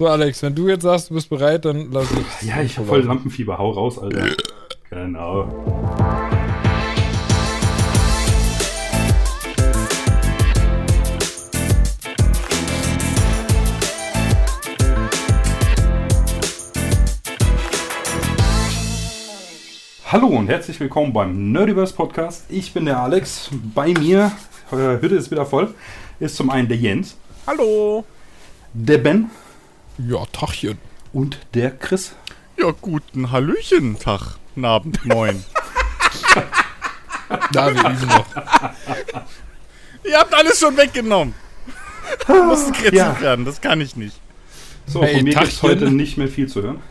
So, Alex, wenn du jetzt sagst, du bist bereit, dann lass ich. Ja, ich hab voll Lampenfieber. Hau raus, Alter. Genau. Hallo und herzlich willkommen beim Nerdiverse Podcast. Ich bin der Alex. Bei mir, äh, Hütte ist wieder voll, ist zum einen der Jens, Hallo. der Ben Ja, Tachchen. und der Chris. Ja, guten Hallöchen, Tag, Abend, moin. Da, wir üben noch. Ihr habt alles schon weggenommen. Ich muss kreativ Ja. werden, das kann ich nicht. So, Hey, von mir Tachchen. heute nicht mehr viel zu hören.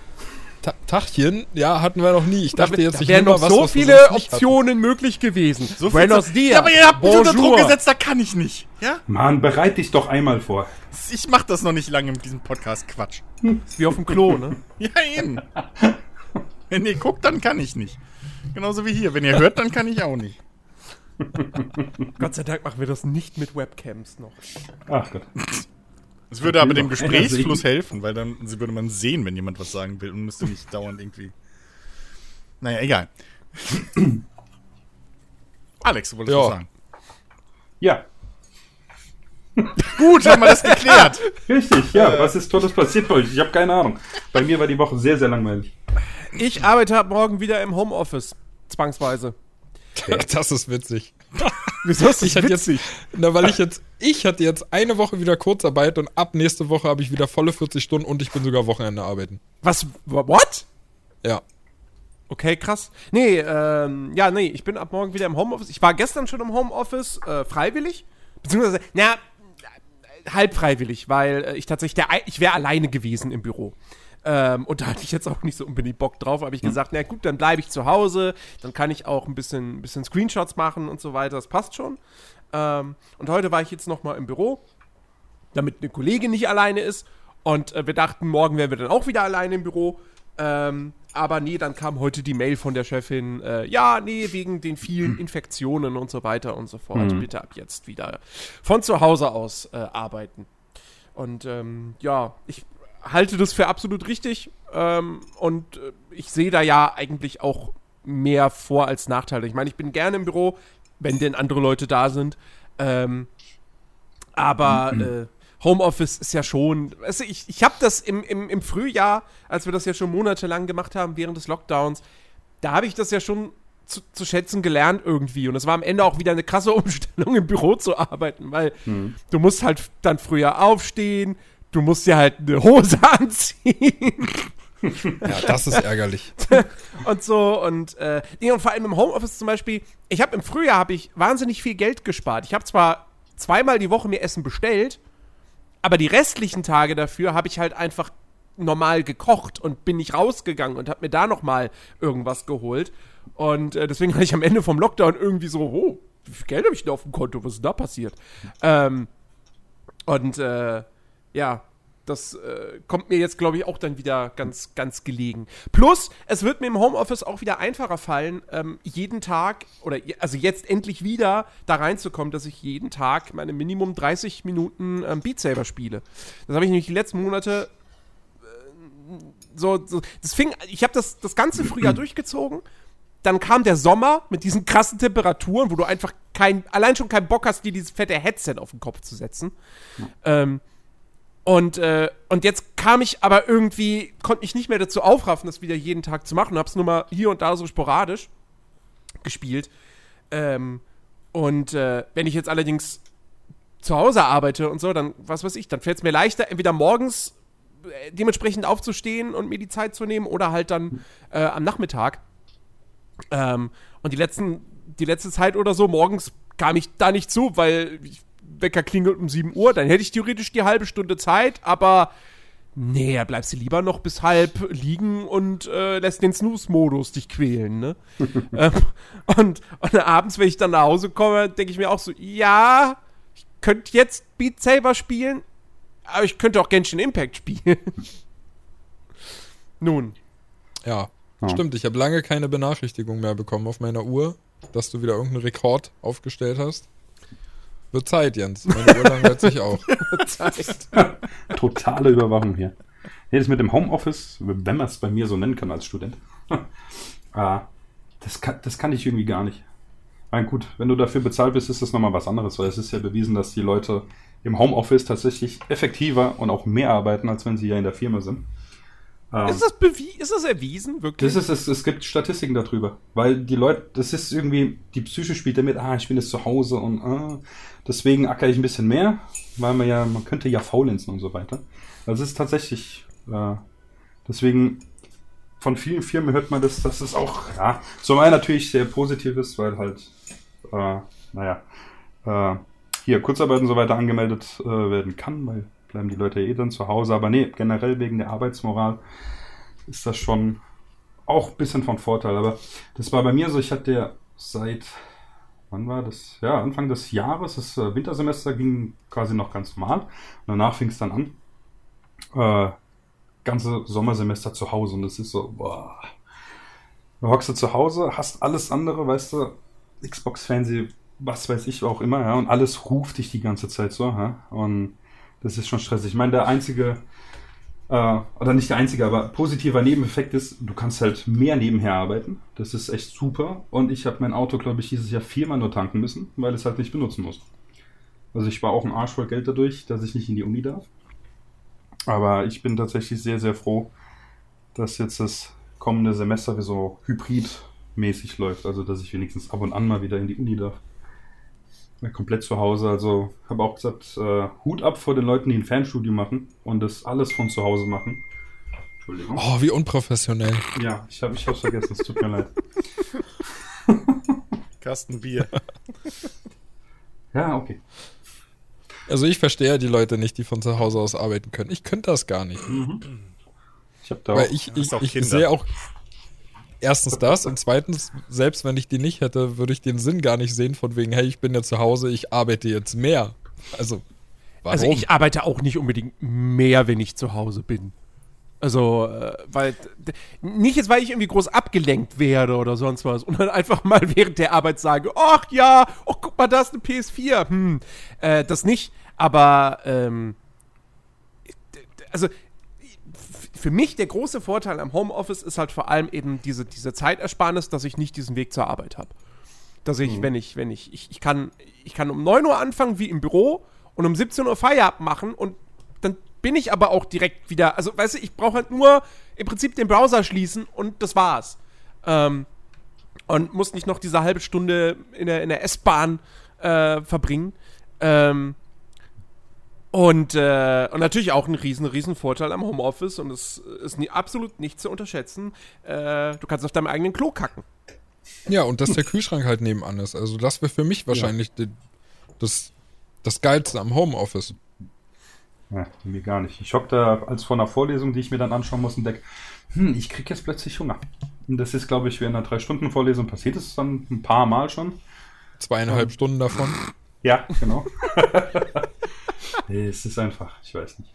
Ta Tachchen, ja, hatten wir noch nie. Ich dachte jetzt, da ich wären noch mal was, so was viele Optionen möglich gewesen. So viel Buenos dias. Ja, aber ihr habt mich unter. Druck gesetzt, da kann ich nicht. Ja? Mann, bereit dich doch einmal vor. Ich mach das noch nicht lange mit diesem Podcast Quatsch. Ist wie auf dem Klo, ne? Ja, eben. Wenn ihr guckt, dann kann ich nicht. Genauso wie hier. Wenn ihr hört, dann kann ich auch nicht. Gott sei Dank machen wir das nicht mit Webcams noch. Ach Gott. Es würde aber dem Gesprächsfluss helfen, weil dann würde man sehen, wenn jemand was sagen will und müsste nicht dauernd irgendwie. Naja, egal. Alex, du wolltest Ja. was sagen. Ja, Gut, haben wir das geklärt. richtig. Ja, was ist Tolles passiert bei euch? Ich habe keine Ahnung. Bei mir war die Woche sehr, sehr langweilig. Ich arbeite ab morgen wieder im Homeoffice. Zwangsweise. Das ist witzig. Wieso ist Ich hatte jetzt, na, weil ich jetzt, ich hatte jetzt eine Woche wieder Kurzarbeit und ab nächste Woche habe ich wieder volle 40 Stunden und ich bin sogar Wochenende arbeiten. Was? What? Ja. Okay, krass. Nee, ähm, ja, nee, ich bin ab morgen wieder im Homeoffice. Ich war gestern schon im Homeoffice, äh, freiwillig. Beziehungsweise, na, halb freiwillig, weil äh, ich tatsächlich, der, ich wäre alleine gewesen im Büro. Ähm, und da hatte ich jetzt auch nicht so unbedingt Bock drauf, habe ich gesagt, na gut, dann bleibe ich zu Hause, dann kann ich auch ein bisschen, ein bisschen Screenshots machen und so weiter, das passt schon. Ähm, und heute war ich jetzt nochmal im Büro, damit eine Kollegin nicht alleine ist. Und äh, wir dachten, morgen wären wir dann auch wieder alleine im Büro. Ähm, aber nee, dann kam heute die Mail von der Chefin, äh, ja, nee, wegen den vielen Infektionen und so weiter und so fort. Bitte ab jetzt wieder von zu Hause aus äh, arbeiten. Und ähm, ja, ich halte das für absolut richtig. Ähm, und äh, ich sehe da ja eigentlich auch mehr Vor- als Nachteile. Ich meine, ich bin gerne im Büro, wenn denn andere Leute da sind. Ähm, aber äh, Homeoffice ist ja schon. Also ich ich habe das im, im, im Frühjahr, als wir das ja schon monatelang gemacht haben, während des Lockdowns, da habe ich das ja schon zu, zu schätzen gelernt irgendwie. Und es war am Ende auch wieder eine krasse Umstellung, im Büro zu arbeiten, weil du musst halt dann früher aufstehen, du musst dir halt eine Hose anziehen Ja, das ist ärgerlich. und so und äh, nee, und vor allem im Homeoffice zum Beispiel, ich habe im Frühjahr habe ich wahnsinnig viel Geld gespart. Ich habe zwar zweimal die Woche mir Essen bestellt, aber die restlichen Tage dafür habe ich halt einfach normal gekocht und bin nicht rausgegangen und habe mir da noch mal irgendwas geholt und äh, deswegen hatte ich am Ende vom Lockdown irgendwie so, oh, wie viel Geld habe ich denn auf dem Konto? Was ist denn da passiert? Ähm, und äh, ja, das äh, kommt mir jetzt, glaube ich, auch dann wieder ganz, ganz gelegen. Plus, es wird mir im Homeoffice auch wieder einfacher fallen, ähm, jeden Tag oder je- also jetzt endlich wieder da reinzukommen, dass ich jeden Tag meine Minimum 30 Minuten ähm, Beat Saber spiele. Das habe ich nämlich die letzten Monate äh, so, so das fing, ich habe das das ganze Frühjahr durchgezogen. Dann kam der Sommer mit diesen krassen Temperaturen, wo du einfach kein, allein schon keinen Bock hast, dir dieses fette Headset auf den Kopf zu setzen. Ähm, und, äh, und jetzt kam ich aber irgendwie, konnte mich nicht mehr dazu aufraffen, das wieder jeden Tag zu machen. Hab's nur mal hier und da so sporadisch gespielt. Ähm, und äh, wenn ich jetzt allerdings zu Hause arbeite und so, dann, was weiß ich, dann fällt es mir leichter, entweder morgens äh, dementsprechend aufzustehen und mir die Zeit zu nehmen oder halt dann äh, am Nachmittag. Ähm, und die letzten, die letzte Zeit oder so, morgens kam ich da nicht zu, weil ich, Wecker klingelt um 7 Uhr, dann hätte ich theoretisch die halbe Stunde Zeit, aber nee, da bleibst du lieber noch bis halb liegen und äh, lässt den Snooze-Modus dich quälen, ne? ähm, und, und abends, wenn ich dann nach Hause komme, denke ich mir auch so, ja, ich könnte jetzt Beat Saber spielen, aber ich könnte auch Genshin Impact spielen. Nun, Ja. Ja. Stimmt, ich habe lange keine Benachrichtigung mehr bekommen auf meiner Uhr, dass du wieder irgendeinen Rekord aufgestellt hast. Wird Zeit, Jens. Meine Uhr langweilt sich auch. Zeit. Totale Überwachung hier. Nee, das mit dem Homeoffice, wenn man es bei mir so nennen kann als Student, ah, das, kann, das kann ich irgendwie gar nicht. Na gut, wenn du dafür bezahlt bist, ist das nochmal was anderes, weil es ist ja bewiesen, dass die Leute im Homeoffice tatsächlich effektiver und auch mehr arbeiten, als wenn sie ja in der Firma sind. Ähm, Ist das, ist das erwiesen, wirklich? das ist, es, es gibt Statistiken darüber, weil die Leute, das ist irgendwie, die Psyche spielt damit, ah, ich bin jetzt zu Hause und ah, deswegen acker ich ein bisschen mehr, weil man ja, man könnte ja faulenzen und so weiter. Also es ist tatsächlich, äh, deswegen von vielen Firmen hört man das, dass es auch, ja, zum einen natürlich sehr positiv ist, weil halt, äh, naja, äh, hier Kurzarbeit und so weiter angemeldet äh, werden kann, weil bleiben die Leute eh dann zu Hause. Aber nee, generell wegen der Arbeitsmoral ist das schon auch ein bisschen von Vorteil. Aber das war bei mir so, ich hatte ja seit, wann war das? Ja, Anfang des Jahres, das äh, Wintersemester ging quasi noch ganz normal. Und danach fing es dann an. Äh, ganze Sommersemester zu Hause und es ist so, boah. Du hockst du zu Hause, hast alles andere, weißt du, Xbox-Fernseh, was weiß ich auch immer, ja, und alles ruft dich die ganze Zeit so, ja, und das ist schon stressig. Ich meine, der einzige, äh, oder nicht der einzige, aber positiver Nebeneffekt ist, du kannst halt mehr nebenher arbeiten. Das ist echt super. Und ich habe mein Auto, glaube ich, dieses Jahr viermal nur tanken müssen, weil es halt nicht benutzen muss. Also ich war auch ein Arsch voll Geld dadurch, dass ich nicht in die Uni darf. Aber ich bin tatsächlich sehr, sehr froh, dass jetzt das kommende Semester wie so hybridmäßig läuft. Also dass ich wenigstens ab und an mal wieder in die Uni darf. Ja, komplett zu Hause. Also habe auch gesagt, äh, Hut ab vor den Leuten, die ein Fernstudium machen und das alles von zu Hause machen. Entschuldigung. Oh, wie unprofessionell. Ja, ich habe ich hab's vergessen, es tut mir leid. Kasten Bier. Ja, okay. Also ich verstehe die Leute nicht, die von zu Hause aus arbeiten können. Ich könnte das gar nicht. Ich habe da Weil auch, ich, ich, auch ich sehe auch erstens das und zweitens, selbst wenn ich die nicht hätte, würde ich den Sinn gar nicht sehen von wegen, hey, ich bin ja zu Hause, ich arbeite jetzt mehr. Also, warum? Also ich arbeite auch nicht unbedingt mehr, wenn ich zu Hause bin. Also, äh, weil nicht jetzt, weil ich irgendwie groß abgelenkt werde oder sonst was, und dann einfach mal während der Arbeit sage, ach ja, oh guck mal, da ist eine PS4. Hm, äh, das nicht, aber ähm, also für mich der große Vorteil am Homeoffice ist halt vor allem eben diese, diese Zeitersparnis, dass ich nicht diesen Weg zur Arbeit habe. Dass ich, wenn ich, wenn ich, ich, ich kann, ich kann um 9 Uhr anfangen wie im Büro und um 17 Uhr Feierabend machen und dann bin ich aber auch direkt wieder, also weißt du, ich brauche halt nur im Prinzip den Browser schließen und das war's. Ähm, und muss nicht noch diese halbe Stunde in der, in der S-Bahn äh, verbringen. Ähm, und, äh, und natürlich auch ein riesen, riesen Vorteil am Homeoffice und es ist nie, absolut nicht zu unterschätzen. Äh, du kannst auf deinem eigenen Klo kacken. ja, und dass der Kühlschrank halt nebenan ist. Also das wäre für mich wahrscheinlich die, das, das Geilste am Homeoffice. Ja, mir gar nicht. Ich hock da als vor einer Vorlesung, die ich mir dann anschauen muss und denke, hm, ich krieg jetzt plötzlich Hunger. Und das ist, glaube ich, während einer drei Stunden Vorlesung passiert es dann ein paar Mal schon. Zweieinhalb Stunden davon. Ja, genau. nee, es ist einfach, ich weiß nicht.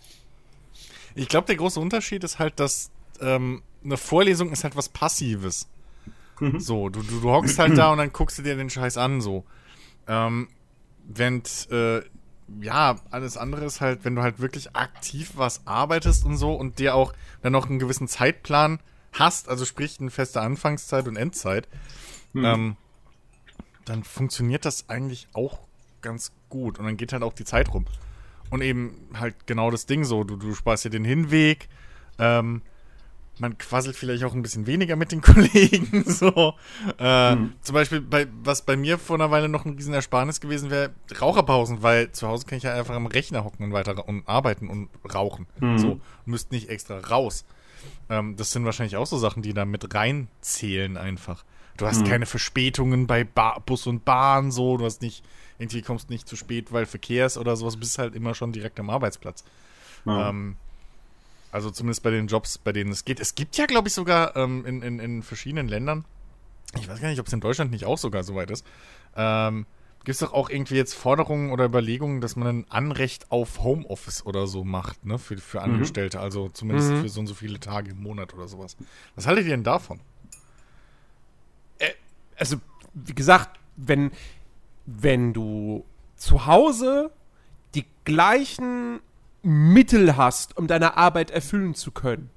Ich glaube, der große Unterschied ist halt, dass ähm, eine Vorlesung ist halt was Passives. So, du, du, du hockst halt da und dann guckst du dir den Scheiß an, so. Ähm, wenn, äh, ja, alles andere ist halt, wenn du halt wirklich aktiv was arbeitest und so und dir auch dann noch einen gewissen Zeitplan hast, also sprich eine feste Anfangszeit und Endzeit, ähm, dann funktioniert das eigentlich auch ganz gut und dann geht halt auch die Zeit rum. Und eben halt genau das Ding so, du, du sparst dir den Hinweg, ähm, man quasselt vielleicht auch ein bisschen weniger mit den Kollegen, so. Äh, Zum Beispiel, bei, was bei mir vor einer Weile noch ein riesen Ersparnis gewesen wäre, Raucherpausen, weil zu Hause kann ich ja einfach am Rechner hocken und weiter und arbeiten und rauchen. So, und müsst nicht extra raus. Ähm, das sind wahrscheinlich auch so Sachen, die da mit reinzählen einfach. Du hast keine Verspätungen bei ba Bus und Bahn, so, du hast nicht, irgendwie kommst nicht zu spät, weil Verkehr ist oder sowas, bist halt immer schon direkt am Arbeitsplatz. Ja. Ähm, also zumindest bei den Jobs, bei denen es geht. Es gibt ja, glaube ich, sogar ähm, in, in, in verschiedenen Ländern, ich weiß gar nicht, ob es in Deutschland nicht auch sogar so weit ist, ähm, gibt es doch auch irgendwie jetzt Forderungen oder Überlegungen, dass man ein Anrecht auf Homeoffice oder so macht, ne, für, für Angestellte, also zumindest für so und so viele Tage im Monat oder sowas. Was haltet ihr denn davon? also, wie gesagt, wenn, wenn du zu Hause die gleichen Mittel hast, um deine Arbeit erfüllen zu können,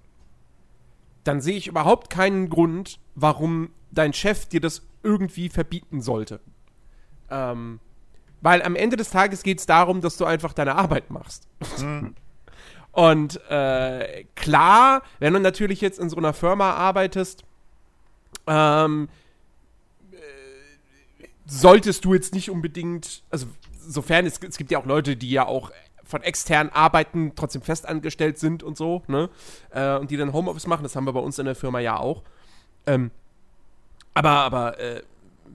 dann sehe ich überhaupt keinen Grund, warum dein Chef dir das irgendwie verbieten sollte. Ähm, weil am Ende des Tages geht es darum, dass du einfach deine Arbeit machst. Und äh, klar, wenn du natürlich jetzt in so einer Firma arbeitest, ähm, äh, solltest du jetzt nicht unbedingt, also sofern es, es gibt ja auch Leute, die ja auch von extern arbeiten, trotzdem festangestellt sind und so, ne? Äh, und die dann Homeoffice machen, das haben wir bei uns in der Firma ja auch. Ähm, aber, aber, äh,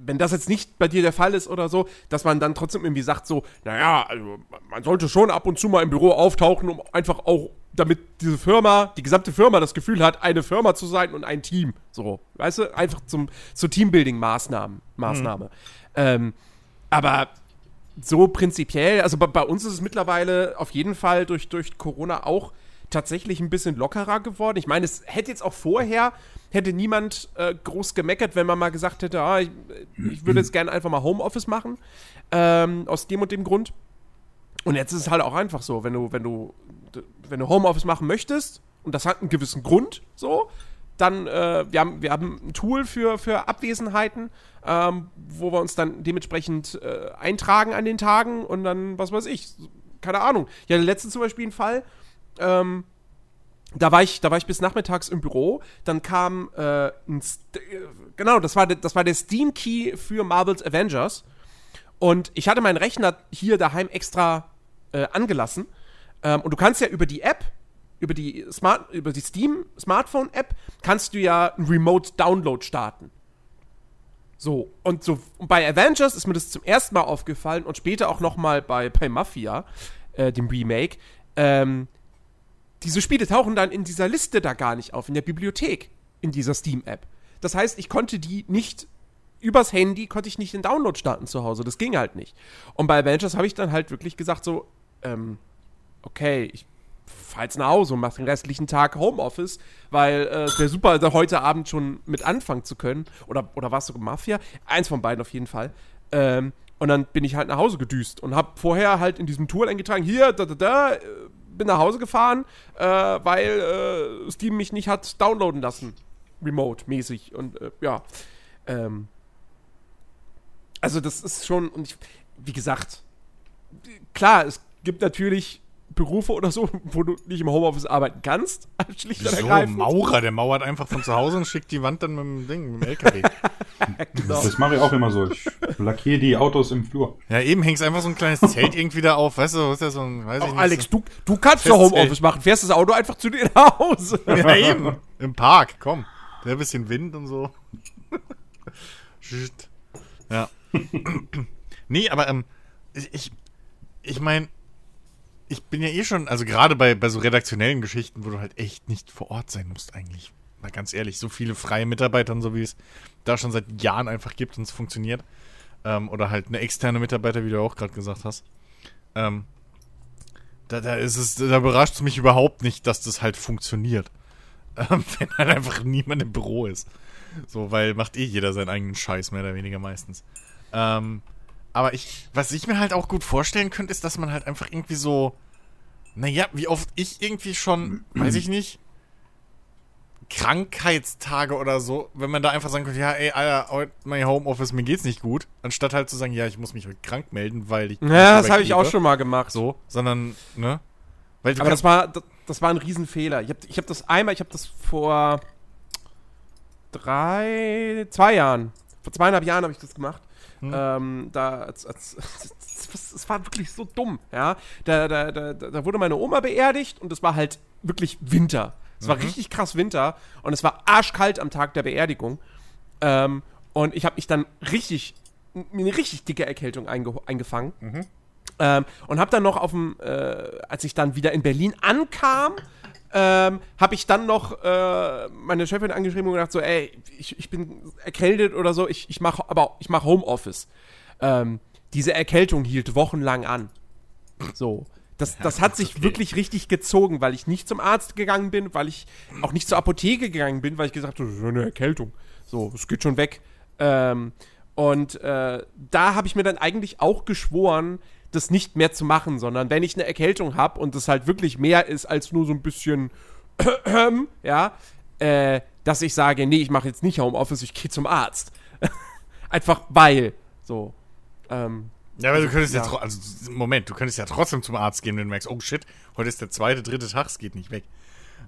wenn das jetzt nicht bei dir der Fall ist oder so, dass man dann trotzdem irgendwie sagt so, naja, also man sollte schon ab und zu mal im Büro auftauchen, um einfach auch, damit diese Firma, die gesamte Firma das Gefühl hat, eine Firma zu sein und ein Team. So, weißt du, einfach zum, zur Teambuilding-Maßnahme. Maßnahme. Ähm, aber so prinzipiell, also bei, bei, uns ist es mittlerweile auf jeden Fall durch, durch Corona auch tatsächlich ein bisschen lockerer geworden. Ich meine, es hätte jetzt auch vorher, hätte niemand äh, groß gemeckert, wenn man mal gesagt hätte, ah, ich, ich würde jetzt gerne einfach mal Homeoffice machen, ähm, aus dem und dem Grund. Und jetzt ist es halt auch einfach so, wenn du, wenn du, wenn du Homeoffice machen möchtest, und das hat einen gewissen Grund, so, dann, äh, wir, haben, wir haben ein Tool für, für Abwesenheiten, ähm, wo wir uns dann dementsprechend äh, eintragen an den Tagen und dann, was weiß ich, keine Ahnung. Ja, der letzte zum Beispiel ein Fall, ähm, da war ich, da war ich bis nachmittags im Büro. Dann kam äh, ein St genau, das war, das war der Steam Key für Marvel's Avengers. Und ich hatte meinen Rechner hier daheim extra äh, angelassen. Ähm, und du kannst ja über die App, über die Smart, über die Steam Smartphone App, kannst du ja einen Remote Download starten. So, und so und bei Avengers ist mir das zum ersten Mal aufgefallen und später auch noch mal bei, bei Mafia, äh, dem Remake. Ähm, diese Spiele tauchen dann in dieser Liste da gar nicht auf, in der Bibliothek, in dieser Steam-App. Das heißt, ich konnte die nicht übers Handy konnte ich nicht den Download starten zu Hause. Das ging halt nicht. Und bei Avengers habe ich dann halt wirklich gesagt so, ähm, okay, ich jetzt nach Hause und mache den restlichen Tag Homeoffice, weil äh, es wäre super, da heute Abend schon mit anfangen zu können. Oder, oder war es sogar Mafia? Eins von beiden auf jeden Fall. Ähm, und dann bin ich halt nach Hause gedüst und habe vorher halt in diesem Tool eingetragen, hier, da, da, da, bin nach Hause gefahren, äh, weil äh, Steam mich nicht hat downloaden lassen. Remote-mäßig. Und äh, ja. Ähm, also das ist schon, und ich, wie gesagt, klar, es gibt natürlich Berufe oder so, wo du nicht im Homeoffice arbeiten kannst. Schlicht und ergreifend. Maurer, der mauert einfach von zu Hause und schickt die Wand dann mit dem Ding, mit dem LKW. genau. Das mache ich auch immer so. Ich lackiere die Autos im Flur. Ja, eben hängst einfach so ein kleines Zelt irgendwie da auf, weißt du, ist ja so ein, weiß ich nicht. Alex, du, du kannst doch Homeoffice machen, fährst das Auto einfach zu dir nach Hause. Ja, eben. Im Park, komm. Der ein bisschen Wind und so. ja. nee, aber ähm, ich, ich meine, ich bin ja eh schon, also gerade bei, bei so redaktionellen Geschichten, wo du halt echt nicht vor Ort sein musst, eigentlich. Mal ganz ehrlich, so viele freie Mitarbeiter so wie es da schon seit Jahren einfach gibt und es funktioniert. Ähm, oder halt eine externe Mitarbeiter, wie du auch gerade gesagt hast. Ähm, da, da ist es, da überrascht es mich überhaupt nicht, dass das halt funktioniert. Ähm, wenn halt einfach niemand im Büro ist. So, weil macht eh jeder seinen eigenen Scheiß, mehr oder weniger meistens. Ähm, aber ich, was ich mir halt auch gut vorstellen könnte, ist, dass man halt einfach irgendwie so, naja, wie oft ich irgendwie schon, weiß ich nicht, Krankheitstage oder so, wenn man da einfach sagen könnte, ja, ey, Alter, heute mein Homeoffice, mir geht's nicht gut, anstatt halt zu sagen, ja, ich muss mich heute krank melden, weil ich. Ja, das habe ich auch schon mal gemacht. So, sondern, ne? Aber das war, das, das, war ein Riesenfehler. Ich habe ich hab das einmal, ich habe das vor drei, zwei Jahren, vor zweieinhalb Jahren habe ich das gemacht. Hm. Ähm, da, als, als, es war wirklich so dumm, ja. Da, da, da, da wurde meine Oma beerdigt und es war halt wirklich Winter. Es war mhm. richtig krass Winter und es war arschkalt am Tag der Beerdigung. Ähm, und ich habe mich dann richtig, eine richtig dicke Erkältung einge eingefangen. Mhm. Ähm, und habe dann noch auf dem, äh, als ich dann wieder in Berlin ankam, ähm, habe ich dann noch äh, meine Chefin angeschrieben und gesagt so, ey, ich, ich bin erkältet oder so, ich, ich mache aber ich mache Homeoffice. Ähm, diese Erkältung hielt wochenlang an. So. Das, das hat sich okay. wirklich richtig gezogen, weil ich nicht zum Arzt gegangen bin, weil ich auch nicht zur Apotheke gegangen bin, weil ich gesagt habe, das ist eine Erkältung. So, es geht schon weg. Ähm, und äh, da habe ich mir dann eigentlich auch geschworen, das nicht mehr zu machen, sondern wenn ich eine Erkältung habe und das halt wirklich mehr ist als nur so ein bisschen, ja, äh, dass ich sage, nee, ich mache jetzt nicht Homeoffice, ich gehe zum Arzt. Einfach weil, so. Ähm, Ja, aber du könntest ja, Ja. also Moment, du könntest ja trotzdem zum Arzt gehen, wenn du merkst, oh shit, heute ist der zweite, dritte Tag, es geht nicht weg.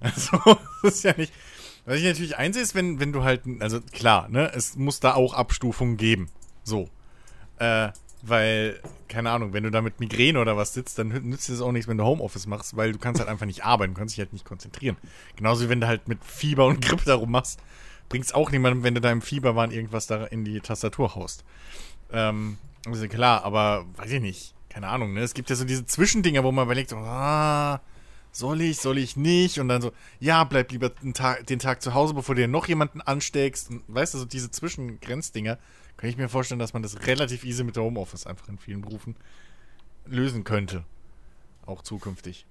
Also, das ist ja nicht. Was ich natürlich einsehe, ist, wenn, wenn du halt, also klar, ne, es muss da auch Abstufungen geben. So. Äh, weil, keine Ahnung, wenn du da mit Migräne oder was sitzt, dann nützt es auch nichts, wenn du Homeoffice machst, weil du kannst halt einfach nicht arbeiten, kannst dich halt nicht konzentrieren. Genauso wie wenn du halt mit Fieber und Grippe darum machst, bringt's auch niemandem, wenn du da im Fieberwahn irgendwas da in die Tastatur haust. Ähm, also klar, aber weiß ich nicht. Keine Ahnung, ne? Es gibt ja so diese Zwischendinger, wo man überlegt, ah, soll ich, soll ich nicht? Und dann so, ja, bleib lieber den Tag, den Tag zu Hause, bevor du dir noch jemanden ansteckst. Und weißt du, so diese Zwischengrenzdinger, kann ich mir vorstellen, dass man das relativ easy mit der Homeoffice einfach in vielen Berufen lösen könnte. Auch zukünftig.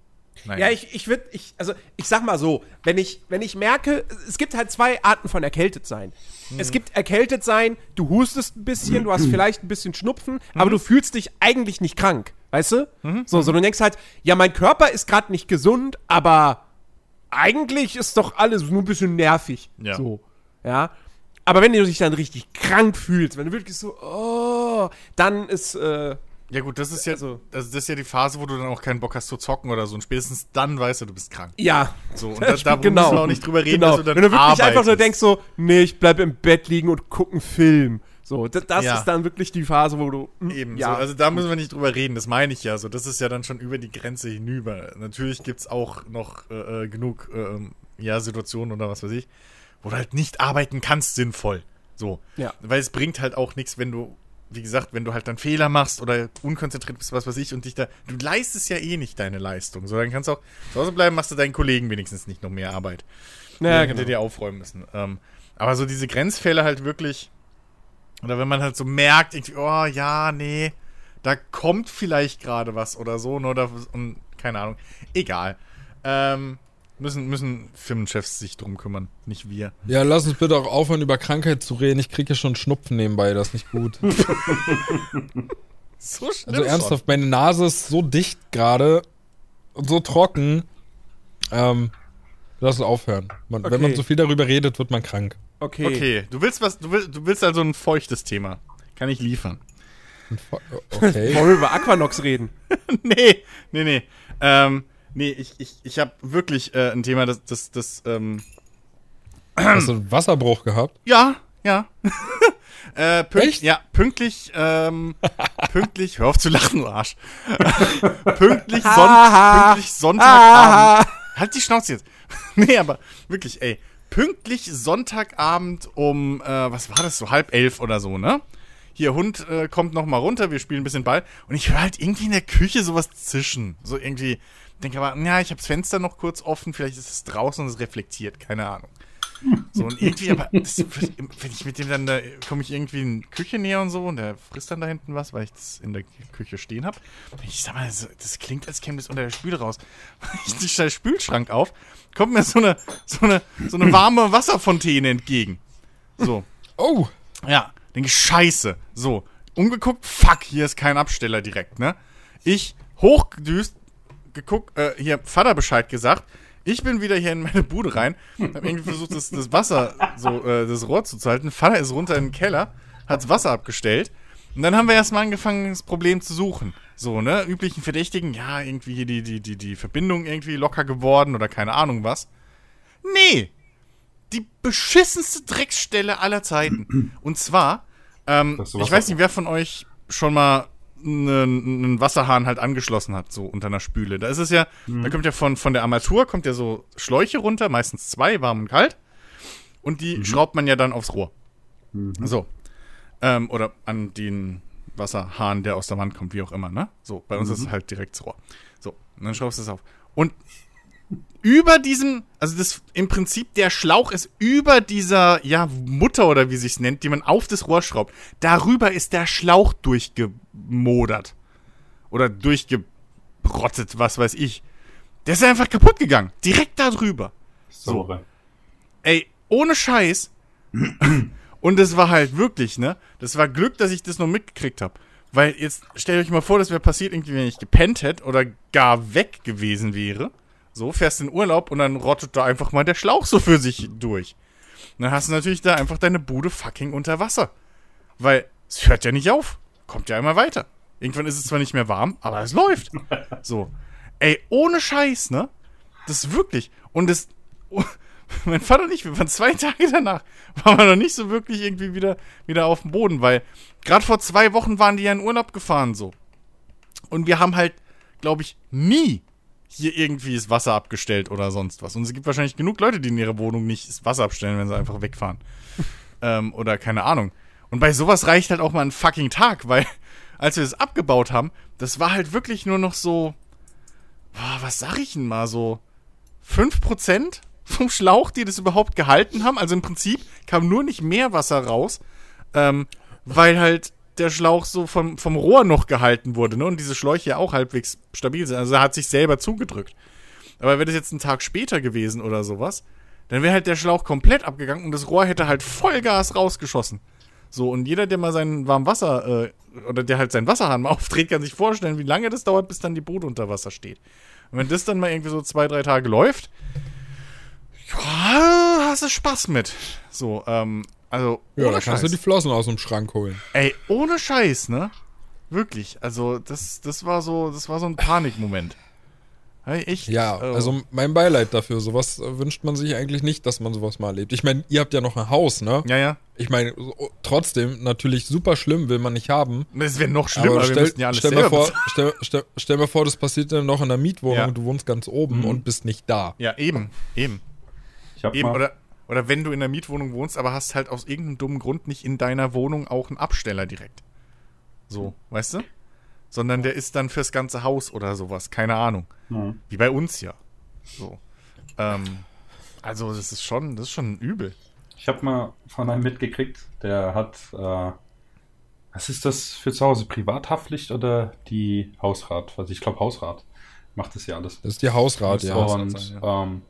Naja. Ja, ich, ich würde, ich, also ich sag mal so, wenn ich, wenn ich merke, es gibt halt zwei Arten von erkältet sein. Es gibt erkältet sein, du hustest ein bisschen, du hast vielleicht ein bisschen Schnupfen, aber du fühlst dich eigentlich nicht krank, weißt du? So, so du denkst halt, ja, mein Körper ist gerade nicht gesund, aber eigentlich ist doch alles nur ein bisschen nervig. Ja. So, ja. Aber wenn du dich dann richtig krank fühlst, wenn du wirklich so, oh, dann ist, äh, Ja gut, das ist ja Also- das, ist ja die Phase, wo du dann auch keinen Bock hast zu zocken oder so. Und spätestens dann weißt du, du bist krank. ja, So, und da, da müssen wir auch nicht drüber reden, genau. dass du dann Wenn du wirklich einfach nur arbeitest. denkst so, nee, ich bleib im Bett liegen und guck einen Film. So, das, das Ja. ist dann wirklich die Phase, wo du hm, Eben, ja, so, also da müssen wir nicht drüber reden, das meine ich ja so. Das ist ja dann schon über die Grenze hinüber. Natürlich gibt's auch noch äh, äh, genug ähm, ja, Situationen oder was weiß ich, wo du halt nicht arbeiten kannst sinnvoll. So. Ja. Weil es bringt halt auch nichts, wenn du, wie gesagt, wenn du halt dann Fehler machst oder unkonzentriert bist, was weiß ich, und dich da. Du leistest ja eh nicht deine Leistung. So, dann kannst du auch zu Hause bleiben, machst du deinen Kollegen wenigstens nicht noch mehr Arbeit. ja, ja, genau. hätte dir aufräumen müssen. Ähm, aber so diese Grenzfälle halt wirklich, oder wenn man halt so merkt, irgendwie, oh ja, nee, da kommt vielleicht gerade was oder so, ne, oder und keine Ahnung. Egal. Ähm, müssen, müssen Firmenchefs sich drum kümmern, nicht wir. Ja, lass uns bitte auch aufhören, über Krankheit zu reden. Ich kriege ja schon Schnupfen nebenbei, das ist nicht gut. So schlimm. Also ernsthaft, meine Nase ist so dicht gerade und so trocken. Ähm, lass uns aufhören. Man, Wenn Okay. man so viel darüber redet, wird man krank. Okay. Okay, du willst was, du willst, du willst also ein feuchtes Thema. Kann ich liefern. Okay. Wollen wir über Aquanox reden? nee, nee, nee. Ähm, nee, ich, ich, ich habe wirklich äh, ein Thema, das, das, das, ähm, Hast du einen Wasserbruch gehabt? Ja, ja. äh, pünkt, Echt? Ja, pünktlich, ähm, pünktlich, hör auf zu lachen, du Arsch. pünktlich, Son pünktlich Sonntagabend. Halt die Schnauze jetzt. nee, aber wirklich, ey. Pünktlich Sonntagabend um, äh, was war das, so halb elf oder so, ne? Hier, Hund äh, kommt noch mal runter, wir spielen ein bisschen Ball. Und ich höre halt irgendwie in der Küche sowas zischen. So irgendwie, denke aber, ja, ich habe das Fenster noch kurz offen, vielleicht ist es draußen und es reflektiert, keine Ahnung. So, und irgendwie, aber das, wenn ich mit dem dann da, komme ich irgendwie in die Küche näher und so und der frisst dann da hinten was, weil ich das in der Küche stehen habe. Ich sag mal, das, das klingt, als käme das unter der Spüle raus. Ich stelle Spülschrank auf, kommt mir so eine, so eine, so eine warme Wasserfontäne entgegen. So, Oh, ja, denke ich, scheiße. So, umgeguckt, fuck, hier ist kein Absteller direkt, ne? Ich hochgedüst, geguckt, äh, hier Vater Bescheid gesagt. Ich bin wieder hier in meine Bude rein, hab irgendwie versucht, das, das Wasser, so, äh, das Rohr zu halten. Vater ist runter in den Keller, hat's Wasser abgestellt. Und dann haben wir erstmal angefangen, das Problem zu suchen. So, ne, üblichen Verdächtigen, ja, irgendwie hier die, die, die, die Verbindung irgendwie locker geworden oder keine Ahnung was. Nee, die beschissenste Drecksstelle aller Zeiten. Und zwar, ähm, Das ich weiß nicht, wer von euch schon mal einen, einen Wasserhahn halt angeschlossen hat, so unter einer Spüle. Da ist es ja, da kommt ja von, von der Armatur, kommt ja so Schläuche runter, meistens zwei, warm und kalt. Und die schraubt man ja dann aufs Rohr. So. Ähm, oder an den Wasserhahn, der aus der Wand kommt, wie auch immer, ne? So, bei uns ist es halt direkt das Rohr. So, und dann schraubst du es auf. Und über diesem, also das im Prinzip der Schlauch ist über dieser ja Mutter oder wie sich's nennt, die man auf das Rohr schraubt. Darüber ist der Schlauch durchgemodert oder durchgebrottet, was weiß ich. Der ist einfach kaputt gegangen, direkt da drüber. Sauerei. Ey, ohne Scheiß. Und es war halt wirklich, ne? Das war Glück, dass ich das noch mitgekriegt habe. Weil jetzt stellt euch mal vor, das wäre passiert irgendwie, wenn ich gepennt hätte oder gar weg gewesen wäre. So, fährst in Urlaub und dann rottet da einfach mal der Schlauch so für sich durch. Und dann hast du natürlich da einfach deine Bude fucking unter Wasser. Weil es hört ja nicht auf. Kommt ja immer weiter. Irgendwann ist es zwar nicht mehr warm, aber es läuft. So. Ey, ohne Scheiß, ne? Das ist wirklich. Und das. mein Vater und ich, wir waren zwei Tage danach, waren wir noch nicht so wirklich irgendwie wieder, wieder auf dem Boden, weil gerade vor zwei Wochen waren die ja in Urlaub gefahren so. Und wir haben halt, glaube ich, nie hier irgendwie das Wasser abgestellt oder sonst was. Und es gibt wahrscheinlich genug Leute, die in ihrer Wohnung nicht das Wasser abstellen, wenn sie einfach wegfahren. ähm, oder keine Ahnung. Und bei sowas reicht halt auch mal ein fucking Tag, weil als wir das abgebaut haben, das war halt wirklich nur noch so, boah, was sag ich denn mal, so 5% vom Schlauch, die das überhaupt gehalten haben. Also im Prinzip kam nur nicht mehr Wasser raus, ähm, weil halt der Schlauch so vom, vom Rohr noch gehalten wurde, ne? Und diese Schläuche ja auch halbwegs stabil sind. Also er hat sich selber zugedrückt. Aber wäre das jetzt ein Tag später gewesen oder sowas, dann wäre halt der Schlauch komplett abgegangen und das Rohr hätte halt Vollgas rausgeschossen. So, und jeder, der mal sein warmes Wasser, äh, oder der halt seinen Wasserhahn mal aufdreht, kann sich vorstellen, wie lange das dauert, bis dann die Bude unter Wasser steht. Und wenn das dann mal irgendwie so zwei, drei Tage läuft, ja, hast du Spaß mit. So, ähm, also, Ja, ohne da kannst du die Flossen aus dem Schrank holen. Ey, ohne Scheiß, ne? Wirklich. Also, das, das war so, das war so ein Panikmoment. Hey, echt? Ja, äh, also mein Beileid dafür. Sowas wünscht man sich eigentlich nicht, dass man sowas mal erlebt. Ich meine, ihr habt ja noch ein Haus, ne? Ja, ja. Ich meine, so- trotzdem, natürlich super schlimm, will man nicht haben. Das wäre noch schlimmer, aber wir stell, müssten ja alles stell, mir vor, stell, stell, stell mir vor, das passiert dann noch in der Mietwohnung Ja. und du wohnst ganz oben Mhm. und bist nicht da. Ja, eben, eben. Ich habe Eben, mal, oder, oder wenn du in der Mietwohnung wohnst, aber hast halt aus irgendeinem dummen Grund nicht in deiner Wohnung auch einen Absteller direkt. So, weißt du? Sondern der ist dann fürs ganze Haus oder sowas, keine Ahnung. Ja. Wie bei uns ja. So. Ähm, also das ist schon, das ist schon übel. ich habe mal von einem mitgekriegt, der hat, äh, was ist das für zu Hause? Privathaftpflicht oder die Hausrat? Also ich glaube Hausrat macht das ja alles. Das ist die Hausrat, ja. Und sein, ähm,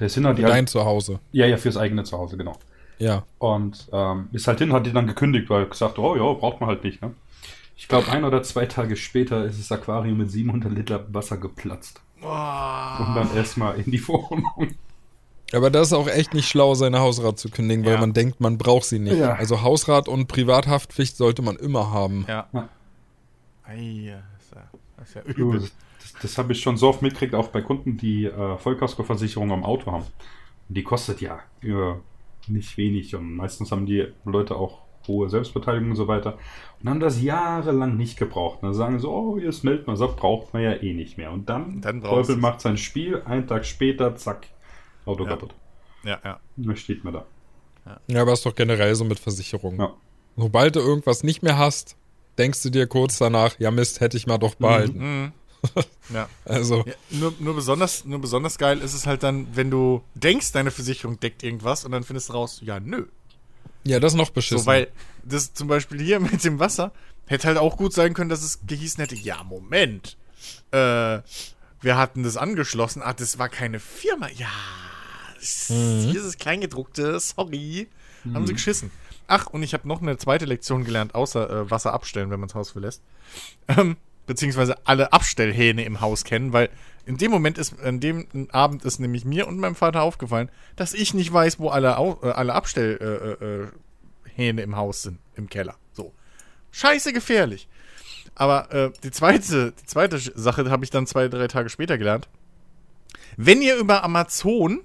der sind halt die Dein Zuhause. ja ja fürs eigene Zuhause genau. Ja. Und ähm, ist halt hin, hat die dann gekündigt, weil gesagt, oh ja, braucht man halt nicht. Ne? Ich glaube, ein oder zwei Tage später ist das Aquarium mit 700 Liter Wasser geplatzt. Und dann erstmal in die Wohnung. Aber das ist auch echt nicht schlau, seine Hausrat zu kündigen, weil Ja. man denkt, man braucht sie nicht. Ja. Also Hausrat und Privathaftpflicht sollte man immer haben. Ja. Ja. Ei, das ist ja, das ist ja übel. Das, habe ich schon so oft mitgekriegt, auch bei Kunden, die äh, Vollkaskoversicherung am Auto haben. Und die kostet ja äh, nicht wenig und meistens haben die Leute auch hohe Selbstbeteiligung und so weiter und haben das jahrelang nicht gebraucht. Und dann sagen so, oh, jetzt meldet man, sagt, braucht man ja eh nicht mehr. Und dann, Dann Teufel macht sein Spiel, einen Tag später, zack, Auto Ja. kaputt. Ja, ja. Und dann steht man da. Ja, aber ist doch generell so mit Versicherungen. Ja. Sobald du irgendwas nicht mehr hast, denkst du dir kurz danach, ja Mist, hätte ich mal doch behalten. Mhm. Ja. Also, Ja, nur, nur, besonders, nur besonders geil ist es halt dann, wenn du denkst, deine Versicherung deckt irgendwas und dann findest du raus, ja, nö. ja, das ist noch beschissen. So, weil das zum Beispiel hier mit dem Wasser hätte halt auch gut sein können, dass es gehießen hätte, ja, Moment. Äh, wir hatten das angeschlossen. Ah, das war keine Firma. Ja, das- hier ist das Kleingedruckte, sorry. Haben sie geschissen. Ach, und ich habe noch eine zweite Lektion gelernt, außer äh, Wasser abstellen, wenn man das Haus verlässt. Ähm, beziehungsweise alle Abstellhähne im Haus kennen, weil in dem Moment ist, an dem Abend ist nämlich mir und meinem Vater aufgefallen, dass ich nicht weiß, wo alle, äh, alle Abstellhähne äh, äh, Hähne im Haus sind, im Keller. So. Scheiße gefährlich. Aber äh, die zweite, die zweite Sache habe ich dann zwei, drei Tage später gelernt. Wenn ihr über Amazon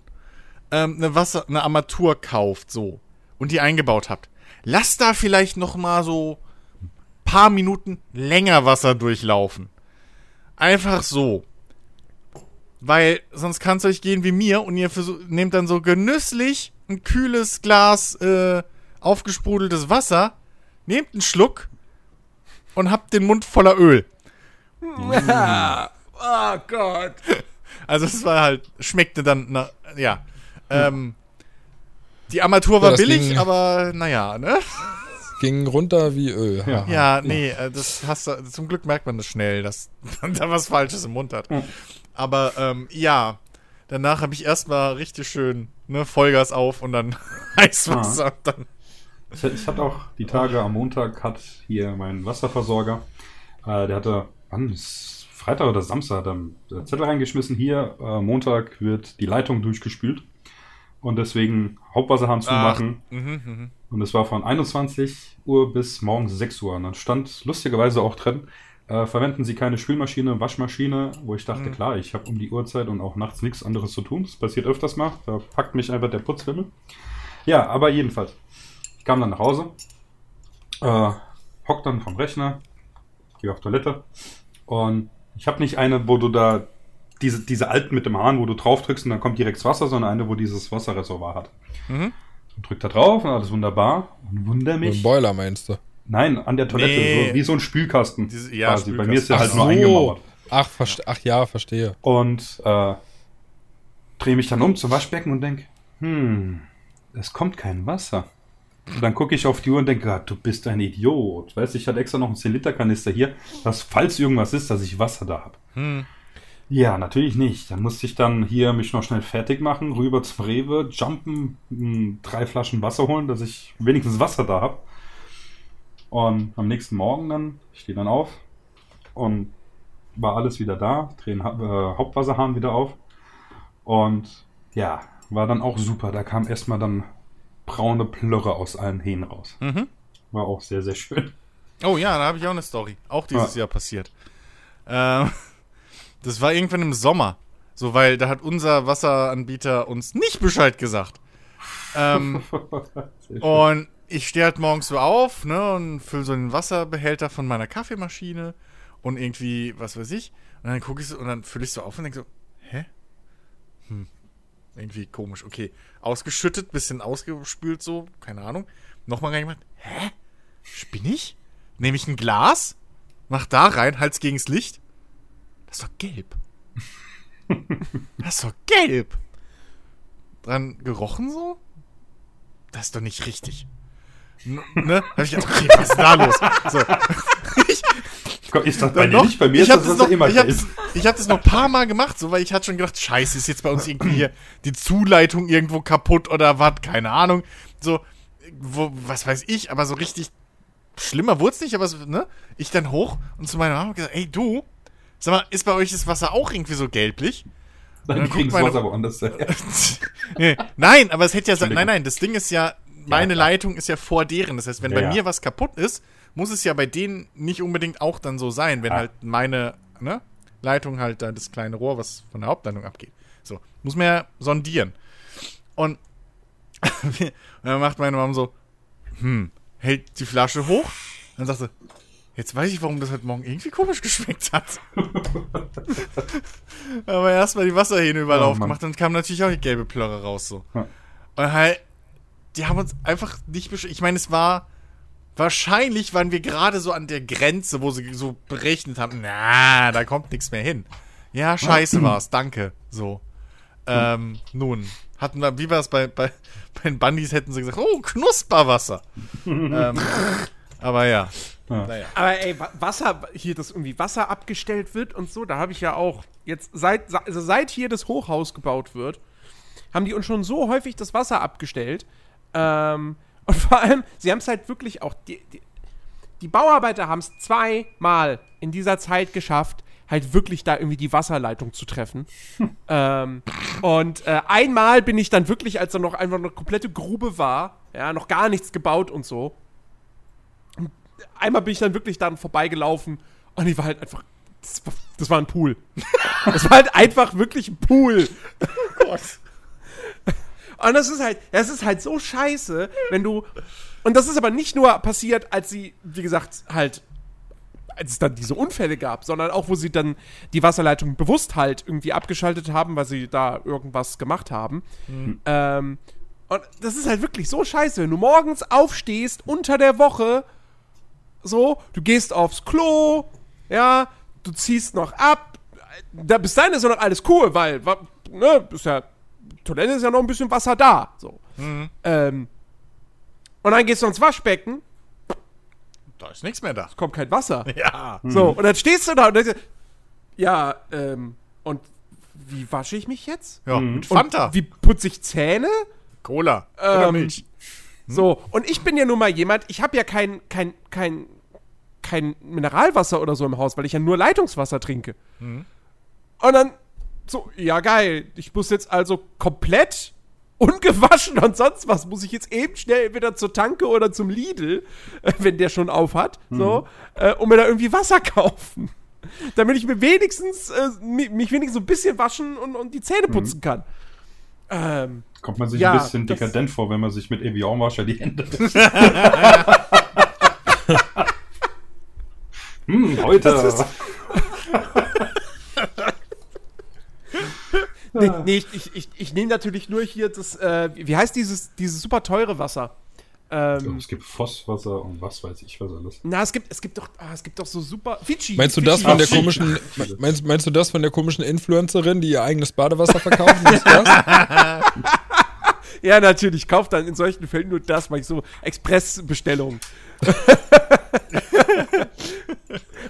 ähm, eine Wasser, eine Armatur kauft, so, und die eingebaut habt, lasst da vielleicht noch mal so paar Minuten länger Wasser durchlaufen. Einfach so. Weil sonst kann es euch gehen wie mir und ihr nehmt dann so genüsslich ein kühles Glas äh, aufgesprudeltes Wasser, nehmt einen Schluck und habt den Mund voller Öl. oh Gott. Also es war halt, schmeckte dann, na, ja. Ähm, die Armatur war Ja, billig, ging- aber naja, ne? Ging runter wie Öl. Ja. Ja, nee, äh, das hast du, zum Glück merkt man das schnell, dass man da was Falsches im Mund hat. Aber ähm, ja, danach habe ich erstmal richtig schön ne, Vollgas auf und dann Heißwasser. und Dann, Es, es hat auch die Tage am Montag hat hier mein Wasserversorger Äh, der hatte, wann ist Freitag oder Samstag, hat er einen Zettel reingeschmissen. Hier, äh, Montag wird die Leitung durchgespült. Und deswegen Hauptwasserhahn zumachen. Mhm, mhm. Und es war von 21 Uhr bis morgens 6 Uhr. Und dann stand lustigerweise auch drin, äh, verwenden Sie keine Spülmaschine, Waschmaschine, wo ich dachte, klar, ich habe um die Uhrzeit und auch nachts nichts anderes zu tun. Das passiert öfters mal. Da packt mich einfach der Putzfimmel. Ja, aber jedenfalls. Ich kam dann nach Hause, äh, hock dann vom Rechner, gehe auf Toilette und ich habe nicht eine, wo du da diese, diese alten mit dem Hahn, wo du drauf drückst und dann kommt direkt das Wasser, sondern eine, wo dieses Wasserreservoir hat. Mhm. Und drück da drauf und alles wunderbar. Und wunder Ein mich. Boiler meinst du? Nein, an der Toilette, Nee. so, wie so ein Spülkasten. Diese- ja, quasi. Bei mir ist Spülkasten. der halt Ach nur so. eingemauert. Ach, verste ach ja, verstehe. Und äh, drehe mich dann um zum Waschbecken und denke, hm, es kommt kein Wasser. Und dann gucke ich auf die Uhr und denke, Gott, du bist ein Idiot. Weißt du, ich hatte extra noch einen 10-Liter-Kanister hier, dass falls irgendwas ist, dass ich Wasser da habe. Hm. Ja, natürlich nicht. Dann musste ich dann hier mich noch schnell fertig machen, rüber zum Rewe, jumpen, mh, drei Flaschen Wasser holen, dass ich wenigstens Wasser da habe. Und am nächsten Morgen dann, ich stehe dann auf und war alles wieder da, drehen äh, Hauptwasserhahn wieder auf. Und ja, war dann auch super. Da kam erstmal dann braune Plörre aus allen Hähnen raus. Mhm. War auch sehr, sehr schön. Oh ja, da habe ich auch eine Story. Auch dieses Ja. Jahr passiert. Ähm, das war irgendwann im Sommer. So, weil da hat unser Wasseranbieter uns nicht Bescheid gesagt. Ähm, und ich stehe halt morgens so auf, ne, und fülle so den Wasserbehälter von meiner Kaffeemaschine und irgendwie, was weiß ich. Und dann gucke ich so, und dann fülle ich so auf und denke so, hä? Hm, irgendwie komisch, okay. Ausgeschüttet, bisschen ausgespült so, keine Ahnung. Nochmal reingemacht, hä? Spinn ich? Nehme ich ein Glas, mach da rein, halt's gegens Licht. Das ist doch gelb. das ist doch gelb. Dran gerochen so? Das ist doch nicht richtig. N ne? Hab ich gedacht, okay, was ist da los? So. ich, Gott, Ist das bei dir nicht? Bei mir ist ich hab das, das noch, immer ich hab, gelb. das- ich hab das noch ein paar Mal gemacht, so, weil ich hatte schon gedacht, scheiße, ist jetzt bei uns irgendwie hier die Zuleitung irgendwo kaputt oder was, keine Ahnung. So, wo, was weiß ich, aber so richtig schlimmer wurde es nicht, aber so, ne? Ich dann hoch und zu meiner Mama gesagt, ey du, sag mal, ist bei euch das Wasser auch irgendwie so gelblich? Dann dann kriegen meine- Wasser woanders. her. nee, nein, aber es hätte ja sein. Nein, nein, das Ding ist ja, meine klar. Leitung ist ja vor deren. Das heißt, wenn Ja, bei ja. mir was kaputt ist, muss es ja bei denen nicht unbedingt auch dann so sein, wenn Ah. halt meine ne, Leitung halt da das kleine Rohr, was von der Hauptleitung abgeht. So, muss man ja sondieren. Und dann macht meine Mom so, hm, hält die Flasche hoch, dann sagt sie, jetzt weiß ich, warum das heute Morgen irgendwie komisch geschmeckt hat. Aber erstmal die Wasserhähne überall Oh, Mann. aufgemacht, dann kam natürlich auch die gelbe Plörre raus so. Ja. Und halt, die haben uns einfach nicht besch Ich meine, es war. Wahrscheinlich waren wir gerade so an der Grenze, wo sie so berechnet haben, na, da kommt nichts mehr hin. Ja, scheiße war's, danke. So. Ähm, nun, hatten wir, wie war es bei, bei, bei den Bandys, hätten sie gesagt, oh, Knusperwasser. ähm, aber ja. Ja. Naja. Aber ey, Wa- Wasser, hier, dass irgendwie Wasser abgestellt wird und so, da habe ich ja auch jetzt, seit, also seit hier das Hochhaus gebaut wird, haben die uns schon so häufig das Wasser abgestellt. Ähm, und vor allem, sie haben es halt wirklich auch, die, die, die Bauarbeiter haben es zweimal in dieser Zeit geschafft, halt wirklich da irgendwie die Wasserleitung zu treffen. ähm, und äh, einmal bin ich dann wirklich, als da noch einfach eine komplette Grube war, ja, noch gar nichts gebaut und so, einmal bin ich dann wirklich dann vorbeigelaufen und die war halt einfach. Das war, das war ein Pool. Das war halt einfach wirklich ein Pool. Und das ist halt, das ist halt so scheiße, wenn du. Und das ist aber nicht nur passiert, als sie, wie gesagt, halt, als es dann diese Unfälle gab, sondern auch, wo sie dann die Wasserleitung bewusst halt irgendwie abgeschaltet haben, weil sie da irgendwas gemacht haben. Ähm, und das ist halt wirklich so scheiße, wenn du morgens aufstehst unter der Woche, so, du gehst aufs Klo, ja, du ziehst noch ab. Da, bis dahin ist ja noch alles cool, weil, ne, ist ja, Toilette ist ja noch ein bisschen Wasser da, so. Ähm, und dann gehst du ins Waschbecken, Da ist nichts mehr da. kommt kein Wasser. Ja. So, und dann stehst du da und denkst, ja, ähm, und wie wasche ich mich jetzt? Ja, mit Fanta. Und wie putze ich Zähne? Cola. Oder Ähm, Milch. So, und ich bin ja nun mal jemand, ich habe ja kein, kein, kein, kein Mineralwasser oder so im Haus, weil ich ja nur Leitungswasser trinke. Und dann so, ja geil, ich muss jetzt also komplett ungewaschen und sonst was, muss ich jetzt eben schnell entweder zur Tanke oder zum Lidl, äh, wenn der schon auf hat, so, äh, und mir da irgendwie Wasser kaufen. Damit ich mir wenigstens, äh, mi- mich wenigstens so ein bisschen waschen und, und die Zähne putzen kann. Ähm, Kommt man sich Ja, ein bisschen das- dekadent vor, wenn man sich mit Evian-Wascher die Hände hm, heute. nee, nee, ich, ich, ich, ich nehme natürlich nur hier das, äh, wie heißt dieses, dieses super teure Wasser? Ähm, es gibt Fosswasser und was weiß ich was alles. na, es gibt, es gibt doch, ah, es gibt doch so super, Fidschi. Meinst du das von der Fidschi. komischen, meinst, meinst du das von der komischen Influencerin, die ihr eigenes Badewasser verkauft? Ist das? Ja, natürlich. Kauf dann in solchen Fällen nur das, weil ich so Expressbestellungen.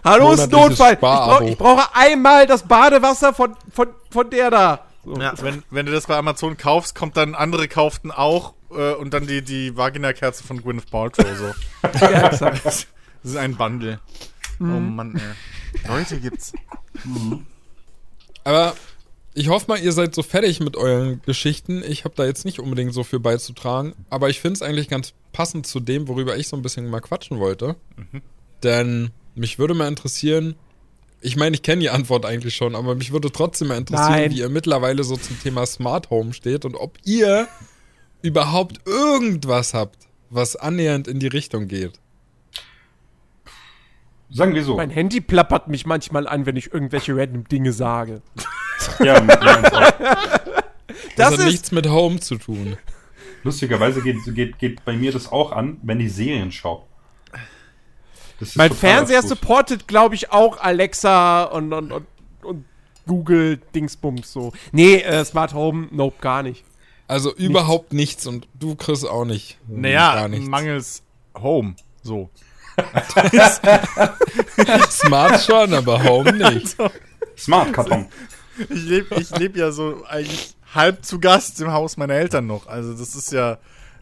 Hallo, ist Notfall. Ich, brauch, ich brauche einmal das Badewasser von, von, von der da. So. Ja, wenn, wenn du das bei Amazon kaufst, kommt dann andere kauften auch äh, und dann die, die Vagina-Kerze von Gwyneth Paltrow so. Ja, exakt. Das ist ein Bundle. Oh Mann, ey. Leute gibt's. Aber ich hoffe mal, ihr seid so fertig mit euren Geschichten. Ich habe da jetzt nicht unbedingt so viel beizutragen. Aber ich finde es eigentlich ganz passend zu dem, worüber ich so ein bisschen mal quatschen wollte. Denn mich würde mal interessieren, ich meine, ich kenne die Antwort eigentlich schon, aber mich würde trotzdem mal interessieren, Nein. wie ihr mittlerweile so zum Thema Smart Home steht und ob ihr überhaupt irgendwas habt, was annähernd in die Richtung geht. Sagen wir so. Mein Handy plappert mich manchmal an, wenn ich irgendwelche random Dinge sage. Ja. Das, Das hat ist- nichts mit Home zu tun. Lustigerweise geht, geht, geht bei mir das auch an, wenn ich Serien schaue. Das ist Mein Fernseher abstrus. supportet, glaube ich, auch Alexa und, und, und, und Google Dingsbums so. Nee, äh, Smart Home, nope, gar nicht. Also überhaupt nichts und du Chris auch nicht. Naja, Gar nichts. mangels Home. So. Smart schon, aber Home nicht. Smart-Karton. Ich lebe ich leb ja so eigentlich halb zu Gast im Haus meiner Eltern noch. Also das ist ja.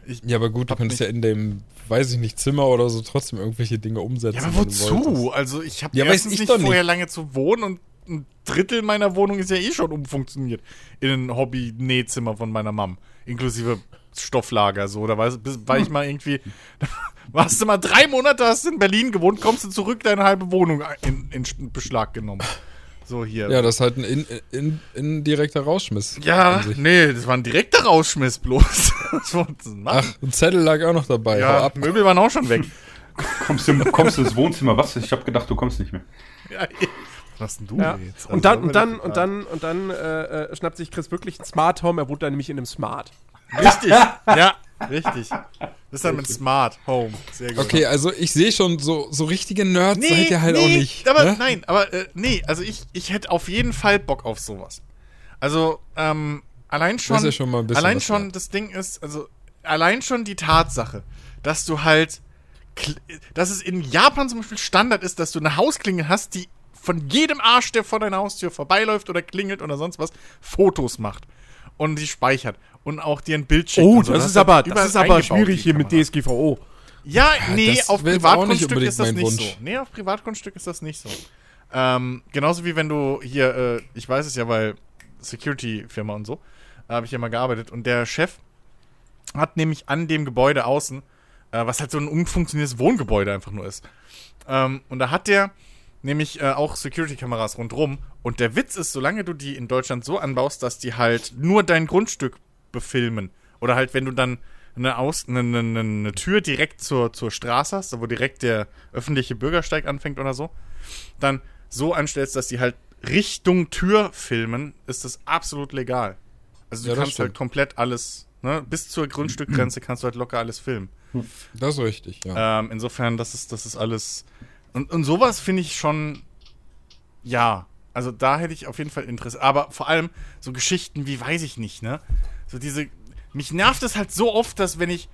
Ich, Ja, aber gut, du nicht- ja in dem, weiß ich nicht, Zimmer oder so trotzdem irgendwelche Dinge umsetzen. ja, aber wozu? Also ich habe Ja, erstens ich nicht vorher nicht. lange zu wohnen und ein Drittel meiner Wohnung ist ja eh schon umfunktioniert. In ein Hobby-Nähzimmer von meiner Mom. Inklusive Stofflager. So, da war, war ich mal irgendwie. Warst du mal drei Monate, hast in Berlin gewohnt, kommst du zurück, deine halbe Wohnung in, in Beschlag genommen. So hier. Ja, das ist halt ein in, in, indirekter Rausschmiss. Ja, nee, das war ein direkter Rausschmiss bloß. Ach, ein Zettel lag auch noch dabei. Ja, ab. Möbel waren auch schon weg. Kommst du, kommst du ins Wohnzimmer? Was? Ich habe gedacht, du kommst nicht mehr. ja, was denn du Ja. jetzt? Und dann, Also, und dann, und dann, und dann äh, äh, schnappt sich Chris wirklich ein Smart Home. Er wohnt dann nämlich in einem Smart. Richtig, ja, richtig. Das ist dann mit Smart Home. Sehr gut. Okay, also ich sehe schon, so, so richtige Nerds seid ihr halt auch nicht. Aber ne? nein, aber äh, nee, also ich, ich hätte auf jeden Fall Bock auf sowas. Also, ähm, allein schon. ist ja schon mal ein bisschen allein schon, wert. das Ding ist, also, allein schon die Tatsache, dass du halt. Dass es in Japan zum Beispiel Standard ist, dass du eine Hausklingel hast, die von jedem Arsch, der vor deiner Haustür vorbeiläuft oder klingelt oder sonst was, Fotos macht. Und die speichert. Und auch dir ein Bild schickt. Oh, so. das hast ist aber, das ist aber schwierig hier mit. DSGVO. Ja, nee, das auf Privatgrundstück ist das nicht Wunsch. so. Nee, auf Privatgrundstück ist das nicht so. Ähm, genauso wie wenn du hier, äh, ich weiß es ja, weil Security-Firma und so, habe ich ja mal gearbeitet und der Chef hat nämlich an dem Gebäude außen, äh, was halt so ein unfunktionierendes Wohngebäude einfach nur ist. Ähm, und da hat der nämlich äh, auch Security-Kameras rundrum. Und der Witz ist, solange du die in Deutschland so anbaust, dass die halt nur dein Grundstück befilmen. Oder halt, wenn du dann eine, Aus eine, eine, eine Tür direkt zur, zur Straße hast, wo direkt der öffentliche Bürgersteig anfängt oder so, dann so anstellst, dass die halt Richtung Tür filmen, ist das absolut legal. Also du Ja, kannst halt komplett alles, ne, bis zur Grundstückgrenze kannst du halt locker alles filmen. Das ist richtig, ja. Ähm, insofern, das ist, das ist alles. Und, und sowas finde ich schon. Ja. Also da hätte ich auf jeden Fall Interesse. Aber vor allem so Geschichten wie, weiß ich nicht, ne? So diese. Mich nervt es halt so oft, dass wenn ich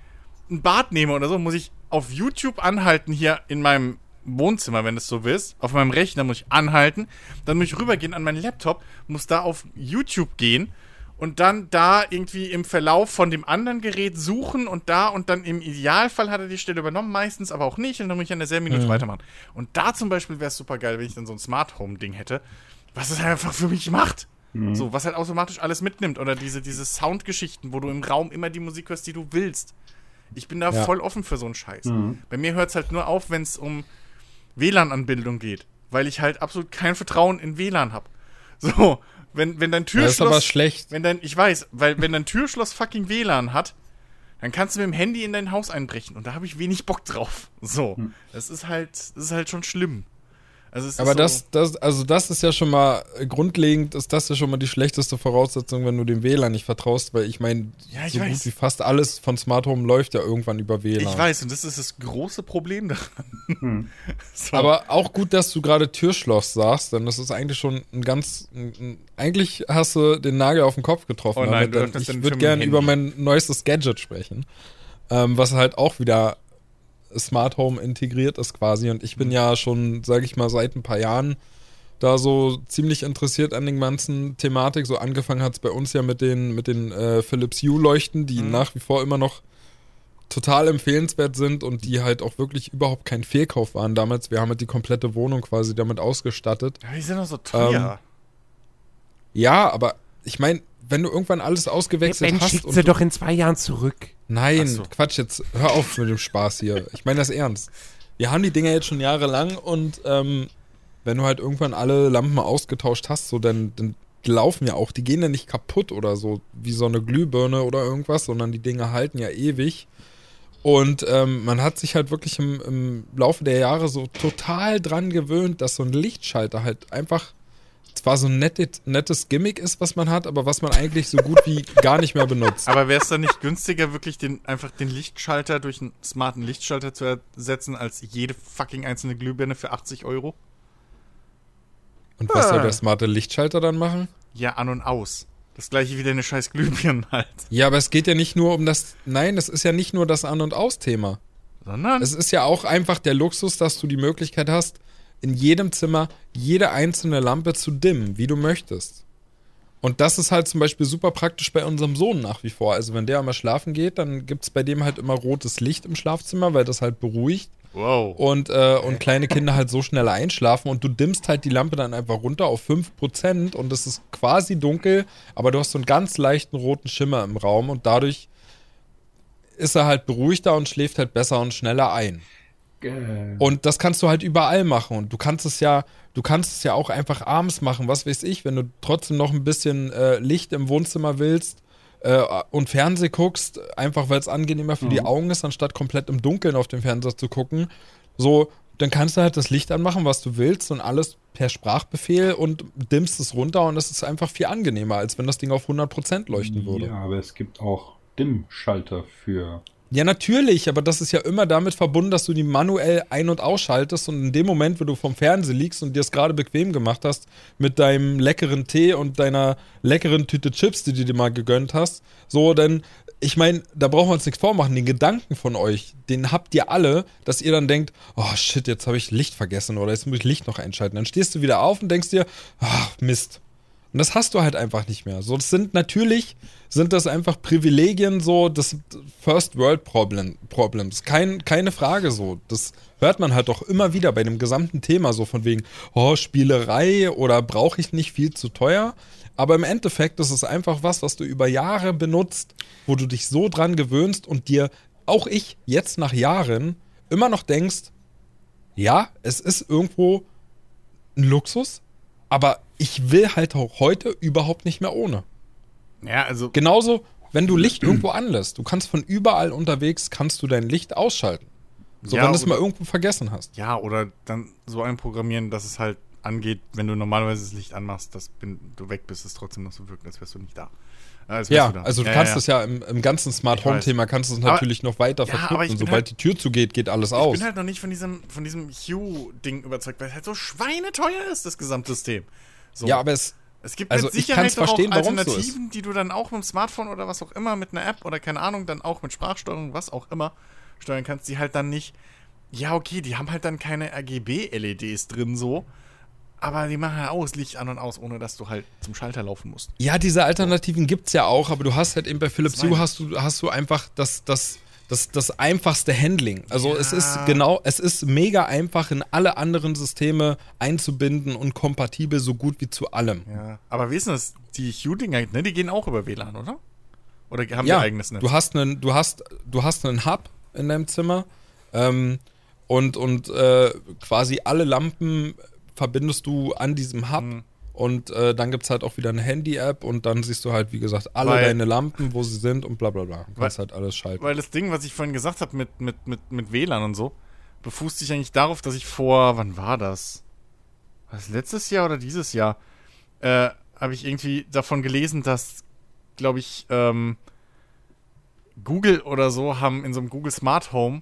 ein Bad nehme oder so, muss ich auf YouTube anhalten hier in meinem Wohnzimmer, wenn du es so willst. Auf meinem Rechner muss ich anhalten. Dann muss ich rübergehen an meinen Laptop, muss da auf YouTube gehen und dann da irgendwie im Verlauf von dem anderen Gerät suchen und da und dann im Idealfall hat er die Stelle übernommen, meistens aber auch nicht und dann muss ich an derselben Minute weitermachen. Und da zum Beispiel wäre es super geil, wenn ich dann so ein Smart Home Ding hätte, was es einfach für mich macht. So, was halt automatisch alles mitnimmt oder diese, diese Soundgeschichten, wo du im Raum immer die Musik hörst, die du willst. Ich bin da Ja. voll offen für so einen Scheiß. Bei mir hört es halt nur auf, wenn es um WLAN-Anbindung geht, weil ich halt absolut kein Vertrauen in WLAN habe. So, wenn, wenn dein Das Türschloss. ist aber schlecht. Wenn dein, ich weiß, weil wenn dein Türschloss fucking WLAN hat, dann kannst du mit dem Handy in dein Haus einbrechen und da habe ich wenig Bock drauf. So, das ist halt, das ist halt schon schlimm. Also es Aber ist das, das, also das ist ja schon mal grundlegend, ist das ja schon mal die schlechteste Voraussetzung, wenn du dem WLAN nicht vertraust, weil ich meine, Ja, ich so weiß. gut wie fast alles von Smart Home läuft ja irgendwann über WLAN. ich weiß und das ist das große Problem daran. So. Aber auch gut, dass du gerade Türschloss sagst, denn das ist eigentlich schon ein ganz. Ein, ein, eigentlich hast du den Nagel auf den Kopf getroffen. Oh nein, du denn öffnest ich würde gerne über mein neuestes Gadget sprechen, ähm, was halt auch wieder Smart Home integriert ist quasi. Und ich bin ja schon, sage ich mal, seit ein paar Jahren da so ziemlich interessiert an den ganzen Thematik. So angefangen hat es bei uns ja mit den, mit den äh, Philips Hue-Leuchten, die Mhm. nach wie vor immer noch total empfehlenswert sind und die halt auch wirklich überhaupt kein Fehlkauf waren damals. Wir haben halt die komplette Wohnung quasi damit ausgestattet. Ja, die sind doch so teuer. Ja, aber ich meine, wenn du irgendwann alles ausgewechselt Ben hast schickt sie du, doch in zwei Jahren zurück. Nein, so. Quatsch, jetzt hör auf mit dem Spaß hier. Ich meine das ernst. Wir haben die Dinger jetzt schon jahrelang und ähm, wenn du halt irgendwann alle Lampen ausgetauscht hast, so dann, dann laufen ja auch, die gehen ja nicht kaputt oder so, wie so eine Glühbirne oder irgendwas, sondern die Dinge halten ja ewig. Und ähm, man hat sich halt wirklich im, im Laufe der Jahre so total dran gewöhnt, dass so ein Lichtschalter halt einfach zwar so ein nettes, nettes Gimmick ist, was man hat, aber was man eigentlich so gut wie gar nicht mehr benutzt. Aber wäre es dann nicht günstiger, wirklich den, einfach den Lichtschalter durch einen smarten Lichtschalter zu ersetzen, als jede fucking einzelne Glühbirne für 80 Euro? Und was soll Ah. der smarte Lichtschalter dann machen? Ja, an und aus. Das gleiche wie deine scheiß Glühbirnen halt. Ja, aber es geht ja nicht nur um das. Nein, es ist ja nicht nur das An- und Aus-Thema. Sondern. Es ist ja auch einfach der Luxus, dass du die Möglichkeit hast, in jedem Zimmer jede einzelne Lampe zu dimmen, wie du möchtest. Und das ist halt zum Beispiel super praktisch bei unserem Sohn nach wie vor. Also wenn der einmal schlafen geht, dann gibt es bei dem halt immer rotes Licht im Schlafzimmer, weil das halt beruhigt. wow. und, äh, und kleine Kinder halt so schneller einschlafen und du dimmst halt die Lampe dann einfach runter auf 5% und es ist quasi dunkel, aber du hast so einen ganz leichten roten Schimmer im Raum und dadurch ist er halt beruhigter und schläft halt besser und schneller ein. Und das kannst du halt überall machen und du kannst es ja, du kannst es ja auch einfach abends machen, was weiß ich, wenn du trotzdem noch ein bisschen äh, Licht im Wohnzimmer willst äh, und Fernseh guckst, einfach weil es angenehmer für die Augen ist, anstatt komplett im Dunkeln auf dem Fernseher zu gucken, so, dann kannst du halt das Licht anmachen, was du willst und alles per Sprachbefehl und dimmst es runter und es ist einfach viel angenehmer, als wenn das Ding auf 100% leuchten würde. Ja, aber es gibt auch Dimmschalter für. Ja, natürlich, aber das ist ja immer damit verbunden, dass du die manuell ein- und ausschaltest und in dem Moment, wo du vom Fernseher liegst und dir es gerade bequem gemacht hast mit deinem leckeren Tee und deiner leckeren Tüte Chips, die du dir mal gegönnt hast, so, dann, ich meine, da brauchen wir uns nichts vormachen. Den Gedanken von euch, den habt ihr alle, dass ihr dann denkt, oh shit, jetzt habe ich Licht vergessen oder jetzt muss ich Licht noch einschalten. Dann stehst du wieder auf und denkst dir, ach, Mist. Und das hast du halt einfach nicht mehr. So, das sind natürlich, sind das einfach Privilegien, so das First World Problem, Problems. Kein, keine Frage so. Das hört man halt doch immer wieder bei dem gesamten Thema, so von wegen, oh, Spielerei oder brauche ich nicht viel zu teuer. Aber im Endeffekt ist es einfach was, was du über Jahre benutzt, wo du dich so dran gewöhnst und dir, auch ich, jetzt nach Jahren, immer noch denkst, ja, es ist irgendwo ein Luxus, aber ich will halt auch heute überhaupt nicht mehr ohne. Ja, also. Genauso, wenn du Licht irgendwo anlässt, du kannst von überall unterwegs, kannst du dein Licht ausschalten. So, Ja, wenn du es mal irgendwo vergessen hast. Ja, oder dann so einprogrammieren, dass es halt angeht, wenn du normalerweise das Licht anmachst, dass wenn du weg bist, es trotzdem noch so wirkt, als wärst du nicht da. Wärst Ja, du also du ja, kannst ja. es ja im, im ganzen Smart Ich Home weiß. Thema kannst du es Aber- natürlich noch weiter Ja, aber verknüpfen. ich bin Sobald halt- die Tür zugeht, geht alles Ich aus. bin halt noch nicht von diesem, von diesem Hue-Ding überzeugt, weil es halt so schweineteuer ist, das Gesamtsystem. So. ja, aber es, Es gibt Also mit ich Sicherheit auch es so Alternativen, die du dann auch mit dem Smartphone oder was auch immer, mit einer App oder keine Ahnung, dann auch mit Sprachsteuerung, was auch immer, steuern kannst, die halt dann nicht. Ja, okay, die haben halt dann keine RGB-LEDs drin so. Aber die machen ja auch das Licht an und aus, ohne dass du halt zum Schalter laufen musst. Ja, diese Alternativen gibt's ja auch, aber du hast halt eben bei Philips Hue hast du, hast du einfach das, das, das, das einfachste Handling. Also Ja. es ist genau, es ist mega einfach in alle anderen Systeme einzubinden und kompatibel so gut wie zu allem. Ja. Aber denn das? Die Hue-Dinger, ne, die gehen auch über WLAN, oder? Oder haben ja, die eigenes Netz? du hast einen, du hast, du hast einen Hub in deinem Zimmer ähm, und und äh, quasi alle Lampen verbindest du an diesem Hub. Mhm. Und äh, dann gibt's halt auch wieder eine Handy-App und dann siehst du halt, wie gesagt, alle Weil- deine Lampen, wo sie sind und bla bla bla. Du kannst Weil- halt alles schalten. Weil das Ding, was ich vorhin gesagt habe mit, mit, mit, mit WLAN und so, befußt sich eigentlich darauf, dass ich vor, wann war das? War das letztes Jahr oder dieses Jahr? Äh, habe ich irgendwie davon gelesen, dass, glaube ich, ähm, Google oder so haben in so einem Google Smart Home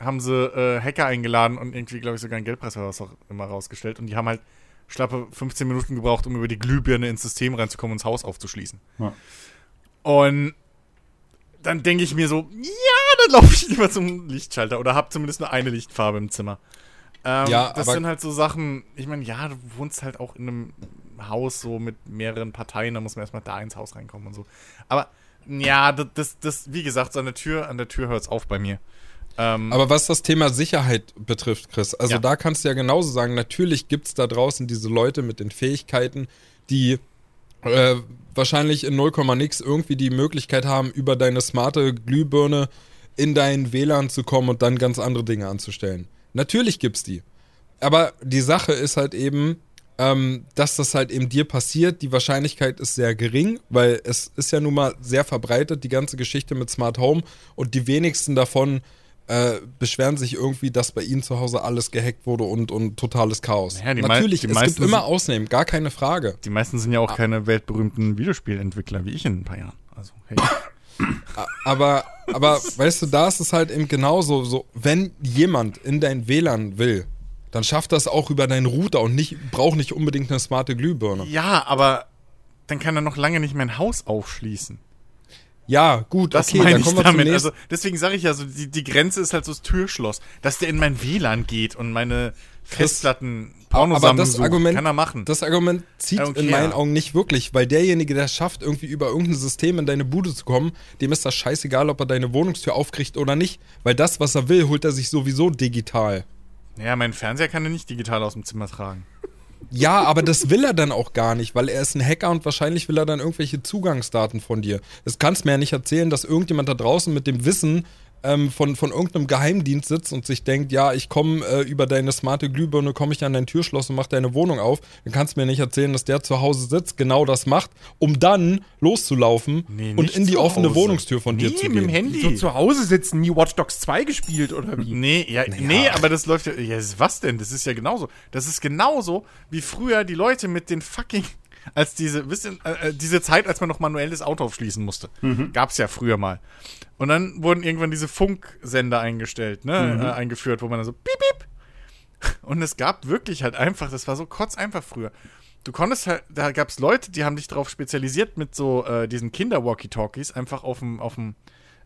haben sie äh, Hacker eingeladen und irgendwie, glaube ich, sogar einen Geldpreis oder was auch immer rausgestellt. Und die haben halt schlappe 15 Minuten gebraucht, um über die Glühbirne ins System reinzukommen und das Haus aufzuschließen. Ja. Und dann denke ich mir so, ja, dann laufe ich lieber zum Lichtschalter oder habe zumindest nur eine Lichtfarbe im Zimmer. Ähm, Ja, das aber- sind halt so Sachen, ich meine, ja, du wohnst halt auch in einem Haus so mit mehreren Parteien, da muss man erstmal da ins Haus reinkommen und so. Aber ja, das, das, das wie gesagt, so an der Tür, an der Tür hört es auf bei mir. Ähm, Aber was das Thema Sicherheit betrifft, Chris, also Ja. da kannst du ja genauso sagen, natürlich gibt's da draußen diese Leute mit den Fähigkeiten, die äh, wahrscheinlich in 0, nix irgendwie die Möglichkeit haben, über deine smarte Glühbirne in dein WLAN zu kommen und dann ganz andere Dinge anzustellen. Natürlich gibt's die. Aber die Sache ist halt eben, ähm, dass das halt eben dir passiert. Die Wahrscheinlichkeit ist sehr gering, weil es ist ja nun mal sehr verbreitet, die ganze Geschichte mit Smart Home und die wenigsten davon äh, beschweren sich irgendwie, dass bei ihnen zu Hause alles gehackt wurde und, und totales Chaos. Naja, Natürlich, es gibt immer Ausnahmen, gar keine Frage. die meisten sind ja Ah. auch keine weltberühmten Videospielentwickler wie ich in ein paar Jahren. Also, hey. Aber, aber weißt du, da ist es halt eben genauso, so, wenn jemand in dein WLAN will, dann schafft das auch über deinen Router und nicht, braucht nicht unbedingt eine smarte Glühbirne. ja, aber dann kann er noch lange nicht mein Haus aufschließen. Ja, gut, Das okay, meine dann ich damit. Also, deswegen sage ich ja, so, die, die Grenze ist halt so das Türschloss. Dass der in mein WLAN geht und meine Festplatten aber Pornosammlung das sucht, Argument, kann er machen. das Argument zieht don't in meinen Augen nicht wirklich, weil derjenige, der es schafft, irgendwie über irgendein System in deine Bude zu kommen, dem ist das scheißegal, ob er deine Wohnungstür aufkriegt oder nicht, weil das, was er will, holt er sich sowieso digital. Naja, mein Fernseher kann er nicht digital aus dem Zimmer tragen. Ja, aber das will er dann auch gar nicht, weil er ist ein Hacker und wahrscheinlich will er dann irgendwelche Zugangsdaten von dir. Das kannst mir ja nicht erzählen, dass irgendjemand da draußen mit dem Wissen ähm, von, von irgendeinem Geheimdienst sitzt und sich denkt, ja, ich komme äh, über deine smarte Glühbirne, komme ich an dein Türschloss und mache deine Wohnung auf. Dann kannst du mir nicht erzählen, dass der zu Hause sitzt, genau das macht, um dann loszulaufen Nee, und in die offene Hause. Wohnungstür von dir nee, zu mit dem gehen. Handy. So zu Hause sitzen, nie Watch Dogs 2 gespielt oder wie? Nee, ja, nee, aber das läuft ja. ja. Was denn? Das ist ja genauso. Das ist genauso wie früher die Leute mit den fucking. Als diese, wisst ihr, äh, äh, diese Zeit, als man noch manuell das Auto aufschließen musste. Gab's ja früher mal. Und dann wurden irgendwann diese Funksender eingestellt, ne, äh, eingeführt, wo man dann so piep, piep. Und es gab wirklich halt einfach, das war so kurz einfach früher. Du konntest halt, da gab's Leute, die haben dich darauf spezialisiert, mit so äh, diesen Kinder-Walkie-Talkies einfach auf dem, auf dem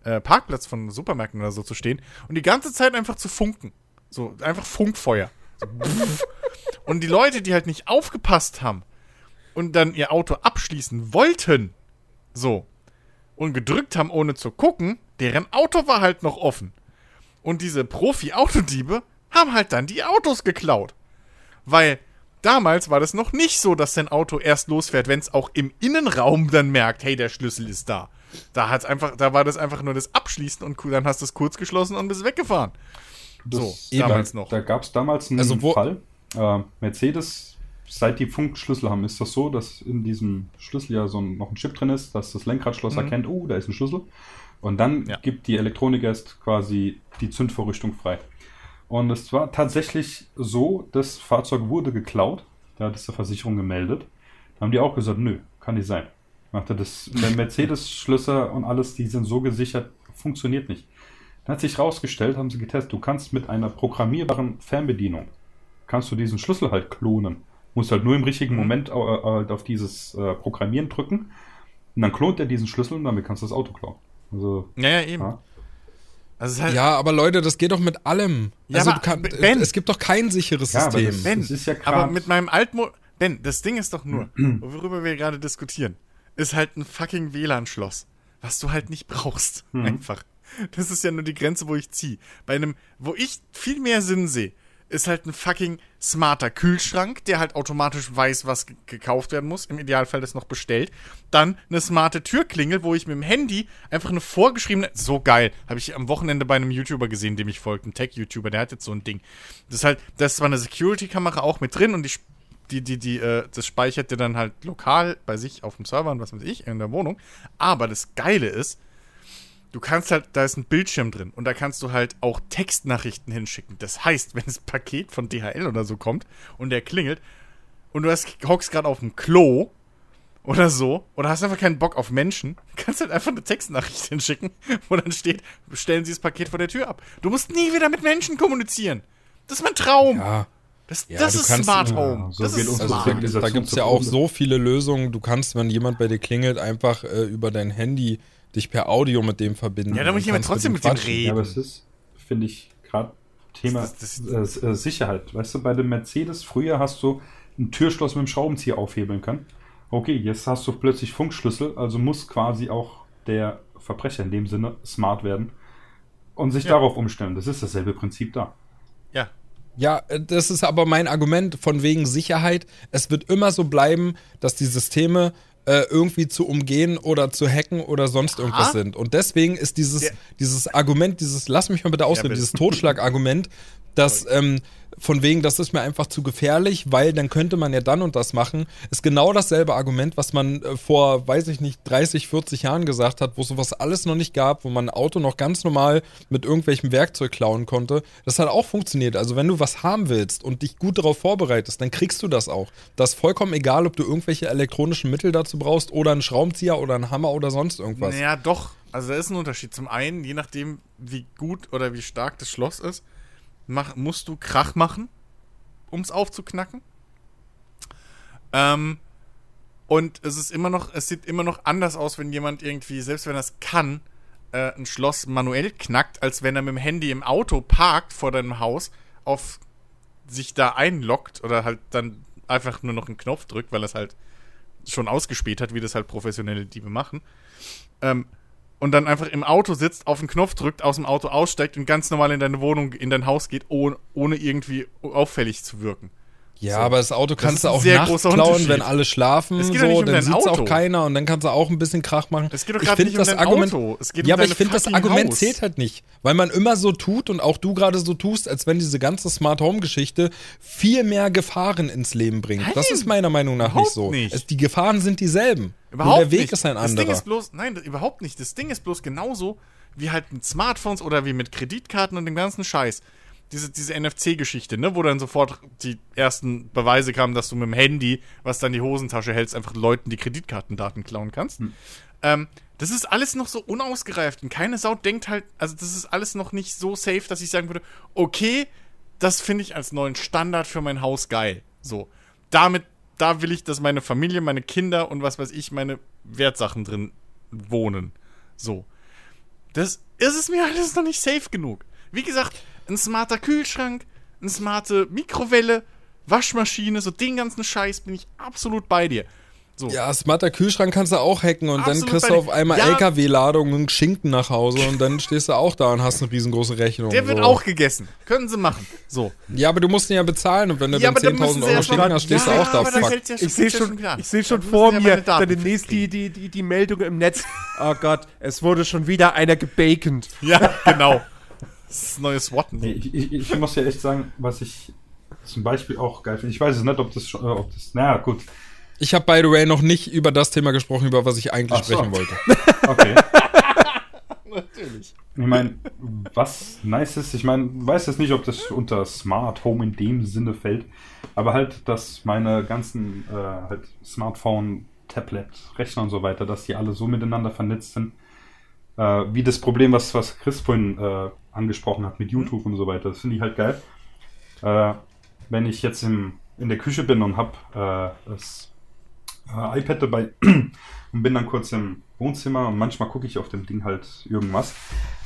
äh, Parkplatz von Supermärkten oder so zu stehen und die ganze Zeit einfach zu funken. So, einfach Funkfeuer. So, und die Leute, die halt nicht aufgepasst haben und dann ihr Auto abschließen wollten, so, und gedrückt haben, ohne zu gucken, deren Auto war halt noch offen. Und diese Profi-Autodiebe haben halt dann die Autos geklaut. Weil damals war das noch nicht so, dass dein Auto erst losfährt, wenn es auch im Innenraum dann merkt, hey, der Schlüssel ist da. Da hat's einfach, da war das einfach nur das Abschließen und dann hast du es kurz geschlossen und bist weggefahren. Das, so, damals da, noch. Da gab es damals einen Also wo- Fall. Äh, Mercedes, seit die Funkschlüssel haben, ist das so, dass in diesem Schlüssel ja so ein, noch ein Chip drin ist, dass das Lenkradschloss erkennt, oh, da ist ein Schlüssel. Und dann Mhm. Ja. gibt die Elektronik erst quasi die Zündvorrichtung frei. Und es war tatsächlich so, das Fahrzeug wurde geklaut. Da hat es der Versicherung gemeldet. Da haben die auch gesagt, nö, kann nicht sein. Machte das, der Mercedes-Schlüssel und alles, die sind so gesichert, funktioniert nicht. Dann hat sich rausgestellt, haben sie getestet, du kannst mit einer programmierbaren Fernbedienung, kannst du diesen Schlüssel halt klonen. Musst halt nur im richtigen Moment äh, halt auf dieses äh, Programmieren drücken und dann klont er diesen Schlüssel und damit kannst du das Auto klauen. Also, Ja, ja, eben. ja. Also halt, Ja, aber Leute, das geht doch mit allem. Ja, also aber du kann, Ben- es gibt doch kein sicheres Ja, aber System. das- Ben, Das ist ja aber mit meinem Altmo... Ben, das Ding ist doch nur, worüber wir gerade diskutieren, ist halt ein fucking WLAN-Schloss, was du halt nicht brauchst. Einfach. Das ist ja nur die Grenze, wo ich ziehe. Bei einem, wo ich viel mehr Sinn sehe, ist halt ein fucking smarter Kühlschrank, der halt automatisch weiß, was ge- gekauft werden muss. Im Idealfall das noch bestellt. Dann eine smarte Türklingel, wo ich mit dem Handy einfach eine vorgeschriebene. So geil. Habe ich am Wochenende bei einem YouTuber gesehen, dem ich folge, einem Tech-YouTuber, der hat jetzt so ein Ding. Das ist halt, da ist zwar eine Security-Kamera auch mit drin und die, die, die, die, äh, das speichert dir dann halt lokal bei sich auf dem Server und was weiß ich, in der Wohnung. Aber das Geile ist, du kannst halt, da ist ein Bildschirm drin und da kannst du halt auch Textnachrichten hinschicken. Das heißt, wenn das Paket von DHL oder so kommt und der klingelt und du hast, hockst gerade auf dem Klo oder so oder hast einfach keinen Bock auf Menschen, kannst halt einfach eine Textnachricht hinschicken, wo dann steht, stellen Sie das Paket vor der Tür ab. Du musst nie wieder mit Menschen kommunizieren. Das ist mein Traum. Ja, das Ja, das ist kannst- Smart Ja, Home. so das geht ist also smart. da, gibt es ja auch so viele Lösungen. Du kannst, wenn jemand bei dir klingelt, einfach äh, über dein Handy dich per Audio mit dem verbinden. Ja, da muss ich aber trotzdem ihm mit dem reden. Ja, aber es ist, finde ich, gerade Thema Das- das- äh, äh, Sicherheit. Weißt du, bei dem Mercedes, früher hast du ein Türschloss mit dem Schraubenzieher aufhebeln können. Okay, jetzt hast du plötzlich Funkschlüssel, also muss quasi auch der Verbrecher in dem Sinne smart werden und sich Ja. darauf umstellen. Das ist dasselbe Prinzip da. Ja. Ja, äh, das ist aber mein Argument von wegen Sicherheit. Es wird immer so bleiben, dass die Systeme äh, irgendwie zu umgehen oder zu hacken oder sonst irgendwas sind. Und deswegen ist dieses, Der- dieses Argument, dieses, lass mich mal bitte ausreden, bitte. dieses Totschlagargument, dass ähm, von wegen, das ist mir einfach zu gefährlich, weil dann könnte man ja dann und das machen, ist genau dasselbe Argument, was man äh, vor, weiß ich nicht, 30, 40 Jahren gesagt hat, wo sowas alles noch nicht gab, wo man ein Auto noch ganz normal mit irgendwelchem Werkzeug klauen konnte. Das hat auch funktioniert. Also wenn du was haben willst und dich gut darauf vorbereitest, dann kriegst du das auch. Das ist vollkommen egal, ob du irgendwelche elektronischen Mittel dazu brauchst oder einen Schraubenzieher oder einen Hammer oder sonst irgendwas. Naja, doch. Also da ist ein Unterschied. Zum einen, je nachdem, wie gut oder wie stark das Schloss ist, mach, musst du Krach machen, um es aufzuknacken. Ähm, und es ist immer noch, es sieht immer noch anders aus, wenn jemand irgendwie, selbst wenn er es kann, äh, ein Schloss manuell knackt, als wenn er mit dem Handy im Auto parkt vor deinem Haus, auf sich da einloggt oder halt dann einfach nur noch einen Knopf drückt, weil er es halt schon ausgespäht hat, wie das halt professionelle Diebe machen. Ähm, und dann einfach im Auto sitzt, auf den Knopf drückt, aus dem Auto aussteigt und ganz normal in deine Wohnung, in dein Haus geht, ohne, ohne irgendwie auffällig zu wirken. Ja, So. aber das Auto Das kannst ist du auch nachts klauen, wenn alle schlafen, Es geht so, nicht um dann sieht's Auto. auch keiner und dann kannst du auch ein bisschen Krach machen. Es geht doch gerade nicht um dein Argument, Auto. Es geht um ja, aber deine ich finde, das Argument Haus. zählt halt nicht, weil man immer so tut und auch du gerade so tust, als wenn diese ganze Smart Home Geschichte viel mehr Gefahren ins Leben bringt. Das Nein, ist meiner Meinung nach nicht so. nicht. Es, die Gefahren sind dieselben. Überhaupt Nur der Weg nicht. ist ein Das Ding anderer. ist bloß, nein, das- überhaupt nicht. Das Ding ist bloß genauso wie halt mit Smartphones oder wie mit Kreditkarten und dem ganzen Scheiß. Diese, diese NFC-Geschichte, ne, wo dann sofort die ersten Beweise kamen, dass du mit dem Handy, was dann die Hosentasche hältst, einfach Leuten die Kreditkartendaten klauen kannst. Ähm, das ist alles noch so unausgereift und keine Sau denkt halt, also das ist alles noch nicht so safe, dass ich sagen würde, okay, das finde ich als neuen Standard für mein Haus geil. So. Damit, da will ich, dass meine Familie, meine Kinder und was weiß ich, meine Wertsachen drin wohnen. So. Das ist es mir alles noch nicht safe genug. Wie gesagt, ein smarter Kühlschrank, eine smarte Mikrowelle, Waschmaschine, so den ganzen Scheiß bin ich absolut bei dir. So. Ja, smarter Kühlschrank kannst du auch hacken und Absolut dann kriegst du auf einmal Ja. LKW-Ladung und Schinken nach Hause und dann stehst du auch da und hast eine riesengroße Rechnung. Der wird so. auch gegessen. Können sie machen. So. Ja, aber du musst ihn ja bezahlen und wenn du Ja, dann aber dann 10.000 müssen sie Euro Schinken hast, stehst Ja, du auch da. Fuck. Ich sehe schon, klar. ich seh schon vor mir dann demnächst die, die, die, die Meldung im Netz. Oh Gott, es wurde schon wieder einer gebakend. Ja, genau. Das neue SWAT. Nee, ich, ich, ich muss ja echt sagen, was ich zum Beispiel auch geil finde. Ich weiß es nicht, ob das schon, äh, ob das, naja, gut. Ich habe, by the way, noch nicht über das Thema gesprochen, über was ich eigentlich Ach so. sprechen wollte. Okay. Natürlich. Ich meine, was nice ist, ich meine, weiß jetzt nicht, ob das unter Smart Home in dem Sinne fällt, aber halt, dass meine ganzen äh, halt Smartphone, Tablet, Rechner und so weiter, dass die alle so miteinander vernetzt sind, äh, wie das Problem, was, was Chris vorhin äh, angesprochen hat mit YouTube und so weiter. Das finde ich halt geil. Äh, wenn ich jetzt im, in der Küche bin und habe äh, das äh, iPad dabei und bin dann kurz im Wohnzimmer und manchmal gucke ich auf dem Ding halt irgendwas.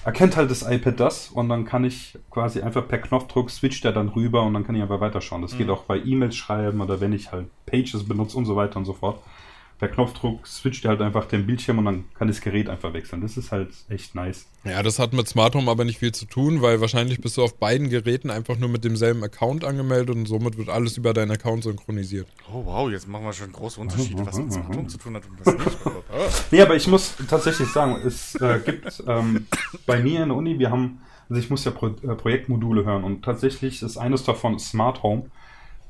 erkennt halt das iPad das und dann kann ich quasi einfach per Knopfdruck switcht er dann rüber und dann kann ich einfach weiterschauen. Das geht auch bei E-Mails schreiben oder wenn ich halt Pages benutze und so weiter und so fort. Per Knopfdruck switcht er halt einfach den Bildschirm und dann kann das Gerät einfach wechseln. Das ist halt echt nice. Ja, das hat mit Smart Home aber nicht viel zu tun, weil wahrscheinlich bist du auf beiden Geräten einfach nur mit demselben Account angemeldet und somit wird alles über deinen Account synchronisiert. Oh wow, jetzt machen wir schon große Unterschiede, was mit Smart Home zu tun hat und was nicht. Oh, oh. Nee, aber ich muss tatsächlich sagen, es äh, gibt ähm, bei mir in der Uni, wir haben, also ich muss ja Pro äh, Projektmodule hören und tatsächlich ist eines davon Smart Home,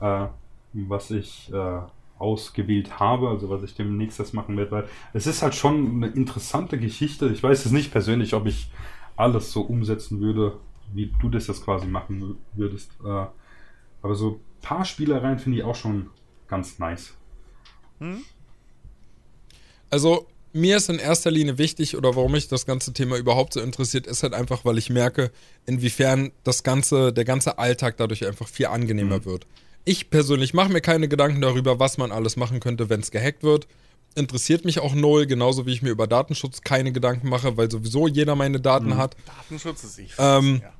äh, was ich äh, ausgewählt habe, also was ich demnächst das machen werde, weil es ist halt schon eine interessante Geschichte. Ich weiß es nicht persönlich, ob ich alles so umsetzen würde, wie du das jetzt quasi machen würdest. Äh, aber so ein paar Spielereien finde ich auch schon ganz nice. Also, mir ist in erster Linie wichtig, oder warum mich das ganze Thema überhaupt so interessiert, ist halt einfach, weil ich merke, inwiefern das ganze, der ganze Alltag dadurch einfach viel angenehmer wird. Ich persönlich mache mir keine Gedanken darüber, was man alles machen könnte, wenn es gehackt wird. Interessiert mich auch null, genauso wie ich mir über Datenschutz keine Gedanken mache, weil sowieso jeder meine Daten hat. Datenschutz ist ich. Ähm, ja.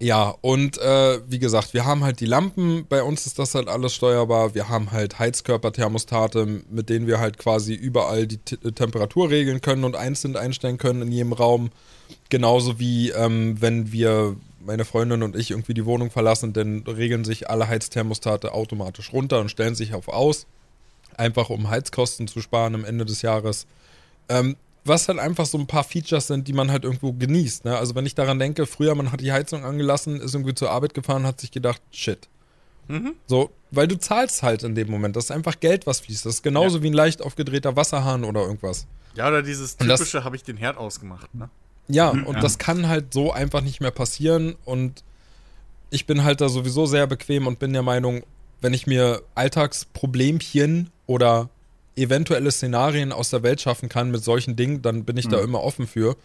Ja, und äh, wie gesagt, wir haben halt die Lampen, bei uns ist das halt alles steuerbar. Wir haben halt Heizkörperthermostate, mit denen wir halt quasi überall die T Temperatur regeln können und einzeln einstellen können in jedem Raum. Genauso wie ähm, wenn wir, meine Freundin und ich, irgendwie die Wohnung verlassen, dann regeln sich alle Heizthermostate automatisch runter und stellen sich auf aus. Einfach um Heizkosten zu sparen am Ende des Jahres. Ähm, was halt einfach so ein paar Features sind, die man halt irgendwo genießt. Ne? Also wenn ich daran denke, früher man hat die Heizung angelassen, ist irgendwie zur Arbeit gefahren, hat sich gedacht, shit. So, weil du zahlst halt in dem Moment. Das ist einfach Geld, was fließt. Das ist genauso wie ein leicht aufgedrehter Wasserhahn oder irgendwas. ja, oder dieses typische, habe ich den Herd ausgemacht, ne? Ja, und das kann halt so einfach nicht mehr passieren. Und ich bin halt da sowieso sehr bequem und bin der Meinung, wenn ich mir Alltagsproblemchen oder eventuelle Szenarien aus der Welt schaffen kann mit solchen Dingen, dann bin ich da immer offen für.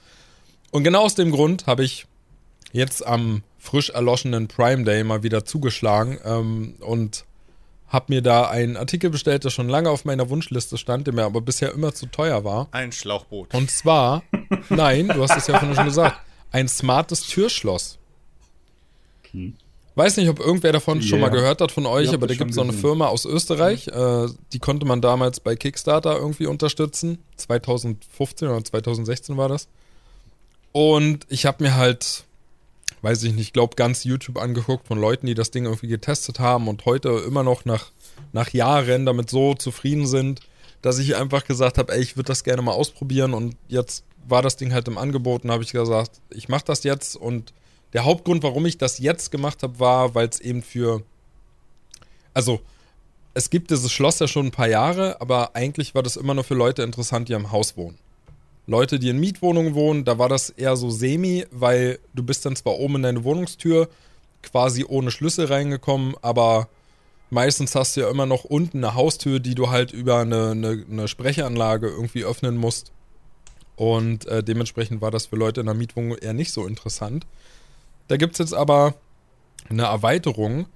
Und genau aus dem Grund habe ich jetzt am frisch erloschenen Prime Day mal wieder zugeschlagen ähm, und habe mir da einen Artikel bestellt, der schon lange auf meiner Wunschliste stand, der mir aber bisher immer zu teuer war. Ein Schlauchboot. Und zwar, nein, du hast es ja vorhin schon gesagt, ein smartes Türschloss. Weiß nicht, ob irgendwer davon schon Ja. mal gehört hat von euch, aber da schon gibt es so eine. Firma aus Österreich, äh, die konnte man damals bei Kickstarter irgendwie unterstützen. 2015 oder 2016 war das. Und ich habe mir halt, weiß ich nicht, glaube ganz YouTube angeguckt von Leuten, die das Ding irgendwie getestet haben und heute immer noch nach, nach Jahren damit so zufrieden sind, dass ich einfach gesagt habe, ey, ich würde das gerne mal ausprobieren und jetzt war das Ding halt im Angebot und habe ich gesagt, ich mache das jetzt und der Hauptgrund, warum ich das jetzt gemacht habe, war, weil es eben für, also es gibt dieses Schloss ja schon ein paar Jahre, aber eigentlich war das immer nur für Leute interessant, die am Haus wohnen. Leute, die in Mietwohnungen wohnen, da war das eher so semi, weil du bist dann zwar oben in deine Wohnungstür quasi ohne Schlüssel reingekommen, aber meistens hast du ja immer noch unten eine Haustür, die du halt über eine, eine, eine Sprechanlage irgendwie öffnen musst. Und äh, dementsprechend war das für Leute in der Mietwohnung eher nicht so interessant. Da gibt es jetzt aber eine Erweiterung,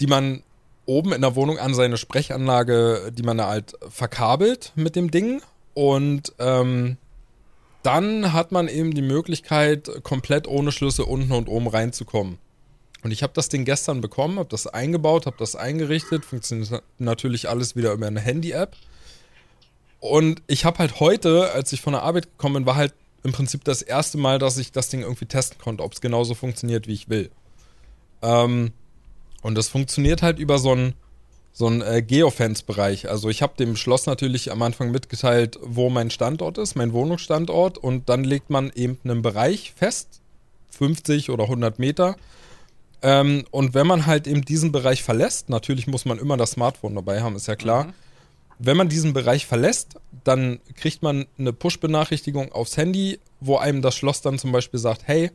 die man oben in der Wohnung an seine Sprechanlage, die man da halt verkabelt mit dem Ding. Und ähm, dann hat man eben die Möglichkeit, komplett ohne Schlüssel unten und oben reinzukommen. Und ich habe das Ding gestern bekommen, habe das eingebaut, habe das eingerichtet, funktioniert natürlich alles wieder über eine Handy-App. Und ich habe halt heute, als ich von der Arbeit gekommen bin, war halt im Prinzip das erste Mal, dass ich das Ding irgendwie testen konnte, ob es genauso funktioniert, wie ich will. Ähm, und das funktioniert halt über so einen so einen, äh, Geofence-Bereich. Also ich habe dem Schloss natürlich am Anfang mitgeteilt, wo mein Standort ist, mein Wohnungsstandort. Und dann legt man eben einen Bereich fest, 50 oder 100 Meter. Ähm, und wenn man halt eben diesen Bereich verlässt, natürlich muss man immer das Smartphone dabei haben, ist ja klar. Wenn man diesen Bereich verlässt, dann kriegt man eine Push-Benachrichtigung aufs Handy, wo einem das Schloss dann zum Beispiel sagt, hey,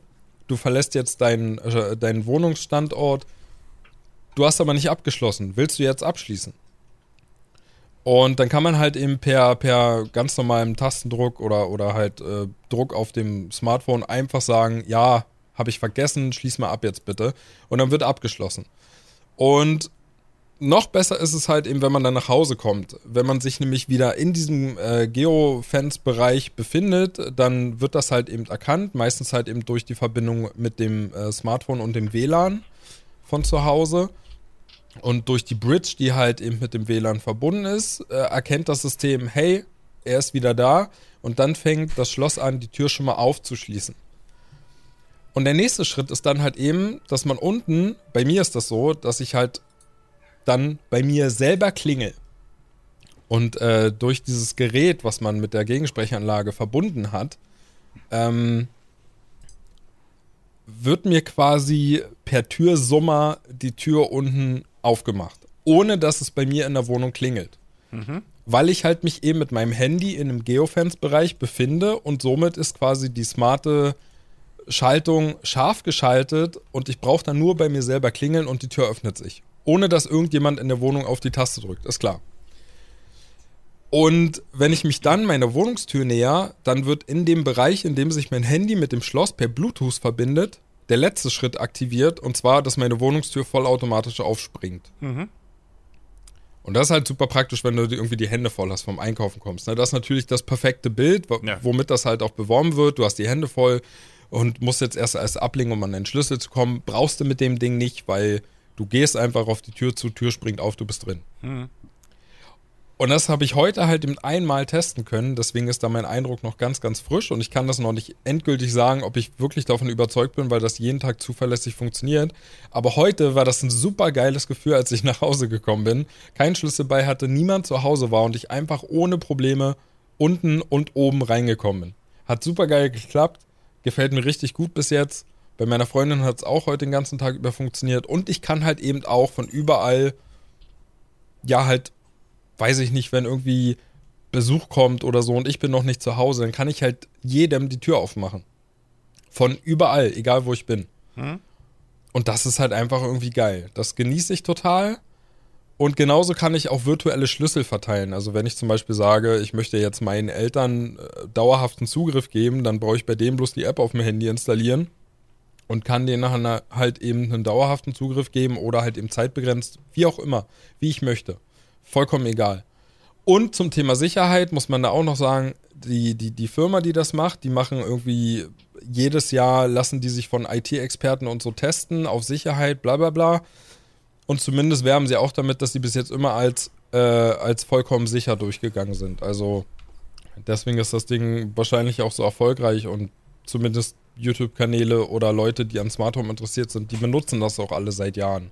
du verlässt jetzt deinen, äh, deinen Wohnungsstandort, du hast aber nicht abgeschlossen, willst du jetzt abschließen? Und dann kann man halt eben per, per ganz normalem Tastendruck oder, oder halt äh, Druck auf dem Smartphone einfach sagen, ja, habe ich vergessen, schließ mal ab jetzt bitte. Und dann wird abgeschlossen. Und noch besser ist es halt eben, wenn man dann nach Hause kommt. Wenn man sich nämlich wieder in diesem äh, Geofence-Bereich befindet, dann wird das halt eben erkannt. Meistens halt eben durch die Verbindung mit dem äh, Smartphone und dem WLAN von zu Hause. Und durch die Bridge, die halt eben mit dem WLAN verbunden ist, äh, erkennt das System, hey, er ist wieder da. Und dann fängt das Schloss an, die Tür schon mal aufzuschließen. Und der nächste Schritt ist dann halt eben, dass man unten, bei mir ist das so, dass ich halt dann bei mir selber klingel. Und äh, durch dieses Gerät, was man mit der Gegensprechanlage verbunden hat, ähm, wird mir quasi per Türsummer die Tür unten aufgemacht, ohne dass es bei mir in der Wohnung klingelt. Mhm. Weil ich halt mich eben mit meinem Handy in einem Geofence-Bereich befinde und somit ist quasi die smarte Schaltung scharf geschaltet und ich brauche dann nur bei mir selber klingeln und die Tür öffnet sich. Ohne dass irgendjemand in der Wohnung auf die Taste drückt, ist klar. Und wenn ich mich dann meiner Wohnungstür näher, dann wird in dem Bereich, in dem sich mein Handy mit dem Schloss per Bluetooth verbindet, der letzte Schritt aktiviert, und zwar, dass meine Wohnungstür vollautomatisch aufspringt. Mhm. Und das ist halt super praktisch, wenn du irgendwie die Hände voll hast vom Einkaufen kommst. Ne? Das ist natürlich das perfekte Bild, womit das halt auch beworben wird. Du hast die Hände voll und musst jetzt erst erst ablegen, um an deinen Schlüssel zu kommen. Brauchst du mit dem Ding nicht, weil du gehst einfach auf die Tür zu, Tür springt auf, du bist drin. Mhm. Und das habe ich heute halt eben einmal testen können, deswegen ist da mein Eindruck noch ganz, ganz frisch und ich kann das noch nicht endgültig sagen, ob ich wirklich davon überzeugt bin, weil das jeden Tag zuverlässig funktioniert. Aber heute war das ein super geiles Gefühl, als ich nach Hause gekommen bin, keinen Schlüssel bei hatte, niemand zu Hause war und ich einfach ohne Probleme unten und oben reingekommen bin. Hat super geil geklappt, gefällt mir richtig gut bis jetzt. Bei meiner Freundin hat es auch heute den ganzen Tag über funktioniert und ich kann halt eben auch von überall ja halt weiß ich nicht, wenn irgendwie Besuch kommt oder so und ich bin noch nicht zu Hause, dann kann ich halt jedem die Tür aufmachen. Von überall, egal wo ich bin. Hm? Und das ist halt einfach irgendwie geil. Das genieße ich total. Und genauso kann ich auch virtuelle Schlüssel verteilen. Also wenn ich zum Beispiel sage, ich möchte jetzt meinen Eltern äh, dauerhaften Zugriff geben, dann brauche ich bei dem bloß die App auf dem Handy installieren und kann denen nachher halt eben einen dauerhaften Zugriff geben oder halt eben zeitbegrenzt, wie auch immer, wie ich möchte. Vollkommen egal. Und zum Thema Sicherheit muss man da auch noch sagen, die, die, die Firma, die das macht, die machen irgendwie jedes Jahr, lassen die sich von IT-Experten und so testen auf Sicherheit, bla bla bla. Und zumindest werben sie auch damit, dass sie bis jetzt immer als, äh, als vollkommen sicher durchgegangen sind. Also deswegen ist das Ding wahrscheinlich auch so erfolgreich und zumindest YouTube-Kanäle oder Leute, die an Smart Home interessiert sind, die benutzen das auch alle seit Jahren.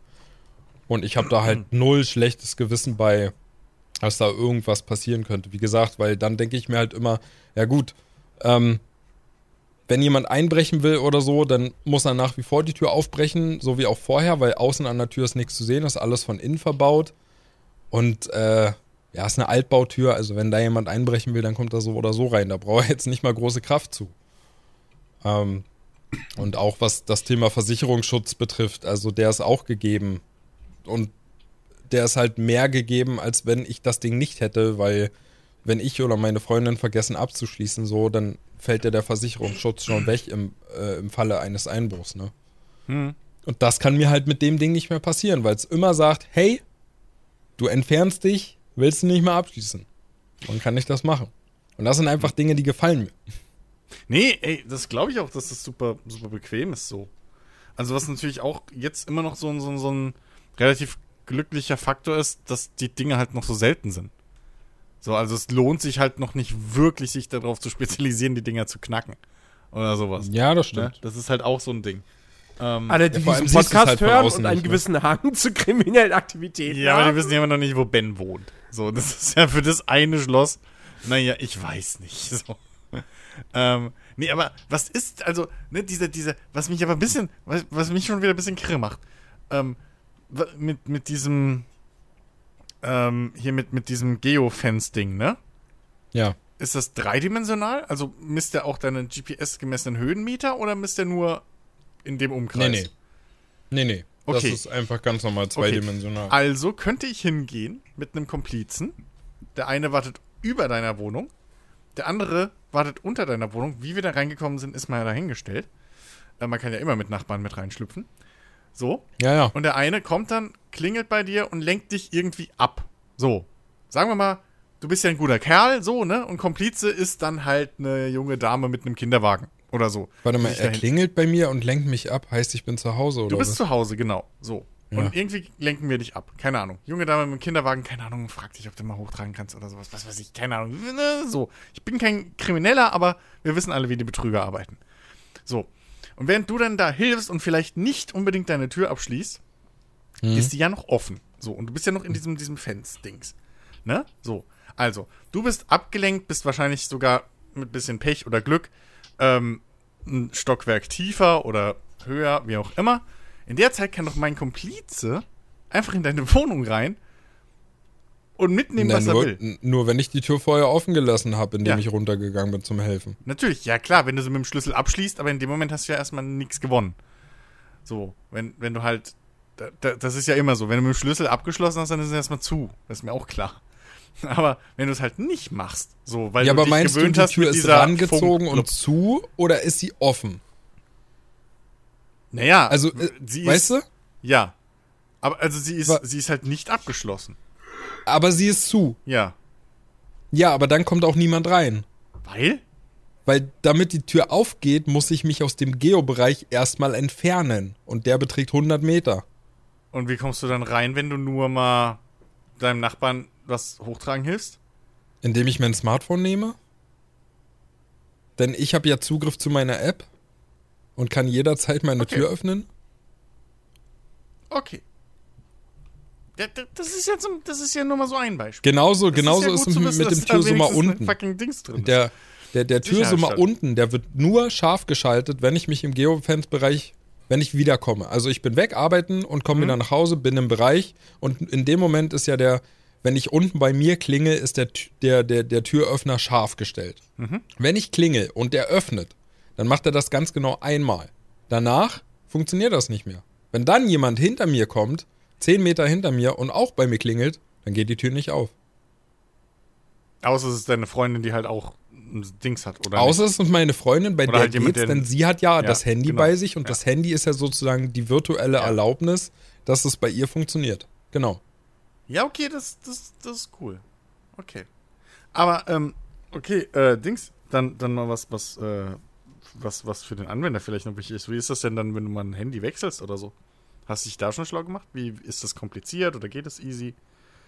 Und ich habe da halt null schlechtes Gewissen bei, dass da irgendwas passieren könnte. Wie gesagt, weil dann denke ich mir halt immer, ja gut, ähm, wenn jemand einbrechen will oder so, dann muss er nach wie vor die Tür aufbrechen, so wie auch vorher, weil außen an der Tür ist nichts zu sehen, ist alles von innen verbaut. Und äh, ja, ist eine Altbautür, also wenn da jemand einbrechen will, dann kommt er so oder so rein. Da braucht er jetzt nicht mal große Kraft zu. Ähm, und auch was das Thema Versicherungsschutz betrifft, also der ist auch gegeben und der ist halt mehr gegeben, als wenn ich das Ding nicht hätte, weil wenn ich oder meine Freundin vergessen abzuschließen, so, dann fällt ja der Versicherungsschutz schon weg im, äh, im Falle eines Einbruchs, ne? Hm. Und das kann mir halt mit dem Ding nicht mehr passieren, weil es immer sagt, hey, du entfernst dich, willst du nicht mehr abschließen. Dann kann ich das machen. Und das sind einfach Dinge, die gefallen mir. Nee, ey, das glaube ich auch, dass das super, super bequem ist so. Also was natürlich auch jetzt immer noch so, so, so ein relativ glücklicher Faktor ist, dass die Dinge halt noch so selten sind. So, also es lohnt sich halt noch nicht wirklich, sich darauf zu spezialisieren, die Dinger zu knacken. Oder sowas. Ja, das stimmt. Ja, das ist halt auch so ein Ding. Ähm, Alle, die ja, diesen Podcast halt hören und einen ne? gewissen ne? Hang zu kriminellen Aktivitäten Ja, haben. aber die wissen ja immer noch nicht, wo Ben wohnt. So, das ist ja für das eine Schloss. Naja, ich weiß nicht. So. ähm, nee, aber was ist, also, ne, diese, diese, was mich aber ein bisschen, was, was mich schon wieder ein bisschen kirre macht. Ähm, mit, mit diesem, ähm, hier mit, mit diesem Geofence-Ding, ne? Ja. Ist das dreidimensional? Also misst er auch deine GPS-gemessenen Höhenmeter oder misst er nur in dem Umkreis? Nee, nee. Nee, nee. Okay. Das ist einfach ganz normal zweidimensional. Okay. Also könnte ich hingehen mit einem Komplizen. Der eine wartet über deiner Wohnung, der andere wartet unter deiner Wohnung. Wie wir da reingekommen sind, ist mal dahingestellt. Äh, man kann ja immer mit Nachbarn mit reinschlüpfen. So. Ja, ja. Und der eine kommt dann, klingelt bei dir und lenkt dich irgendwie ab. So. Sagen wir mal, du bist ja ein guter Kerl, so, ne? Und Komplize ist dann halt eine junge Dame mit einem Kinderwagen oder so. Warte mal, er klingelt bei mir und lenkt mich ab. Heißt, ich bin zu Hause oder Du bist was? zu Hause, genau. So. Ja. Und irgendwie lenken wir dich ab. Keine Ahnung. Junge Dame mit dem Kinderwagen, keine Ahnung, frag dich, ob du mal hochtragen kannst oder sowas. Was weiß ich, keine Ahnung. So. Ich bin kein Krimineller, aber wir wissen alle, wie die Betrüger arbeiten. So. Und während du dann da hilfst und vielleicht nicht unbedingt deine Tür abschließt, Mhm. ist die ja noch offen. So. Und du bist ja noch in diesem, diesem Fence-Dings. Ne? So. Also, du bist abgelenkt, bist wahrscheinlich sogar mit bisschen Pech oder Glück ähm, ein Stockwerk tiefer oder höher, wie auch immer. In der Zeit kann doch mein Komplize einfach in deine Wohnung rein und mitnehmen, Na, was er nur, will. n- nur wenn ich die Tür vorher offen gelassen habe, indem Ja. ich runtergegangen bin zum Helfen. Natürlich, ja klar, wenn du sie mit dem Schlüssel abschließt, aber in dem Moment hast du ja erstmal nichts gewonnen. So, wenn, wenn du halt. Da, da, das ist ja immer so. Wenn du mit dem Schlüssel abgeschlossen hast, dann ist es erstmal zu. Das ist mir auch klar. Aber wenn du es halt nicht machst, so, weil ja, du aber dich meinst du, gewöhnt die hast Tür ist rangezogen Funk- und zu oder ist sie offen? Naja, Also, äh, sie weißt ist, du? Ja. Aber also sie ist, sie ist halt nicht abgeschlossen. Aber sie ist zu. Ja. Ja, aber dann kommt auch niemand rein. Weil? Weil damit die Tür aufgeht, muss ich mich aus dem Geobereich erstmal entfernen. Und der beträgt 100 Meter. Und wie kommst du dann rein, wenn du nur mal deinem Nachbarn was hochtragen hilfst? Indem ich mein Smartphone nehme. Denn ich habe ja Zugriff zu meiner App und kann jederzeit meine Okay. Tür öffnen. Okay. Ja, das ist jetzt so- das ist ja nur mal so ein Beispiel. Genauso, Das genauso ja ist, zu mit, wissen, mit dem Türsummer unten. fucking Dings drin ist. Der, der, der Türsummer unten, der wird nur scharf geschaltet, wenn ich mich im Geofence-Bereich, wenn ich wiederkomme. Also ich bin weg arbeiten und komme Mhm. wieder nach Hause, bin im Bereich und in dem Moment ist ja der, wenn ich unten bei mir klingel, ist der, der, der, der Türöffner scharf gestellt. Mhm. Wenn ich klingel und der öffnet, dann macht er das ganz genau einmal. Danach funktioniert das nicht mehr. Wenn dann jemand hinter mir kommt, zehn Meter hinter mir und auch bei mir klingelt, dann geht die Tür nicht auf. Außer es ist deine Freundin, die halt auch ein Dings hat, oder? Außer es ist meine Freundin, bei Oder der halt geht's, denn sie hat ja, Ja, das Handy genau. bei sich und Ja. das Handy ist ja sozusagen die virtuelle Ja. Erlaubnis, dass es bei ihr funktioniert. Genau. Ja, okay, das, das, das ist cool. Okay. Aber, ähm, okay, äh, Dings, dann, dann mal was, was, äh, was, was für den Anwender vielleicht noch wichtig ist. Wie ist das denn dann, wenn du mal ein Handy wechselst oder so? Hast du dich da schon schlau gemacht? Wie ist das kompliziert oder geht das easy?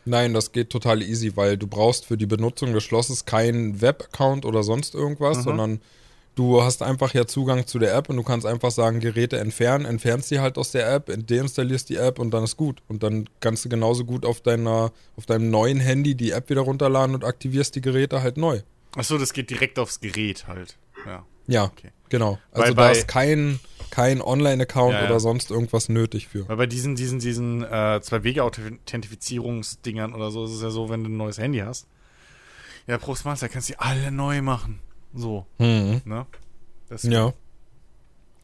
Nein, das geht total easy, weil du brauchst für die Benutzung des Schlosses keinen Web-Account oder sonst irgendwas, Mhm. sondern du hast einfach ja Zugang zu der App und du kannst einfach sagen, Geräte entfernen, entfernst die halt aus der App, deinstallierst die App und dann ist gut. Und dann kannst du genauso gut auf deiner, auf deinem neuen Handy die App wieder runterladen und aktivierst die Geräte halt neu. Achso, das geht direkt aufs Gerät halt. Ja. Ja, Okay. genau. Also bei- da ist kein, kein Online-Account Ja, ja. oder sonst irgendwas nötig für. Weil bei diesen, diesen, diesen äh, Zwei-Wege-Authentifizierungsdingern oder so ist es ja so, wenn du ein neues Handy hast. Ja, pro Smartphone kannst du die alle neu machen. So, Mhm. ne? Das, Ja.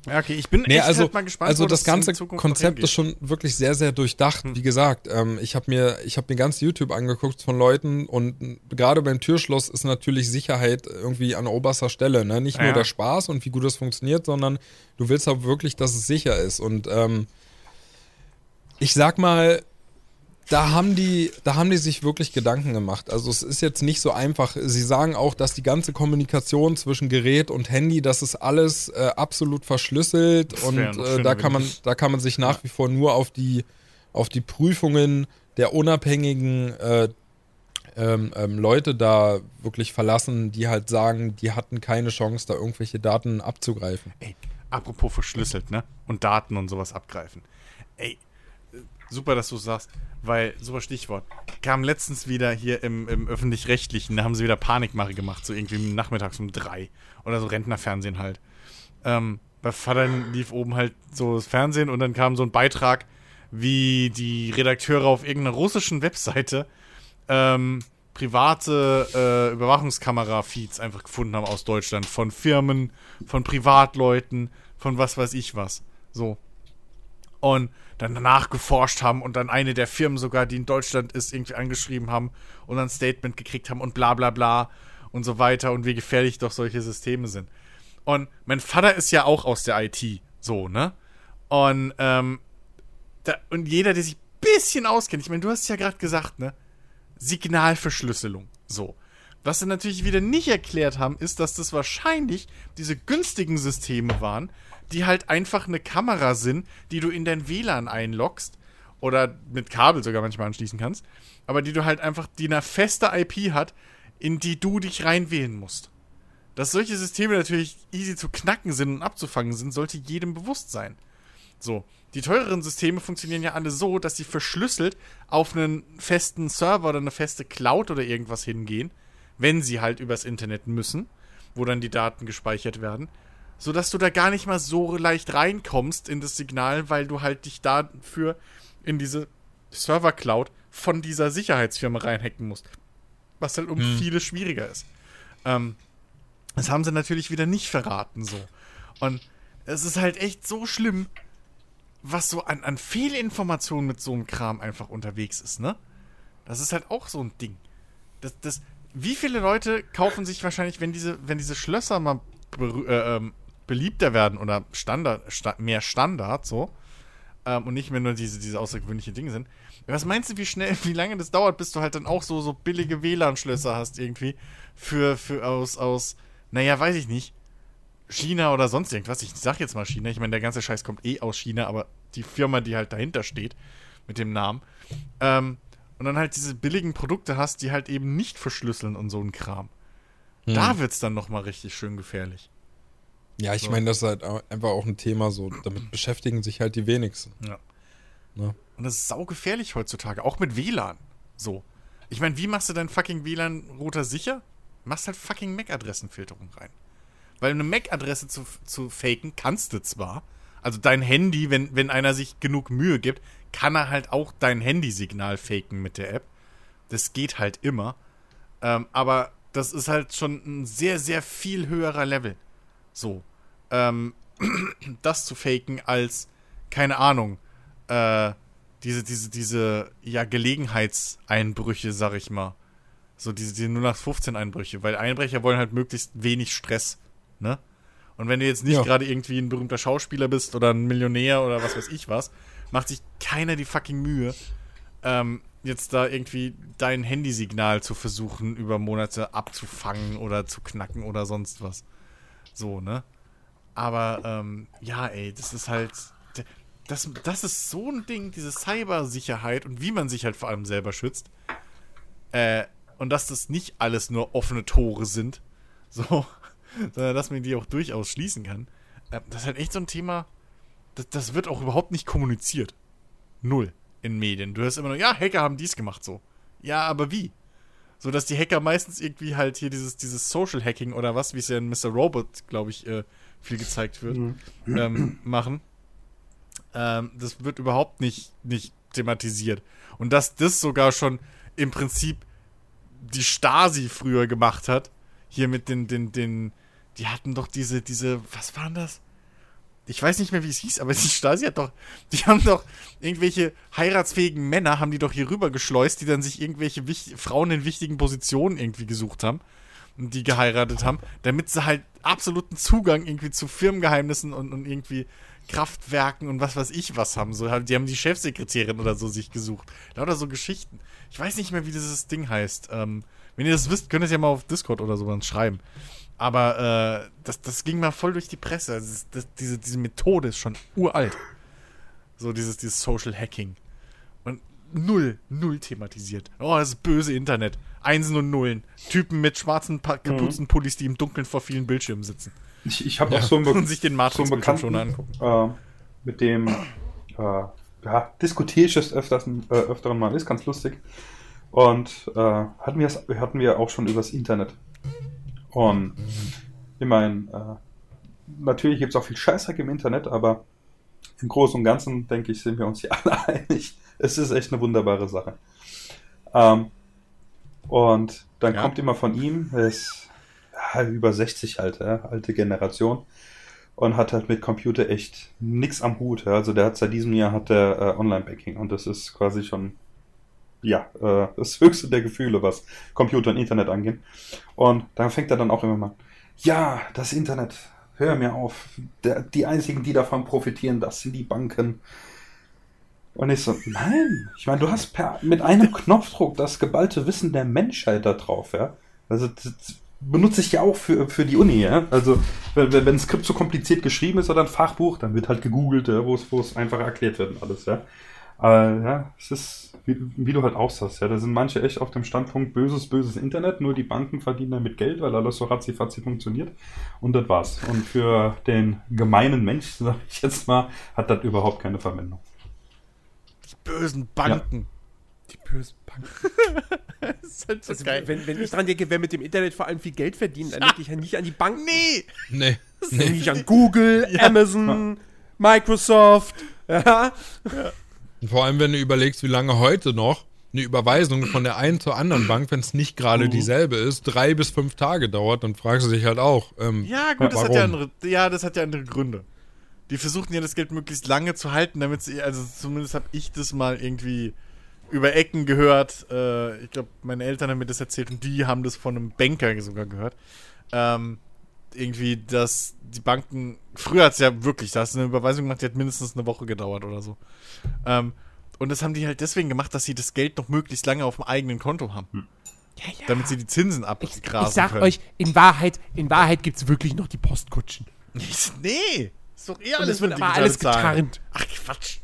Ja, okay, ich bin Nee, echt also, halt mal gespannt, also das in ganze Konzept ist schon wirklich sehr, sehr durchdacht. Hm. Wie gesagt, ähm, ich habe mir, ich habe mir ganz YouTube angeguckt von Leuten und gerade beim Türschloss ist natürlich Sicherheit irgendwie an oberster Stelle. Ne? Nicht Ja, nur der Spaß und wie gut das funktioniert, sondern du willst auch wirklich, dass es sicher ist. Und ähm, ich sag mal, da haben die, da haben die sich wirklich Gedanken gemacht. Also es ist jetzt nicht so einfach. Sie sagen auch, dass die ganze Kommunikation zwischen Gerät und Handy, das ist alles äh, absolut verschlüsselt und äh, da kann man, da kann man sich nach wie vor nur auf die, auf die Prüfungen der unabhängigen äh, ähm, ähm, Leute da wirklich verlassen, die halt sagen, die hatten keine Chance, da irgendwelche Daten abzugreifen. Ey, apropos verschlüsselt, ne? Und Daten und sowas abgreifen. Ey, super, dass du sagst, weil, super Stichwort, kam letztens wieder hier im, im Öffentlich-Rechtlichen, da haben sie wieder Panikmache gemacht, so irgendwie nachmittags um drei. Oder so Rentnerfernsehen halt. Ähm, bei Vater lief oben halt so das Fernsehen und dann kam so ein Beitrag, wie die Redakteure auf irgendeiner russischen Webseite ähm, private äh, Überwachungskamera-Feeds einfach gefunden haben aus Deutschland. Von Firmen, von Privatleuten, von was weiß ich was. So. Und dann danach geforscht haben und dann eine der Firmen sogar, die in Deutschland ist, irgendwie angeschrieben haben und ein Statement gekriegt haben und bla bla bla und so weiter und wie gefährlich doch solche Systeme sind. Und mein Vater ist ja auch aus der IT, so, ne? Und ähm, da, und jeder, der sich ein bisschen auskennt, ich meine, du hast ja gerade gesagt, ne? Signalverschlüsselung. So. Was sie natürlich wieder nicht erklärt haben, ist, dass das wahrscheinlich diese günstigen Systeme waren, die halt einfach eine Kamera sind, die du in dein WLAN einloggst oder mit Kabel sogar manchmal anschließen kannst, aber die du halt einfach, die eine feste IP hat, in die du dich reinwählen musst. Dass solche Systeme natürlich easy zu knacken sind und abzufangen sind, sollte jedem bewusst sein. So, die teureren Systeme funktionieren ja alle so, dass sie verschlüsselt auf einen festen Server oder eine feste Cloud oder irgendwas hingehen, wenn sie halt übers Internet müssen, wo dann die Daten gespeichert werden, sodass du da gar nicht mal so leicht reinkommst in das Signal, weil du halt dich dafür in diese Server-Cloud von dieser Sicherheitsfirma reinhacken musst. Was halt um hm. vieles schwieriger ist. Ähm, das haben sie natürlich wieder nicht verraten, so. Und es ist halt echt so schlimm, was so an, an Fehlinformationen mit so einem Kram einfach unterwegs ist, ne? Das ist halt auch so ein Ding. Das, das, wie viele Leute kaufen sich wahrscheinlich, wenn diese, wenn diese Schlösser mal äh, ähm, beliebter werden oder Standard, sta mehr Standard, so, ähm, und nicht mehr nur diese, diese außergewöhnliche Dinge sind. Was meinst du, wie schnell, wie lange das dauert, bis du halt dann auch so, so billige WLAN-Schlösser hast irgendwie für, für aus, aus, naja, weiß ich nicht, China oder sonst irgendwas. Ich sag jetzt mal China. Ich meine, der ganze Scheiß kommt eh aus China, aber die Firma, die halt dahinter steht, mit dem Namen. Ähm, und dann halt diese billigen Produkte hast, die halt eben nicht verschlüsseln und so ein Kram. Hm. Da wird's dann nochmal richtig schön gefährlich. Ja, ich so. meine, das ist halt einfach auch ein Thema so. Damit beschäftigen sich halt die wenigsten. Ja. Ne? Und das ist saugefährlich heutzutage, auch mit WLAN. So. Ich meine, wie machst du dein fucking WLAN-Router sicher? Machst halt fucking MAC-Adressenfilterung rein. Weil eine MAC-Adresse zu, zu faken kannst du zwar. Also dein Handy, wenn, wenn einer sich genug Mühe gibt, kann er halt auch dein Handysignal faken mit der App. Das geht halt immer. Ähm, aber das ist halt schon ein sehr, sehr viel höherer Level. So. Ähm, das zu faken als, keine Ahnung, äh, diese, diese, diese, ja, Gelegenheitseinbrüche, sag ich mal. So diese, diese 0815 Einbrüche, weil Einbrecher wollen halt möglichst wenig Stress, ne? Und wenn du jetzt nicht ja. gerade irgendwie ein berühmter Schauspieler bist oder ein Millionär oder was weiß ich was, macht sich keiner die fucking Mühe, ähm, jetzt da irgendwie dein Handysignal zu versuchen, über Monate abzufangen oder zu knacken oder sonst was. So, ne? Aber, ähm, ja, ey, das ist halt. Das, das ist so ein Ding, diese Cybersicherheit und wie man sich halt vor allem selber schützt. Äh, und dass das nicht alles nur offene Tore sind, so, sondern dass man die auch durchaus schließen kann. Äh, das ist halt echt so ein Thema, das, das wird auch überhaupt nicht kommuniziert. Null in Medien. Du hörst immer nur, ja, Hacker haben dies gemacht so. Ja, aber wie? So dass die Hacker meistens irgendwie halt hier dieses, dieses Social Hacking oder was, wie es ja in Mr. Robot, glaube ich, äh, viel gezeigt wird, mhm. ähm, machen. Ähm, das wird überhaupt nicht, nicht thematisiert. Und dass das sogar schon im Prinzip die Stasi früher gemacht hat, hier mit den, den, den, die hatten doch diese, diese, was waren das? Ich weiß nicht mehr, wie es hieß, aber die Stasi hat doch, die haben doch irgendwelche heiratsfähigen Männer, haben die doch hier rüber geschleust, die dann sich irgendwelche Frauen in wichtigen Positionen irgendwie gesucht haben und die geheiratet haben, damit sie halt absoluten Zugang irgendwie zu Firmengeheimnissen und, und irgendwie Kraftwerken und was weiß ich was haben. So, die haben die Chefsekretärin oder so sich gesucht. Lauter so Geschichten. Ich weiß nicht mehr, wie dieses Ding heißt. Ähm, wenn ihr das wisst, könnt ihr es ja mal auf Discord oder so schreiben. Aber äh, das, das ging mal voll durch die Presse. Also das, das, diese, diese Methode ist schon uralt. So dieses, dieses Social Hacking. Und null, null thematisiert. Oh, das ist böse Internet. Einsen und Nullen. Typen mit schwarzen pa mhm. Kapuzenpullis, die im Dunkeln vor vielen Bildschirmen sitzen. Ich, ich habe ja. auch so einen, Be sich den Matrix so einen schon angucken. Äh, mit dem äh, ja, diskutiere ich es öfters, äh, öfteren mal. Ist ganz lustig. Und äh, hatten, wir hatten wir auch schon übers Internet. Und ich meine, äh, natürlich gibt es auch viel Scheißhack im Internet, aber im Großen und Ganzen, denke ich, sind wir uns hier alle einig. Es ist echt eine wunderbare Sache. Ähm, und dann ja. kommt immer von ihm, er ist ja, über 60 halt, ja, alte Generation und hat halt mit Computer echt nichts am Hut. Also der hat seit diesem Jahr hat der äh, Online-Banking und das ist quasi schon ja, äh, das höchste der Gefühle, was Computer und Internet angeht. Und dann fängt er dann auch immer mal, ja, das Internet, hör mir auf. Der, die einzigen, die davon profitieren, das sind die Banken. Und ich so, nein, ich meine, du hast per, mit einem Knopfdruck das geballte Wissen der Menschheit da drauf, ja. Also das benutze ich ja auch für, für die Uni, ja. Also wenn, wenn ein Skript zu kompliziert geschrieben ist oder ein Fachbuch, dann wird halt gegoogelt, ja, wo es einfach erklärt wird und alles, ja. Aber ja, es ist, wie, wie du halt auch sagst, ja, da sind manche echt auf dem Standpunkt böses, böses Internet, nur die Banken verdienen damit Geld, weil alles so ratzi-fatzi funktioniert. Und das war's. Und für den gemeinen Mensch, sag ich jetzt mal, hat das überhaupt keine Verwendung. Bösen Banken. Die bösen Banken. Das ist halt so Also, geil. wenn, wenn ich dran denke, wer mit dem Internet vor allem viel Geld verdient, dann denke ich ja nicht an die Banken. nee! Nee. Nee. Nicht an Google, Amazon, Microsoft. Ja. Und Vor allem, wenn du überlegst, wie lange heute noch eine Überweisung von der einen zur anderen Bank, wenn es nicht gerade dieselbe ist, drei bis fünf Tage dauert, dann fragst du dich halt auch. Ähm, Ja, gut, das hat ja andere, ja, das hat ja andere Gründe. Die versuchen ja das Geld möglichst lange zu halten, damit sie, also zumindest habe ich das mal irgendwie über Ecken gehört. Äh, ich glaube, meine Eltern haben mir das erzählt und die haben das von einem Banker sogar gehört. Ähm, irgendwie, dass die Banken, früher hat es ja wirklich, da hast du eine Überweisung gemacht, die hat mindestens eine Woche gedauert oder so. Ähm, und das haben die halt deswegen gemacht, dass sie das Geld noch möglichst lange auf dem eigenen Konto haben. Ja, ja. Damit sie die Zinsen ich, abgrasen ich sag können. euch, in Wahrheit, in Wahrheit gibt es wirklich noch die Postkutschen. Nee, ist doch eh Und alles mit aber alles getarnt. Ach Quatsch.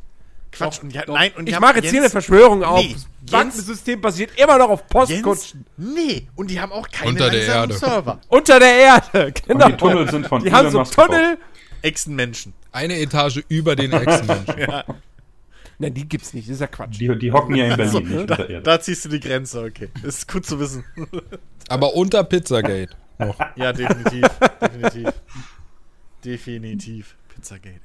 Quatsch. Doch, und ja, doch. nein, und ich haben- mache jetzt hier eine Jens- Verschwörung auf. Nee, das Jens- Bankensystem basiert immer noch auf Jens? Postkutschen. Nee, und die haben auch keine Unter der Erde. Server. Unter der Erde, genau. Und die Tunnel sind von Die haben Elon so Musk. Tunnel. Echsenmenschen. eine Etage über den Echsenmenschen. Nein, die gibt's nicht, das ist ja Quatsch. Die, die hocken ja in Berlin, So, nicht da, unter der Erde. da ziehst du die Grenze, okay. Ist gut zu wissen. Aber unter Pizzagate. Noch. ja, definitiv. definitiv. Definitiv. Pizzagate.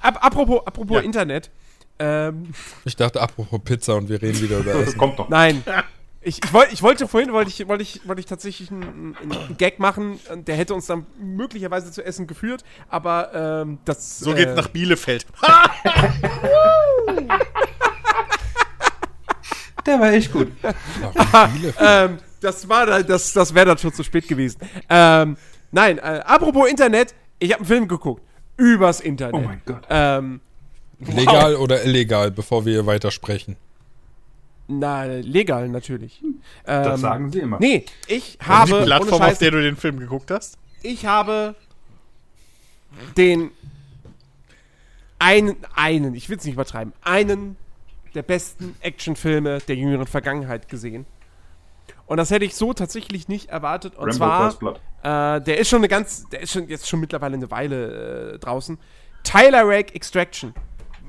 Ab, apropos apropos Ja. Internet. Ähm, Ich dachte, apropos Pizza und wir reden wieder über Das Essen. kommt doch. nein. Ich, ich, wollt, ich wollte vorhin, wollte ich, wollte ich, wollte ich tatsächlich einen, einen Gag machen, der hätte uns dann möglicherweise zu Essen geführt, aber ähm, das. So äh, geht's nach Bielefeld. Der war echt gut. Ach, viele. Ähm, das war das, das wäre dann schon zu spät gewesen. Ähm, nein, äh, apropos Internet, ich habe einen Film geguckt. Übers Internet. Oh mein Gott. Ähm, Legal oder illegal, bevor wir hier weitersprechen. na, legal natürlich. Das Ähm, sagen sie immer. Nee, ich die habe. ohne Plattform, Scheiß, auf der du den Film geguckt hast? ich habe den einen, einen, ich will es nicht übertreiben, einen der besten Actionfilme der jüngeren Vergangenheit gesehen. Und das hätte ich so tatsächlich nicht erwartet. Und Rambo zwar, äh, der ist schon eine ganz, der ist schon jetzt schon mittlerweile eine Weile äh, draußen. Tyler Rake Extraction.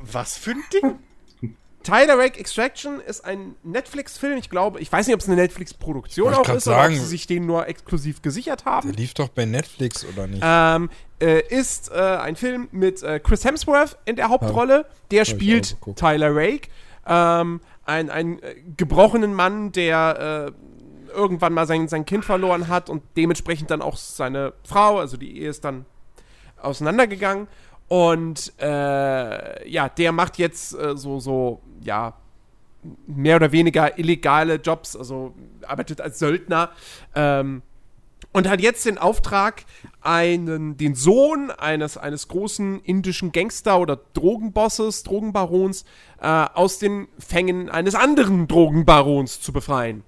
Was für ein Ding? Tyler Rake Extraction ist ein Netflix-Film. Ich glaube, ich weiß nicht, ob es eine Netflix-Produktion auch ist oder sagen. ob sie sich den nur exklusiv gesichert haben. Der lief doch bei Netflix, oder nicht? ähm, äh, ist äh, ein Film mit äh, Chris Hemsworth in der Hauptrolle. Der spielt. Tyler Rake, ähm, ein, ein äh, gebrochenen Mann, der äh, irgendwann mal sein, sein Kind verloren hat und dementsprechend dann auch seine Frau, also die Ehe ist dann auseinandergegangen. Und äh, ja, der macht jetzt äh, so, so, ja, mehr oder weniger illegale Jobs, also arbeitet als Söldner. Ähm, und hat jetzt den Auftrag, einen, den Sohn eines, eines großen indischen Gangster- oder Drogenbosses, Drogenbarons, äh, aus den Fängen eines anderen Drogenbarons zu befreien.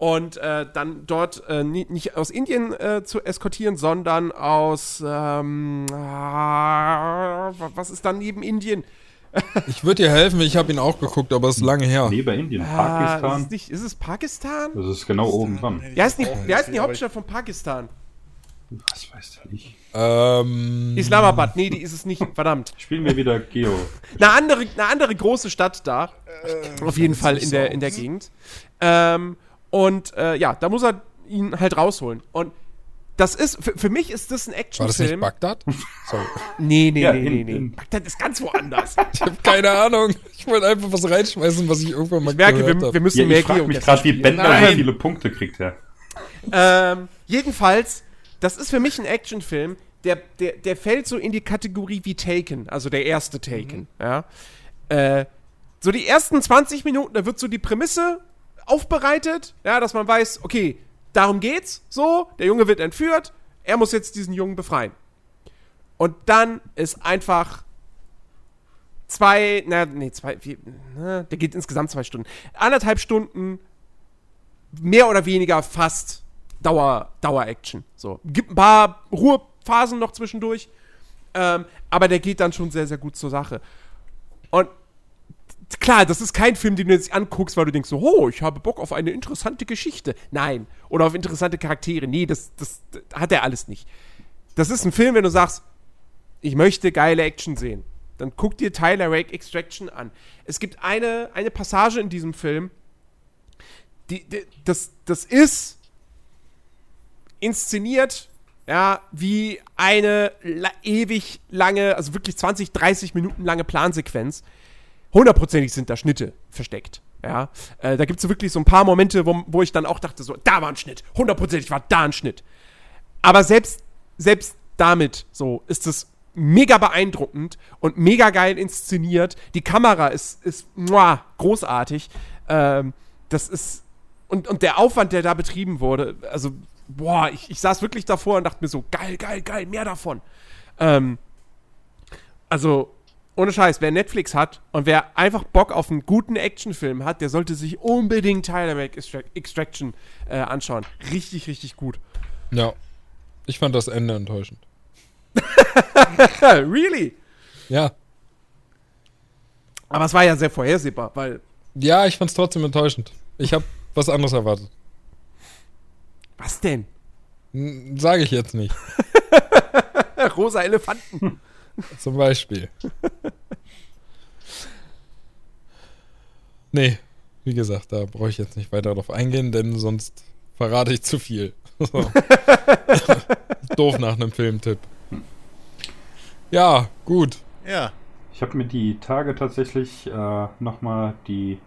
Und äh, dann dort äh, ni- nicht aus Indien äh, zu eskortieren, sondern aus, ähm, ah, wa- was ist dann neben Indien? Ich würde dir helfen, ich habe ihn auch geguckt, aber es ist lange her. Neben Indien, Ah, ist, Pakistan. es nicht, ist es Pakistan? Das ist genau oben dran. Wie heißt, die, wie heißt die Hauptstadt von Pakistan? Was weiß der nicht. Ähm, Islamabad. Nee, die ist es nicht. Verdammt. Spielen wir wieder Geo. Eine andere, eine andere große Stadt da. Auf jeden Fall in der, in der Gegend. Ähm, und äh, ja, da muss er ihn halt rausholen. Und das ist, für, für mich ist das ein war das nicht Actionfilm. Bagdad? Sorry. Nee, nee, Ja, nee, nee, nee. Bagdad ist ganz woanders. Ich habe keine Ahnung. Ich wollte einfach was reinschmeißen, was ich irgendwann mal Ich merke, gehört wir, habe. wir müssen Ja, mehr ich frage mich gerade, wie. Bender so viele Punkte kriegt, ja. Ähm, jedenfalls, das ist für mich ein Actionfilm, der, der, der fällt so in die Kategorie wie Taken, also der erste Taken, ja. Äh, so die ersten 20 Minuten, da wird so die Prämisse aufbereitet, ja, dass man weiß, okay, darum geht's, so, der Junge wird entführt, er muss jetzt diesen Jungen befreien. Und dann ist einfach zwei, na, nee, zwei, wie, na, der geht insgesamt zwei Stunden. Anderthalb Stunden, mehr oder weniger fast Dauer, Dauer-Action. So. Gibt ein paar Ruhephasen noch zwischendurch, ähm, aber der geht dann schon sehr, sehr gut zur Sache. Und klar, das ist kein Film, den du jetzt anguckst, weil du denkst so, oh, ich habe Bock auf eine interessante Geschichte. Nein. Oder auf interessante Charaktere. Nee, das, das, das hat er alles nicht. Das ist ein Film, wenn du sagst, ich möchte geile Action sehen. Dann guck dir Tyler Rake Extraction an. Es gibt eine, eine Passage in diesem Film, die, die, das, das ist inszeniert, ja, wie eine la ewig lange, also wirklich 20, 30 Minuten lange Plansequenz. Hundertprozentig sind da Schnitte versteckt. Ja, äh, da gibt es wirklich so ein paar Momente, wo, wo ich dann auch dachte, so, da war ein Schnitt. Hundertprozentig war da ein Schnitt. Aber selbst, selbst damit, so, ist es mega beeindruckend und mega geil inszeniert. Die Kamera ist, ist muah, großartig. Ähm, das ist, und, und der Aufwand, der da betrieben wurde, also, boah, ich, ich saß wirklich davor und dachte mir so, geil, geil, geil, mehr davon. Ähm, also, ohne Scheiß, wer Netflix hat und wer einfach Bock auf einen guten Actionfilm hat, der sollte sich unbedingt Tyler Make Extraction äh, anschauen. Richtig, richtig gut. Ja. Ich fand das Ende enttäuschend. really? Ja. Aber es war ja sehr vorhersehbar, weil. Ja, ich fand's trotzdem enttäuschend. Ich habe was anderes erwartet. Was denn? Sage ich jetzt nicht. Rosa Elefanten. Zum Beispiel. nee, wie gesagt, da brauche ich jetzt nicht weiter drauf eingehen, denn sonst verrate ich zu viel. So. Doof nach einem Filmtipp. Ja, gut. Ja. Ich habe mir die Tage tatsächlich äh, nochmal die.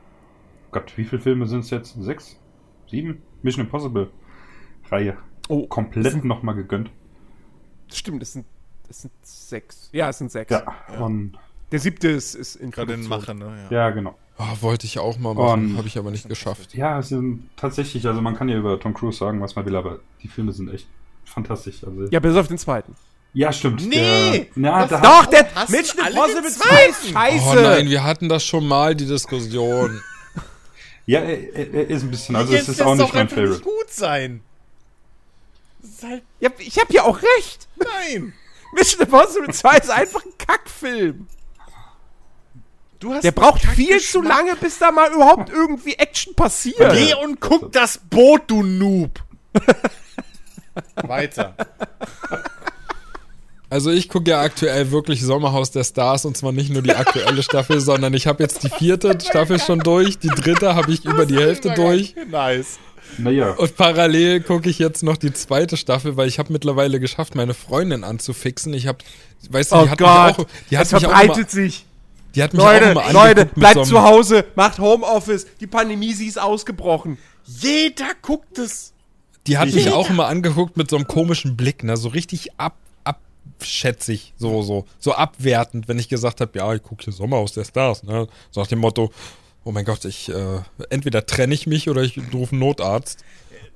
Gott, wie viele Filme sind es jetzt? Sechs? Sieben? Mission Impossible Reihe. Oh, Komplett nochmal gegönnt. Stimmt, es sind, es sind sechs. Ja, es sind sechs. Ja, und. Der siebte ist, ist in Gerade in. Mache, ne? Ja. Ja, genau. Oh, wollte ich auch mal machen, habe ich aber nicht geschafft. Ja, es sind tatsächlich, also man kann ja über Tom Cruise sagen, was man will, aber die Filme sind echt fantastisch. Also, Ja, bis auf den zweiten. ja stimmt. Nee! Der, na, Das- da Doch, der Mission Impossible den 2 ist scheiße. Oh nein, wir hatten das schon mal, die Diskussion. ja, er, er ist ein bisschen, also Jetzt es ist auch nicht mein Favorite. nicht gut sein. Das halt. Ja, ich hab ja auch recht. Nein! Mission Impossible 2 ist einfach ein Kackfilm. Du hast Der braucht viel zu lange, bis da mal überhaupt irgendwie Action passiert. Geh und guck das Boot, du Noob! Weiter. Also ich gucke ja aktuell wirklich Sommerhaus der Stars und zwar nicht nur die aktuelle Staffel, sondern ich habe jetzt die vierte Staffel schon durch, die dritte habe ich über die Hälfte durch Nice. Naja, und parallel gucke ich jetzt noch die zweite Staffel, weil ich habe mittlerweile geschafft, meine Freundin anzufixen. Ich habe, weißt du, Oh die hat Gott, mich auch, die hat es mich auch verbreitet immer, sich. die hat mich auch Leute, immer Leute, bleibt so zu Hause, macht Homeoffice. Die Pandemie, sie ist ausgebrochen. Jeder guckt es. Die hat mich Jeder. auch immer angeguckt mit so einem komischen Blick, ne, so richtig ab, abschätzig, so, so, so abwertend, wenn ich gesagt habe, ja, ich gucke hier Sommer aus der Stars, ne, so nach dem Motto, oh mein Gott, ich, äh, entweder trenne ich mich oder ich rufe einen Notarzt.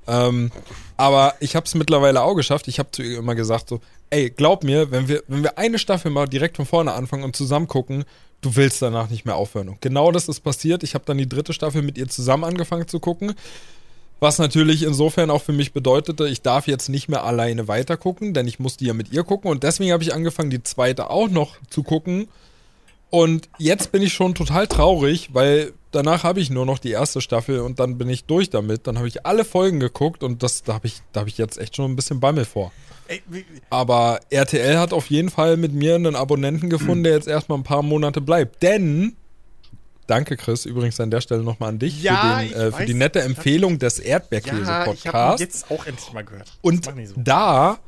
Ähm, aber ich habe es mittlerweile auch geschafft. Ich habe zu ihr immer gesagt so, ey, glaub mir, wenn wir, wenn wir eine Staffel mal direkt von vorne anfangen und zusammen gucken, du willst danach nicht mehr aufhören. Und genau das ist passiert. Ich habe dann die dritte Staffel mit ihr zusammen angefangen zu gucken. Was natürlich insofern auch für mich bedeutete, ich darf jetzt nicht mehr alleine weitergucken, denn ich musste ja mit ihr gucken und deswegen habe ich angefangen, die zweite auch noch zu gucken. Und jetzt bin ich schon total traurig, weil danach habe ich nur noch die erste Staffel und dann bin ich durch damit. Dann habe ich alle Folgen geguckt und das da habe ich, da habe ich jetzt echt schon ein bisschen Bammel vor. Aber RTL hat auf jeden Fall mit mir einen Abonnenten gefunden, der jetzt erstmal ein paar Monate bleibt. Denn, danke Chris, übrigens an der Stelle nochmal an dich Ja, für, den, äh, für weiß. die nette Empfehlung des ja, ich habe Erdbeerkäse-Podcasts. jetzt auch endlich mal gehört. Und so. da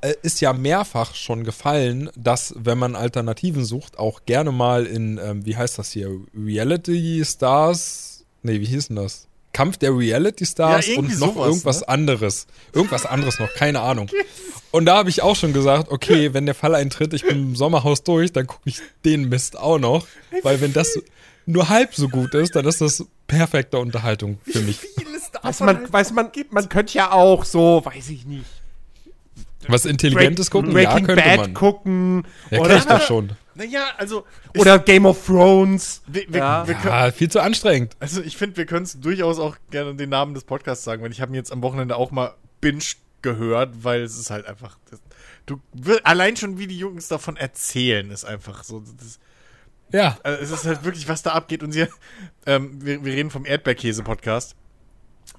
äh, ist ja mehrfach schon gefallen, dass, wenn man Alternativen sucht, auch gerne mal in, ähm, wie heißt das hier, Reality Stars, nee, wie hieß denn das? Kampf der Reality Stars Ja, und noch sowas, irgendwas ne? anderes. Irgendwas anderes noch, keine Ahnung. Und da habe ich auch schon gesagt, okay, wenn der Fall eintritt, ich bin im Sommerhaus durch, dann gucke ich den Mist auch noch. Weil wenn das nur halb so gut ist, dann ist das perfekte Unterhaltung für mich. Viel ist da Weiß man, weiß man, man könnte ja auch so, weiß ich nicht. Was Intelligentes gucken, Breaking ja, könnte Bad man. gucken. Ja, oder ich doch schon. Naja, also. ich- Oder Game of Thrones. wir, wir, Ja. wir können, Ah, viel zu anstrengend. Also ich finde, wir können es durchaus auch gerne den Namen des Podcasts sagen, weil ich habe ihn jetzt am Wochenende auch mal binge gehört, weil es ist halt einfach. Das, du allein schon wie die Jungs davon erzählen, ist einfach so. Das, Ja. also es ist halt wirklich, was da abgeht. Und sie, ähm, wir, wir reden vom Erdbeerkäse-Podcast.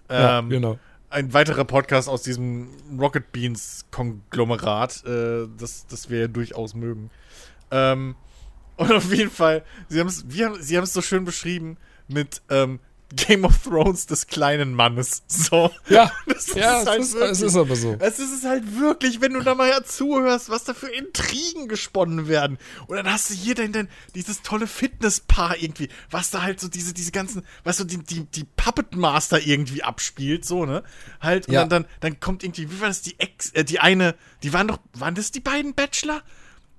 ja Ähm, genau. Ein weiterer Podcast aus diesem Rocket Beans Konglomerat, äh, das, das wir ja durchaus mögen. Ähm, und auf jeden Fall, sie haben es wir haben, sie haben es so schön beschrieben mit ähm, Game of Thrones des kleinen Mannes. So. Ja, Das ja ist es, halt ist, wirklich- es ist aber so. Es ist es halt wirklich, wenn du da mal ja zuhörst, was da für Intrigen gesponnen werden. Und dann hast du hier dann, dann dieses tolle Fitnesspaar irgendwie, was da halt so diese, diese ganzen, weißt du, die, die, die Puppet Master irgendwie abspielt, so, ne? Halt, und Ja. dann, dann, dann kommt irgendwie, wie war das, die Ex, äh, die eine, die waren doch, waren das die beiden Bachelor?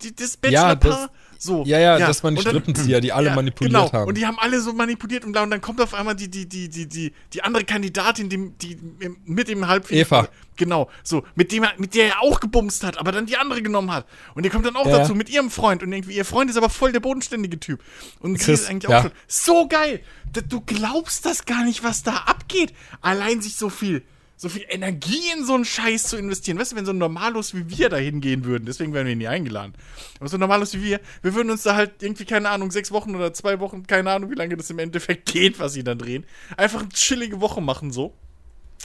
Die, das Ja, Bachelor-Paar? das- so. Ja, ja, das waren die dann- Strippenzieher, die alle ja, manipuliert genau. haben. Und die haben alle so manipuliert und dann kommt auf einmal die, die, die, die, die, die andere Kandidatin, die, die mit dem Halbfinale. Eva. Genau, so, mit dem mit der er auch gebumst hat, aber dann die andere genommen hat. Und die kommt dann auch Ja. dazu mit ihrem Freund. Und irgendwie, ihr Freund ist aber voll der bodenständige Typ. Und sie Chris, ist eigentlich auch ja. schon so geil. Du glaubst das gar nicht, was da abgeht. Allein sich so viel, so viel Energie in so einen Scheiß zu investieren. Weißt du, wenn so ein Normalos wie wir da hingehen würden, deswegen werden wir nie eingeladen. Aber so Normalos wie wir, wir würden uns da halt irgendwie, keine Ahnung, sechs Wochen oder zwei Wochen, keine Ahnung, wie lange das im Endeffekt geht, was sie da drehen. Einfach eine chillige Woche machen, so.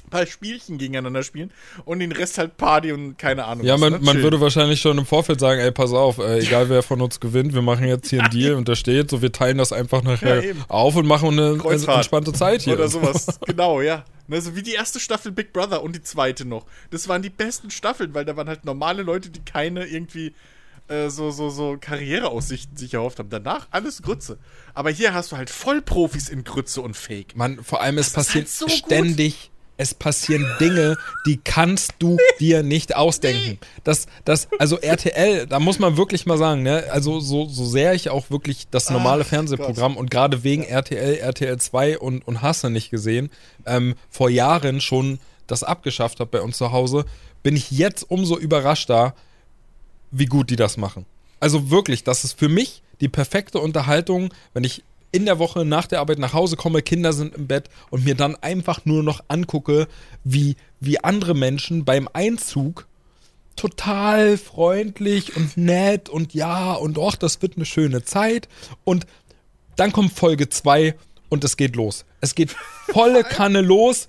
Ein paar Spielchen gegeneinander spielen und den Rest halt Party und keine Ahnung. Ja, was, man, ne? man würde wahrscheinlich schon im Vorfeld sagen, ey, pass auf, äh, egal wer von uns gewinnt, wir machen jetzt hier einen Deal und da steht, so wir teilen das einfach nachher Ja, auf und machen eine, eine entspannte Zeit hier. Oder sowas. genau, ja. Also wie die erste Staffel Big Brother und die zweite noch. Das waren die besten Staffeln, weil da waren halt normale Leute, die keine irgendwie äh, so, so, so Karriereaussichten sich erhofft haben. Danach alles Grütze. Aber hier hast du halt Vollprofis in Grütze und Fake. Man, vor allem, es Das ist passiert halt so ständig, es passieren Dinge, die kannst du dir nicht ausdenken. Das, das, also RTL, da muss man wirklich mal sagen, ne, also so, so sehr ich auch wirklich das normale Ach Fernsehprogramm und gerade wegen RTL, RTL 2 und, und Hasse nicht gesehen, ähm, vor Jahren schon das abgeschafft habe bei uns zu Hause, bin ich jetzt umso überraschter, wie gut die das machen. Also wirklich, das ist für mich die perfekte Unterhaltung, wenn ich in der Woche nach der Arbeit nach Hause komme, Kinder sind im Bett und mir dann einfach nur noch angucke, wie, wie andere Menschen beim Einzug total freundlich und nett und ja und och, das wird eine schöne Zeit und dann kommt Folge 2 und es geht los. Es geht volle Kanne los.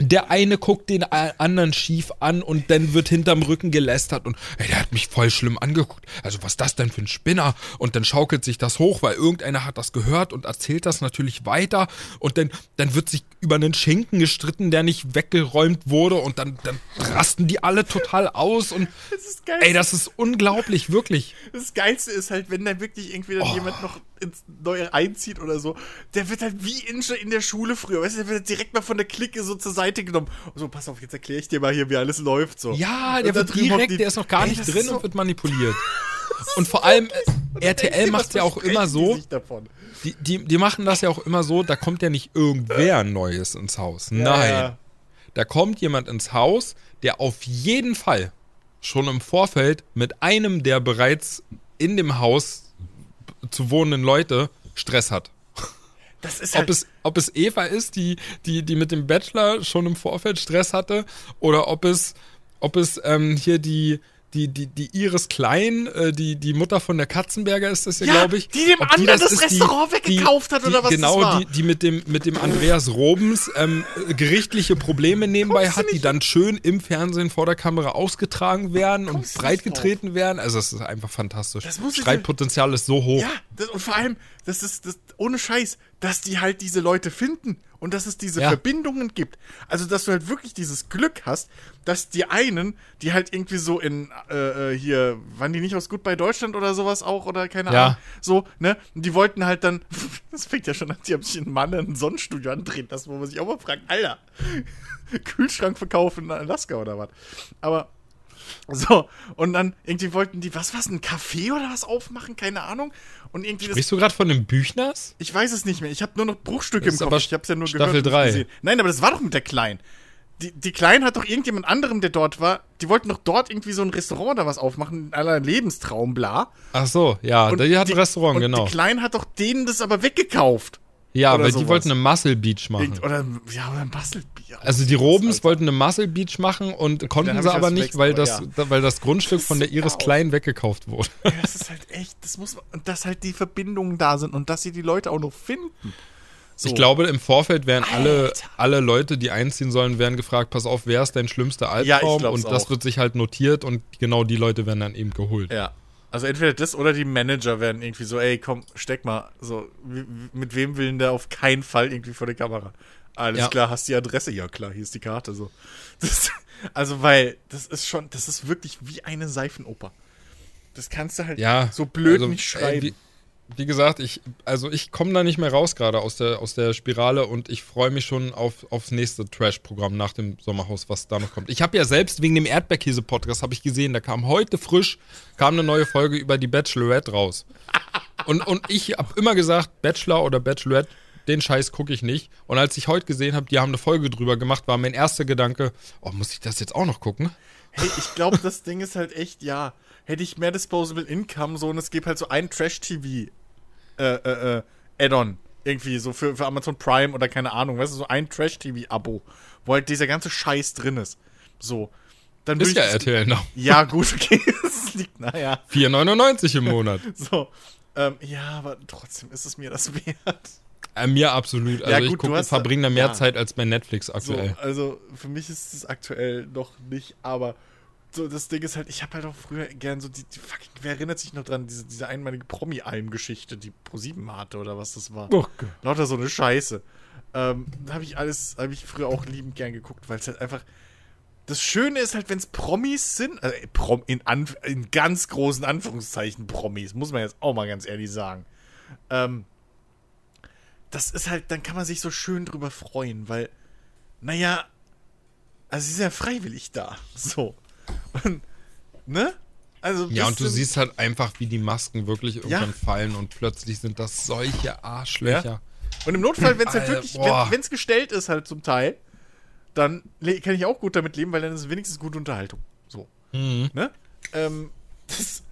Der eine guckt den anderen schief an und dann wird hinterm Rücken gelästert und ey, der hat mich voll schlimm angeguckt. Also was ist das denn für ein Spinner? Und dann schaukelt sich das hoch, weil irgendeiner hat das gehört und erzählt das natürlich weiter und dann, dann wird sich über einen Schinken gestritten, der nicht weggeräumt wurde und dann, dann rasten die alle total aus und Das ey, das ist unglaublich, wirklich. Das Geilste ist halt, wenn da wirklich irgendwie Oh. dann jemand noch ins Neue einzieht oder so, der wird halt wie in, in der Schule früher, weißt du, der wird direkt mal von der Clique so zur Seite genommen. So, pass auf, jetzt erkläre ich dir mal hier, wie alles läuft. So. Ja, der wird direkt, die- der ist noch gar Ey, nicht drin so- und wird manipuliert. Und vor allem, RTL macht ja auch immer so, die, die, die machen das ja auch immer so, da kommt ja nicht irgendwer Neues ins Haus. Nein. Ja. Da kommt jemand ins Haus, der auf jeden Fall schon im Vorfeld mit einem der bereits in dem Haus zu wohnenden Leute Stress hat. Das ist Ob halt, es, ob es Eva ist, die, die, die mit dem Bachelor schon im Vorfeld Stress hatte, oder ob es, ob es ähm, hier die, die, die, die Iris Klein, äh, die, die Mutter von der Katzenberger ist das ja, Ja, glaube ich. die dem ob anderen das ist, Restaurant weggekauft hat, die, oder was das Genau, war. die, die mit dem, mit dem Andreas Robens ähm, äh, gerichtliche Probleme nebenbei Kommst hat, die dann schön im Fernsehen vor der Kamera ausgetragen werden und Kommst nicht breitgetreten werden. Also das ist einfach fantastisch. Das Streitpotenzial ist so hoch. ja, das, und vor allem, das ist, das, ohne Scheiß, dass die halt diese Leute finden und dass es diese Ja. Verbindungen gibt. Also, dass du halt wirklich dieses Glück hast, dass die einen, die halt irgendwie so in, äh, äh, hier, waren die nicht aus Gut bei Deutschland oder sowas auch oder keine Ja. Ahnung, so, ne? Und die wollten halt dann, das fängt ja schon an, die haben sich in Mann ein Sonnenstudio andrehen lassen, wo man sich auch mal fragt, Alter, Kühlschrankverkauf in Alaska oder was. Aber, so, und dann irgendwie wollten die, was war's, ein Café oder was aufmachen, keine Ahnung. Und irgendwie das Sprichst du gerade von den Büchners? ich weiß es nicht mehr. Ich habe nur noch Bruchstücke Das im Kopf. Ich habe es ja nur Staffel gehört. drei. gesehen. Nein, aber das war doch mit der Kleinen. die, die Kleinen hat doch irgendjemand anderem, der dort war, die wollten doch dort irgendwie so ein Restaurant oder was aufmachen, aller Lebenstraum, bla. Ach so, ja, Und die hat ein Restaurant, und genau. Die Kleinen hat doch denen das aber weggekauft. Ja, oder weil sowas. die wollten eine Muscle Beach machen. Irgend- Oder, ja, oder ein Bastelbier. Also die Robens wollten eine Muscle Beach machen und konnten sie aber das nicht, weil das, da, weil das Grundstück von der Iris Ja. Klein weggekauft wurde. Ja, das ist halt echt, das muss man, und dass halt die Verbindungen da sind und dass sie die Leute auch noch finden. So. Ich glaube, im Vorfeld wären alle, Alter. alle Leute, die einziehen sollen, werden gefragt, pass auf, wer ist dein schlimmster Ja, Albtraum? glaub's und das auch. wird sich halt notiert und genau die Leute werden dann eben geholt. Ja. Also entweder das oder die Manager werden irgendwie so, ey, komm, steck mal, so, mit wem will denn der auf keinen Fall irgendwie vor der Kamera? Alles Ja. klar, hast die Adresse? Ja klar, hier ist die Karte, so. Das, also, weil, das ist schon, das ist wirklich wie eine Seifenoper. Das kannst du halt Ja, so blöd also, nicht schreiben. Wie, gesagt, ich, also ich komme da nicht mehr raus gerade aus der, aus der Spirale und ich freue mich schon auf, aufs nächste Trash-Programm nach dem Sommerhaus, was da noch kommt. Ich habe ja selbst wegen dem Erdbeerkäse-Podcast, habe ich gesehen, da kam heute frisch, kam eine neue Folge über die Bachelorette raus. Und, und ich habe immer gesagt, Bachelor oder Bachelorette, den Scheiß gucke ich nicht. Und als ich heute gesehen habe, die haben eine Folge drüber gemacht, war mein erster Gedanke, oh, muss ich das jetzt auch noch gucken? Hey, ich glaube, das Ding ist halt echt, ja, hätte ich mehr Disposable Income, so, und es gibt halt so ein Trash-TV äh, äh, äh, Add-on. Irgendwie so für, für Amazon Prime oder keine Ahnung, weißt du, so ein Trash-TV-Abo, wo halt dieser ganze Scheiß drin ist. So. Dann Ist ja ich RTL noch. Ja, gut, okay. Es liegt, naja. 4,99 im Monat. So. Ähm, ja, aber trotzdem ist es mir das wert. Äh, mir absolut. Also Ja, ich gut, du gucke, verbringe da mehr ja. Zeit als bei Netflix So, aktuell. also für mich ist es aktuell noch nicht, aber so das Ding ist halt, ich habe halt auch früher gern so die, die fucking, wer erinnert sich noch dran, diese, diese einmalige Promi-Alm-Geschichte, die ProSieben hatte oder was das war. Oh Gott. Lauter so eine Scheiße. Ähm, da habe ich alles, habe ich früher auch liebend gern geguckt, weil es halt einfach. Das Schöne ist halt, wenn es Promis sind, also Prom, in, Anf in ganz großen Anführungszeichen Promis, muss man jetzt auch mal ganz ehrlich sagen. Ähm, das ist halt, dann kann man sich so schön drüber freuen, weil, naja, also sie sind ja freiwillig da. So. Und, ne? Also, Ja, und du siehst halt einfach, wie die Masken wirklich irgendwann fallen und plötzlich sind das solche Arschlöcher. Und im Notfall, wenn es halt wirklich, wenn es gestellt ist halt zum Teil, dann kann ich auch gut damit leben, weil dann ist es wenigstens gute Unterhaltung. So. Mhm. Ne? Ähm, das,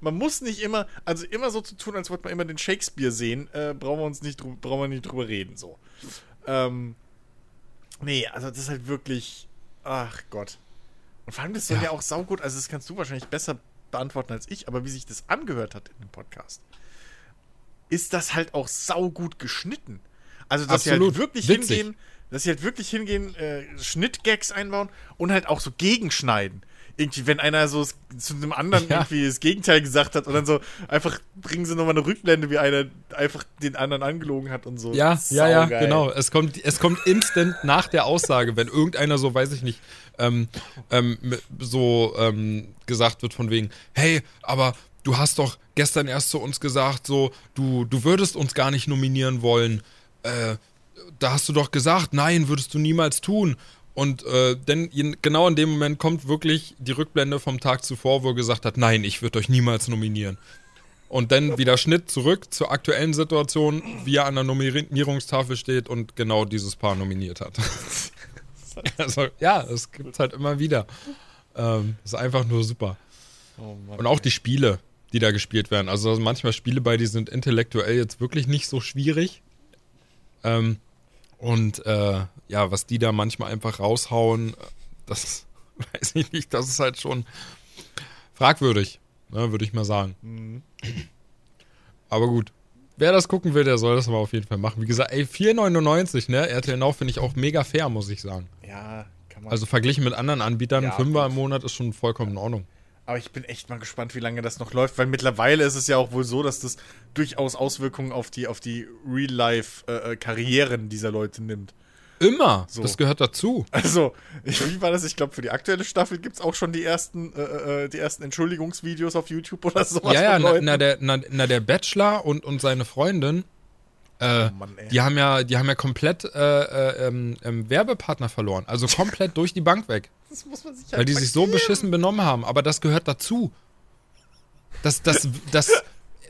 man muss nicht immer, also immer so zu tun, als wollte man immer den Shakespeare sehen, äh, brauchen wir uns nicht, brauchen wir nicht drüber reden, so. Ähm, nee, also das ist halt wirklich, ach Gott. Und vor allem, das soll ja, Ja. auch saugut, also das kannst du wahrscheinlich besser beantworten als ich, aber wie sich das angehört hat in dem Podcast, ist das halt auch saugut geschnitten. Also, dass sie Absolut. halt wirklich Witzig. hingehen, dass sie halt wirklich hingehen, äh, Schnittgags einbauen und halt auch so gegenschneiden. Irgendwie, wenn einer so zu einem anderen Ja. irgendwie das Gegenteil gesagt hat und dann so einfach bringen sie nochmal eine Rückblende, wie einer einfach den anderen angelogen hat und so. Ja, ja, ja, genau. Es kommt, es kommt instant nach der Aussage, wenn irgendeiner so, weiß ich nicht, ähm, ähm, so ähm, gesagt wird von wegen, hey, aber du hast doch gestern erst zu uns gesagt, so, du, du würdest uns gar nicht nominieren wollen. Äh, da hast du doch gesagt, nein, würdest du niemals tun. Und äh, denn genau in dem Moment kommt wirklich die Rückblende vom Tag zuvor, wo er gesagt hat, nein, ich würde euch niemals nominieren. Und dann wieder Schnitt zurück zur aktuellen Situation, wie er an der Nominierungstafel steht und genau dieses Paar nominiert hat. also, ja, es gibt halt immer wieder. Ähm, ist einfach nur super. Oh. Und auch die Spiele, die da gespielt werden. Also manchmal Spiele bei, die sind intellektuell jetzt wirklich nicht so schwierig. Ähm, und äh, ja, was die da manchmal einfach raushauen, das weiß ich nicht, das ist halt schon fragwürdig, ne, würde ich mal sagen. Mhm. Aber gut. Wer das gucken will, der soll das aber auf jeden Fall machen. Wie gesagt, ey, 4,99, ne? RTL Now finde ich auch mega fair, muss ich sagen. Ja, kann man. Also verglichen mit anderen Anbietern, Ja, Fünfer im Monat ist schon vollkommen in Ordnung. Aber ich bin echt mal gespannt, wie lange das noch läuft, weil mittlerweile ist es ja auch wohl so, dass das durchaus Auswirkungen auf die, auf die Real-Life-Karrieren dieser Leute nimmt. Immer. So. Das gehört dazu. Also, ich, wie war das? Ich glaube, für die aktuelle Staffel gibt es auch schon die ersten, äh, äh, die ersten Entschuldigungsvideos auf YouTube oder sowas. ja, ja, na, na, der, na, na, der Bachelor und, und seine Freundin, äh, Oh Mann, die haben ja, die haben ja komplett äh, äh, ähm, ähm, Werbepartner verloren. Also komplett durch die Bank weg. Das muss man sich Weil die sich so beschissen benommen haben. Aber das gehört dazu. Das, das, das,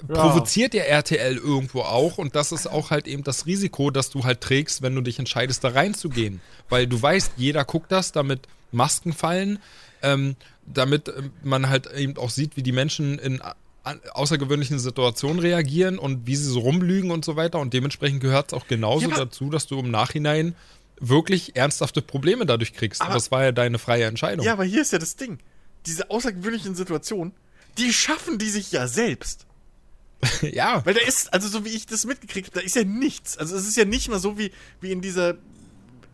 provoziert ja RTL irgendwo auch und das ist auch halt eben das Risiko, dass du halt trägst, wenn du dich entscheidest, da reinzugehen. Weil du weißt, jeder guckt das, damit Masken fallen, ähm, damit ähm, man halt eben auch sieht, wie die Menschen in außergewöhnlichen Situationen reagieren und wie sie so rumlügen und so weiter. Und dementsprechend gehört es auch genauso Ja, dazu, dass du im Nachhinein wirklich ernsthafte Probleme dadurch kriegst. Aber- Aber das war ja deine freie Entscheidung. Ja, aber hier ist ja das Ding. Diese außergewöhnlichen Situationen, die schaffen die sich ja selbst. ja. Weil da ist, also so wie ich das mitgekriegt habe, da ist ja nichts. Also es ist ja nicht mal so wie, wie in dieser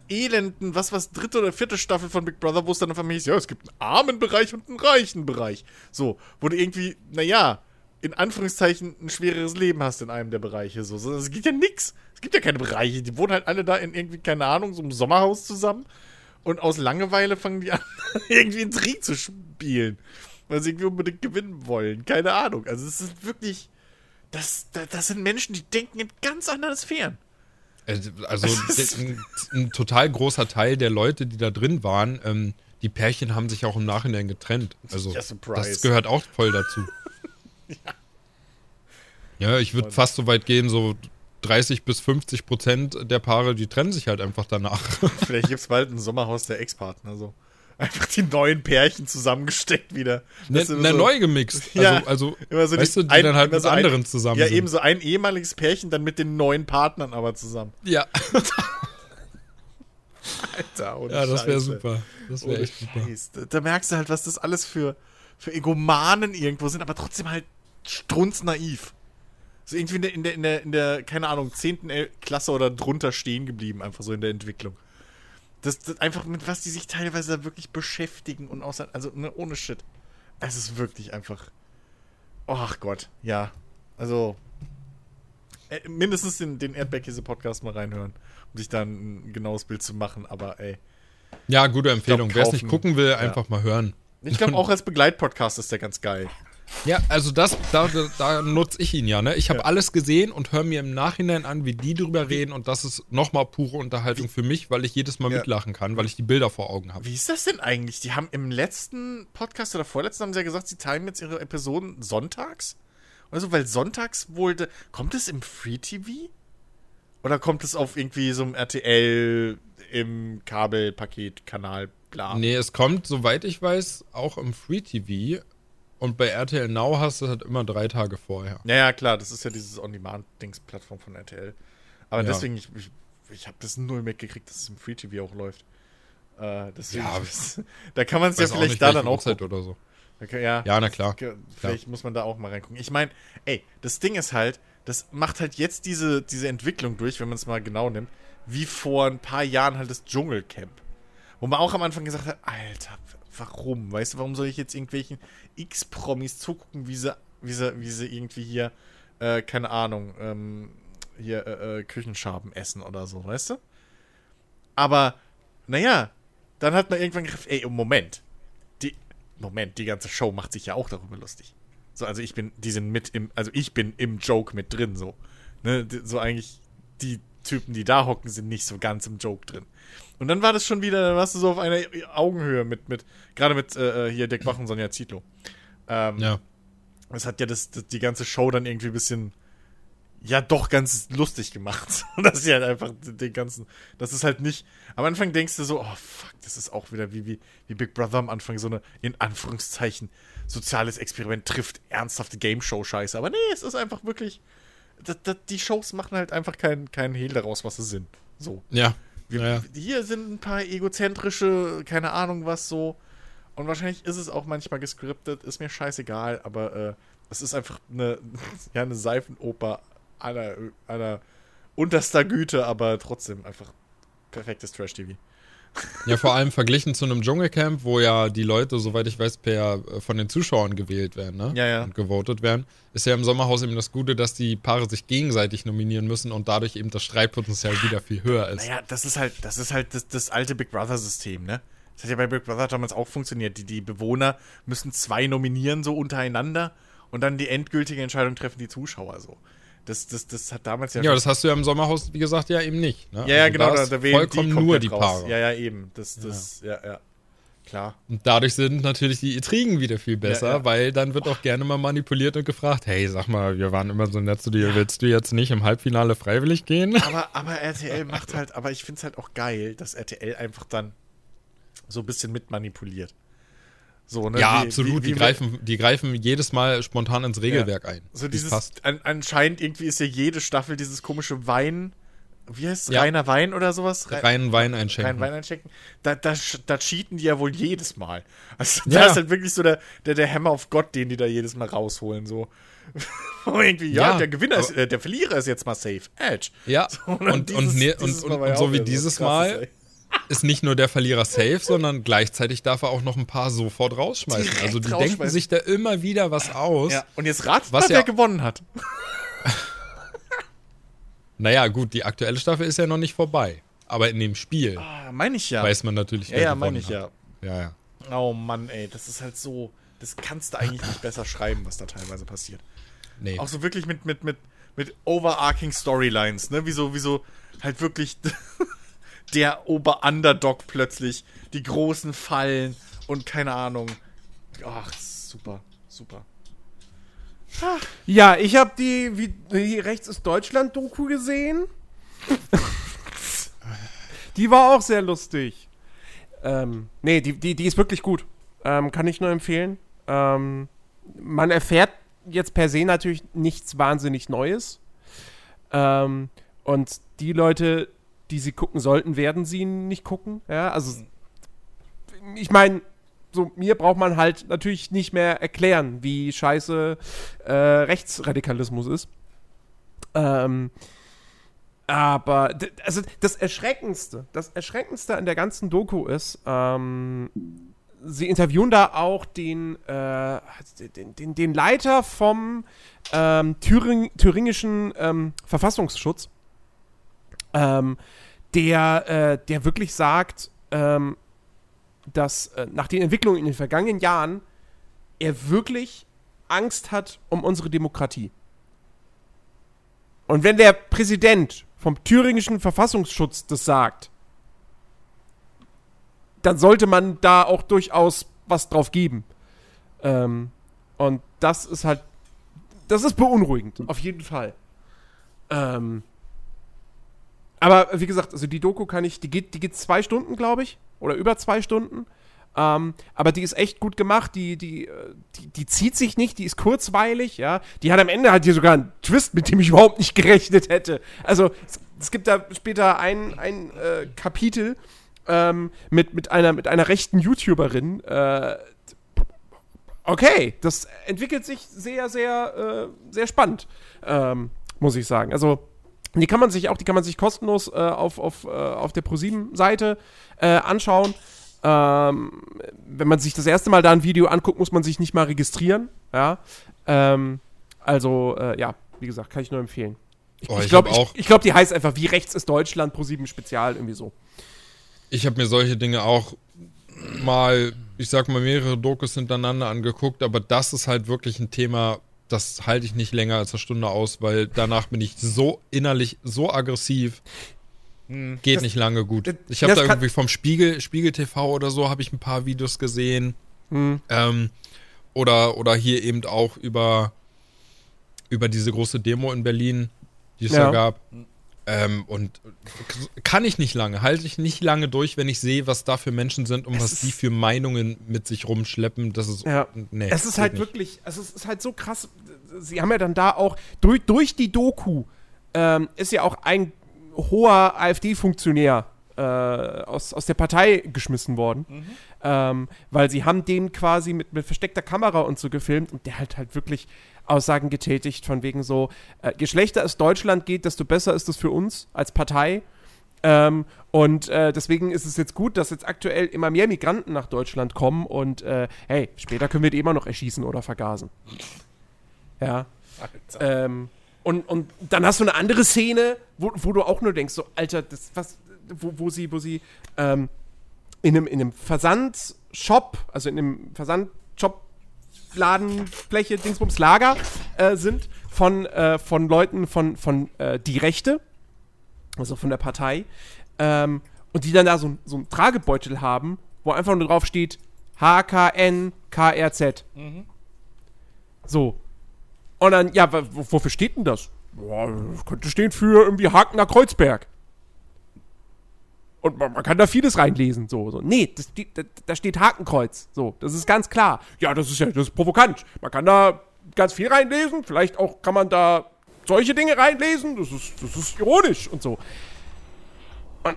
elenden, was was, dritte oder vierte Staffel von Big Brother, wo es dann auf einmal hieß, ja, es gibt einen armen Bereich und einen reichen Bereich. So, wo du irgendwie, naja, in Anführungszeichen ein schwereres Leben hast in einem der Bereiche. So, es gibt ja nix. Es gibt ja keine Bereiche. Die wohnen halt alle da in irgendwie, keine Ahnung, so einem Sommerhaus zusammen. Und aus Langeweile fangen die an, irgendwie Krieg zu spielen. Weil sie irgendwie unbedingt gewinnen wollen. Keine Ahnung. Also es ist wirklich. Das, das, das sind Menschen, die denken in ganz anderen Sphären. Also ein, ein total großer Teil der Leute, die da drin waren, ähm, die Pärchen haben sich auch im Nachhinein getrennt. Also Ja, das gehört auch voll dazu. Ja. ich würde fast so weit gehen, so 30 bis 50 Prozent der Paare, die trennen sich halt einfach danach. Vielleicht gibt es bald ein Sommerhaus der Ex-Partner. So. Einfach die neuen Pärchen zusammengesteckt wieder. Ne, ne, so- neu gemixt. Also, Ja, also immer so weißt die- du, die ein- dann halt mit so ein- anderen zusammen Ja, sind. eben so ein ehemaliges Pärchen, dann mit den neuen Partnern aber zusammen. Ja, Alter, ohne ja das wäre super. Das wäre echt super. Da merkst du halt, was das alles für, für Egomanen irgendwo sind, aber trotzdem halt strunznaiv. So irgendwie in der, in der, in der, in der keine Ahnung, 10. El- Klasse oder drunter stehen geblieben, einfach so in der Entwicklung. Das, das einfach mit was die sich teilweise da wirklich beschäftigen und außer, also ne, ohne Shit. Es ist wirklich einfach. Ach Gott, ja. Also äh, mindestens den, den Erdbeerkäse-Podcast mal reinhören, um sich da ein genaues Bild zu machen, aber ey. Ja, gute Empfehlung. Wer es nicht gucken will, einfach mal hören. Ich glaube, auch als Begleitpodcast ist der ganz geil. Ja, also das, da, da, nutze ich ihn ja, ne? Ich habe alles gesehen und höre mir im Nachhinein an, wie die drüber reden und das ist nochmal pure Unterhaltung für mich, weil ich jedes Mal Ja. mitlachen kann, weil ich die Bilder vor Augen habe. Wie ist das denn eigentlich? Die haben im letzten Podcast oder vorletzten haben sie ja gesagt, sie teilen jetzt ihre Episoden sonntags. Also, weil sonntags wohl. Kommt es im Free TV? Oder kommt es auf irgendwie so einem RTL im Kabelpaket, Kanal, bla? Nee, es kommt, soweit ich weiß, auch im Free TV und bei RTL Now hast du das halt immer drei Tage vorher. Ja, ja, klar, das ist ja dieses On-Demand-Dings-Plattform von RTL. Aber Ja. deswegen, ich, ich, ich habe das null mitgekriegt, dass es im Free TV auch läuft. Äh, deswegen, Ja, da kann man es ja vielleicht nicht, da dann auch Uhrzeit oder so. Okay, ja. Ja, na klar. Vielleicht muss man da auch mal reingucken. Ich meine, ey, das Ding ist halt, das macht halt jetzt diese, diese Entwicklung durch, wenn man es mal genau nimmt, wie vor ein paar Jahren halt das Dschungelcamp. Wo man auch am Anfang gesagt hat, Alter, warum? Weißt du, warum soll ich jetzt irgendwelchen X-Promis zugucken, wie sie, wie sie, wie sie irgendwie hier, äh, keine Ahnung, ähm, hier äh, äh, Küchenschaben essen oder so, weißt du? Aber, naja, dann hat man irgendwann gedacht, ey, Moment, die, Moment, die ganze Show macht sich ja auch darüber lustig. So, also ich bin, die sind mit im, also ich bin im Joke mit drin, so. Ne, so eigentlich, die Typen, die da hocken, sind nicht so ganz im Joke drin. Und dann war das schon wieder, dann warst du so auf einer Augenhöhe mit, mit, gerade mit äh, hier Dirk Bach und Sonja Zietlow. Ähm, Ja. das hat ja das, das, die ganze Show dann irgendwie ein bisschen, ja, doch ganz lustig gemacht. dass sie halt einfach den ganzen, das ist halt nicht, am Anfang denkst du so, oh fuck, das ist auch wieder wie, wie, wie Big Brother am Anfang, so eine, in Anführungszeichen, soziales Experiment trifft ernsthafte Game-Show-Scheiße. Aber nee, es ist einfach wirklich, das, das, die Shows machen halt einfach keinen keinen Hehl daraus, was sie sind. So. Ja. Wir, ja, ja. Hier sind ein paar egozentrische, keine Ahnung was so. Und wahrscheinlich ist es auch manchmal gescriptet, ist mir scheißegal, aber äh, es ist einfach eine, ja, eine Seifenoper aller, aller unterster Güte, aber trotzdem einfach perfektes Trash-TV. Ja, vor allem verglichen zu einem Dschungelcamp, wo ja die Leute, soweit ich weiß, per äh, von den Zuschauern gewählt werden, ne? Ja, ja. Und gewotet werden, ist ja im Sommerhaus eben das Gute, dass die Paare sich gegenseitig nominieren müssen und dadurch eben das Streitpotenzial wieder viel höher ist. Naja, das ist halt, das ist halt das, das alte Big Brother-System, ne? Das hat ja bei Big Brother damals auch funktioniert. Die, die Bewohner müssen zwei nominieren, so untereinander, und dann die endgültige Entscheidung treffen die Zuschauer so. Das, das, das hat damals ja Ja, das hast du ja im Sommerhaus, wie gesagt, ja eben nicht. Ne? Ja, ja, Also genau, da da, vollkommen die nur die raus. Paare. Ja, ja, eben. Das, das, ja, ja. Klar. Und dadurch sind natürlich die Intrigen wieder viel besser, Ja, ja. weil dann wird auch gerne mal manipuliert und gefragt, hey, sag mal, wir waren immer so nett zu dir, willst du jetzt nicht im Halbfinale freiwillig gehen? Aber, aber RTL macht halt, aber ich finde es halt auch geil, dass RTL einfach dann so ein bisschen mitmanipuliert. So, ne? Ja, wie- absolut. wie- die, wie- greifen, die greifen jedes Mal spontan ins Regelwerk ein. So dieses, passt. an, anscheinend irgendwie ist ja jede Staffel dieses komische Wein, wie heißt es, Ja. reiner Wein oder sowas? Re- Reinen Wein Rein einschenken. Wein einchecken. Da, da, da cheaten die ja wohl jedes Mal. Also Ja. da ist halt wirklich so der, der, der Hammer of God, den die da jedes Mal rausholen. So. Irgendwie, ja, Ja, der Gewinner ist, äh, der Verlierer ist jetzt mal safe. Edge. Ja, So, und, dieses- und, ne, dieses und, Mal und, ja und so wie dieses Mal ey. Ist nicht nur der Verlierer safe, sondern gleichzeitig darf er auch noch ein paar sofort rausschmeißen. Direkt also die denken sich da immer wieder was aus. Ja, und jetzt ratet Was mal, wer ja- gewonnen hat. Naja, gut, die aktuelle Staffel ist ja noch nicht vorbei. Aber in dem Spiel Ah, meine ich ja. weiß man natürlich, ja, ja, gewonnen meine ich hat. ja. Ja, ja. Oh Mann, ey, das ist halt so. Das kannst du eigentlich nicht besser schreiben, was da teilweise passiert. Nee. Auch so wirklich mit, mit, mit, mit overarching Storylines, ne? Wie so, wie so halt wirklich der Ober-Underdog plötzlich, die großen Fallen und keine Ahnung. Ach, super, super. Ja, ich habe die, wie, die Rechts ist Deutschland-Doku gesehen. die war auch sehr lustig. Ähm, nee, die, die, die ist wirklich gut. Ähm, kann ich nur empfehlen. Ähm, man erfährt jetzt per se natürlich nichts wahnsinnig Neues. Ähm, und die Leute, die sie gucken sollten, werden sie nicht gucken. Ja, also ich meine, so mir braucht man halt natürlich nicht mehr erklären, wie scheiße äh, Rechtsradikalismus ist. Ähm, aber also das Erschreckendste, das Erschreckendste an der ganzen Doku ist, ähm, sie interviewen da auch den, äh, den, den, den Leiter vom ähm, Thüring, thüringischen ähm, Verfassungsschutz, ähm, der, äh, der wirklich sagt, ähm, dass äh, nach den Entwicklungen in den vergangenen Jahren er wirklich Angst hat um unsere Demokratie. Und wenn der Präsident vom thüringischen Verfassungsschutz das sagt, dann sollte man da auch durchaus was drauf geben. Ähm, und das ist halt, das ist beunruhigend, auf jeden Fall. Ähm, aber wie gesagt, also die Doku kann ich, die geht, die geht zwei Stunden, glaube ich, oder über zwei Stunden. Ähm, aber die ist echt gut gemacht, die, die, äh, die, die zieht sich nicht, die ist kurzweilig, ja. Die hat am Ende halt hier sogar einen Twist, mit dem ich überhaupt nicht gerechnet hätte. Also es, es gibt da später ein, ein äh, Kapitel ähm, mit, mit, einer, mit einer rechten YouTuberin. Äh, okay, das entwickelt sich sehr, sehr, äh, sehr spannend, ähm, muss ich sagen. Also die kann man sich auch, die kann man sich kostenlos äh, auf, auf, äh, auf der ProSieben-Seite äh, anschauen. Ähm, wenn man sich das erste Mal da ein Video anguckt, muss man sich nicht mal registrieren. Ja. Ähm, also, äh, ja, wie gesagt, kann ich nur empfehlen. Ich, Oh, ich ich glaube, glaub, die heißt einfach Wie rechts ist Deutschland, ProSieben Spezial, irgendwie so. Ich habe mir solche Dinge auch mal, ich sag mal, mehrere Dokus hintereinander angeguckt, aber das ist halt wirklich ein Thema, das halte ich nicht länger als eine Stunde aus, weil danach bin ich so innerlich so aggressiv. Geht Das- nicht lange gut. Ich habe da irgendwie vom Spiegel, Spiegel TV oder so, habe ich ein paar Videos gesehen. Hm. Ähm, oder, oder hier eben auch über, über diese große Demo in Berlin, die es Ja. da gab. Ähm, und kann ich nicht lange, halte ich nicht lange durch, wenn ich sehe, was da für Menschen sind und Es was die für Meinungen mit sich rumschleppen. Das ist. Ja. Nee, es ist halt nicht. wirklich, also es ist halt so krass. Sie haben ja dann da auch durch, durch die Doku ähm, ist ja auch ein hoher AfD-Funktionär äh, aus, aus der Partei geschmissen worden, ähm, weil sie haben den quasi mit, mit versteckter Kamera und so gefilmt und der halt halt wirklich Aussagen getätigt von wegen so, äh, je schlechter es Deutschland geht, desto besser ist es für uns als Partei. Ähm, und äh, deswegen ist es jetzt gut, dass jetzt aktuell immer mehr Migranten nach Deutschland kommen und äh, hey, später können wir die immer noch erschießen oder vergasen. Ja. Ähm, und, und dann hast du eine andere Szene, wo, wo du auch nur denkst, so, Alter, das, was, wo, wo sie, wo sie ähm, in einem, in einem Versandshop, also in einem Versandshop Ladenfläche, Dingsbums, Lager äh, sind von, äh, von Leuten von, von äh, Die Rechte, also von der Partei, ähm, und die dann da so, so einen Tragebeutel haben wo einfach nur drauf steht HKNKRZ. So. Und dann, ja, wofür steht denn das? Boah, das könnte stehen für irgendwie Hakener Kreuzberg. Und man, man kann da vieles reinlesen, so. so. Nee, da, da steht Hakenkreuz. So, das ist ganz klar. Ja, das ist ja, das ist provokant. Man kann da ganz viel reinlesen. Vielleicht auch kann man da solche Dinge reinlesen. Das ist, das ist ironisch und so. Und,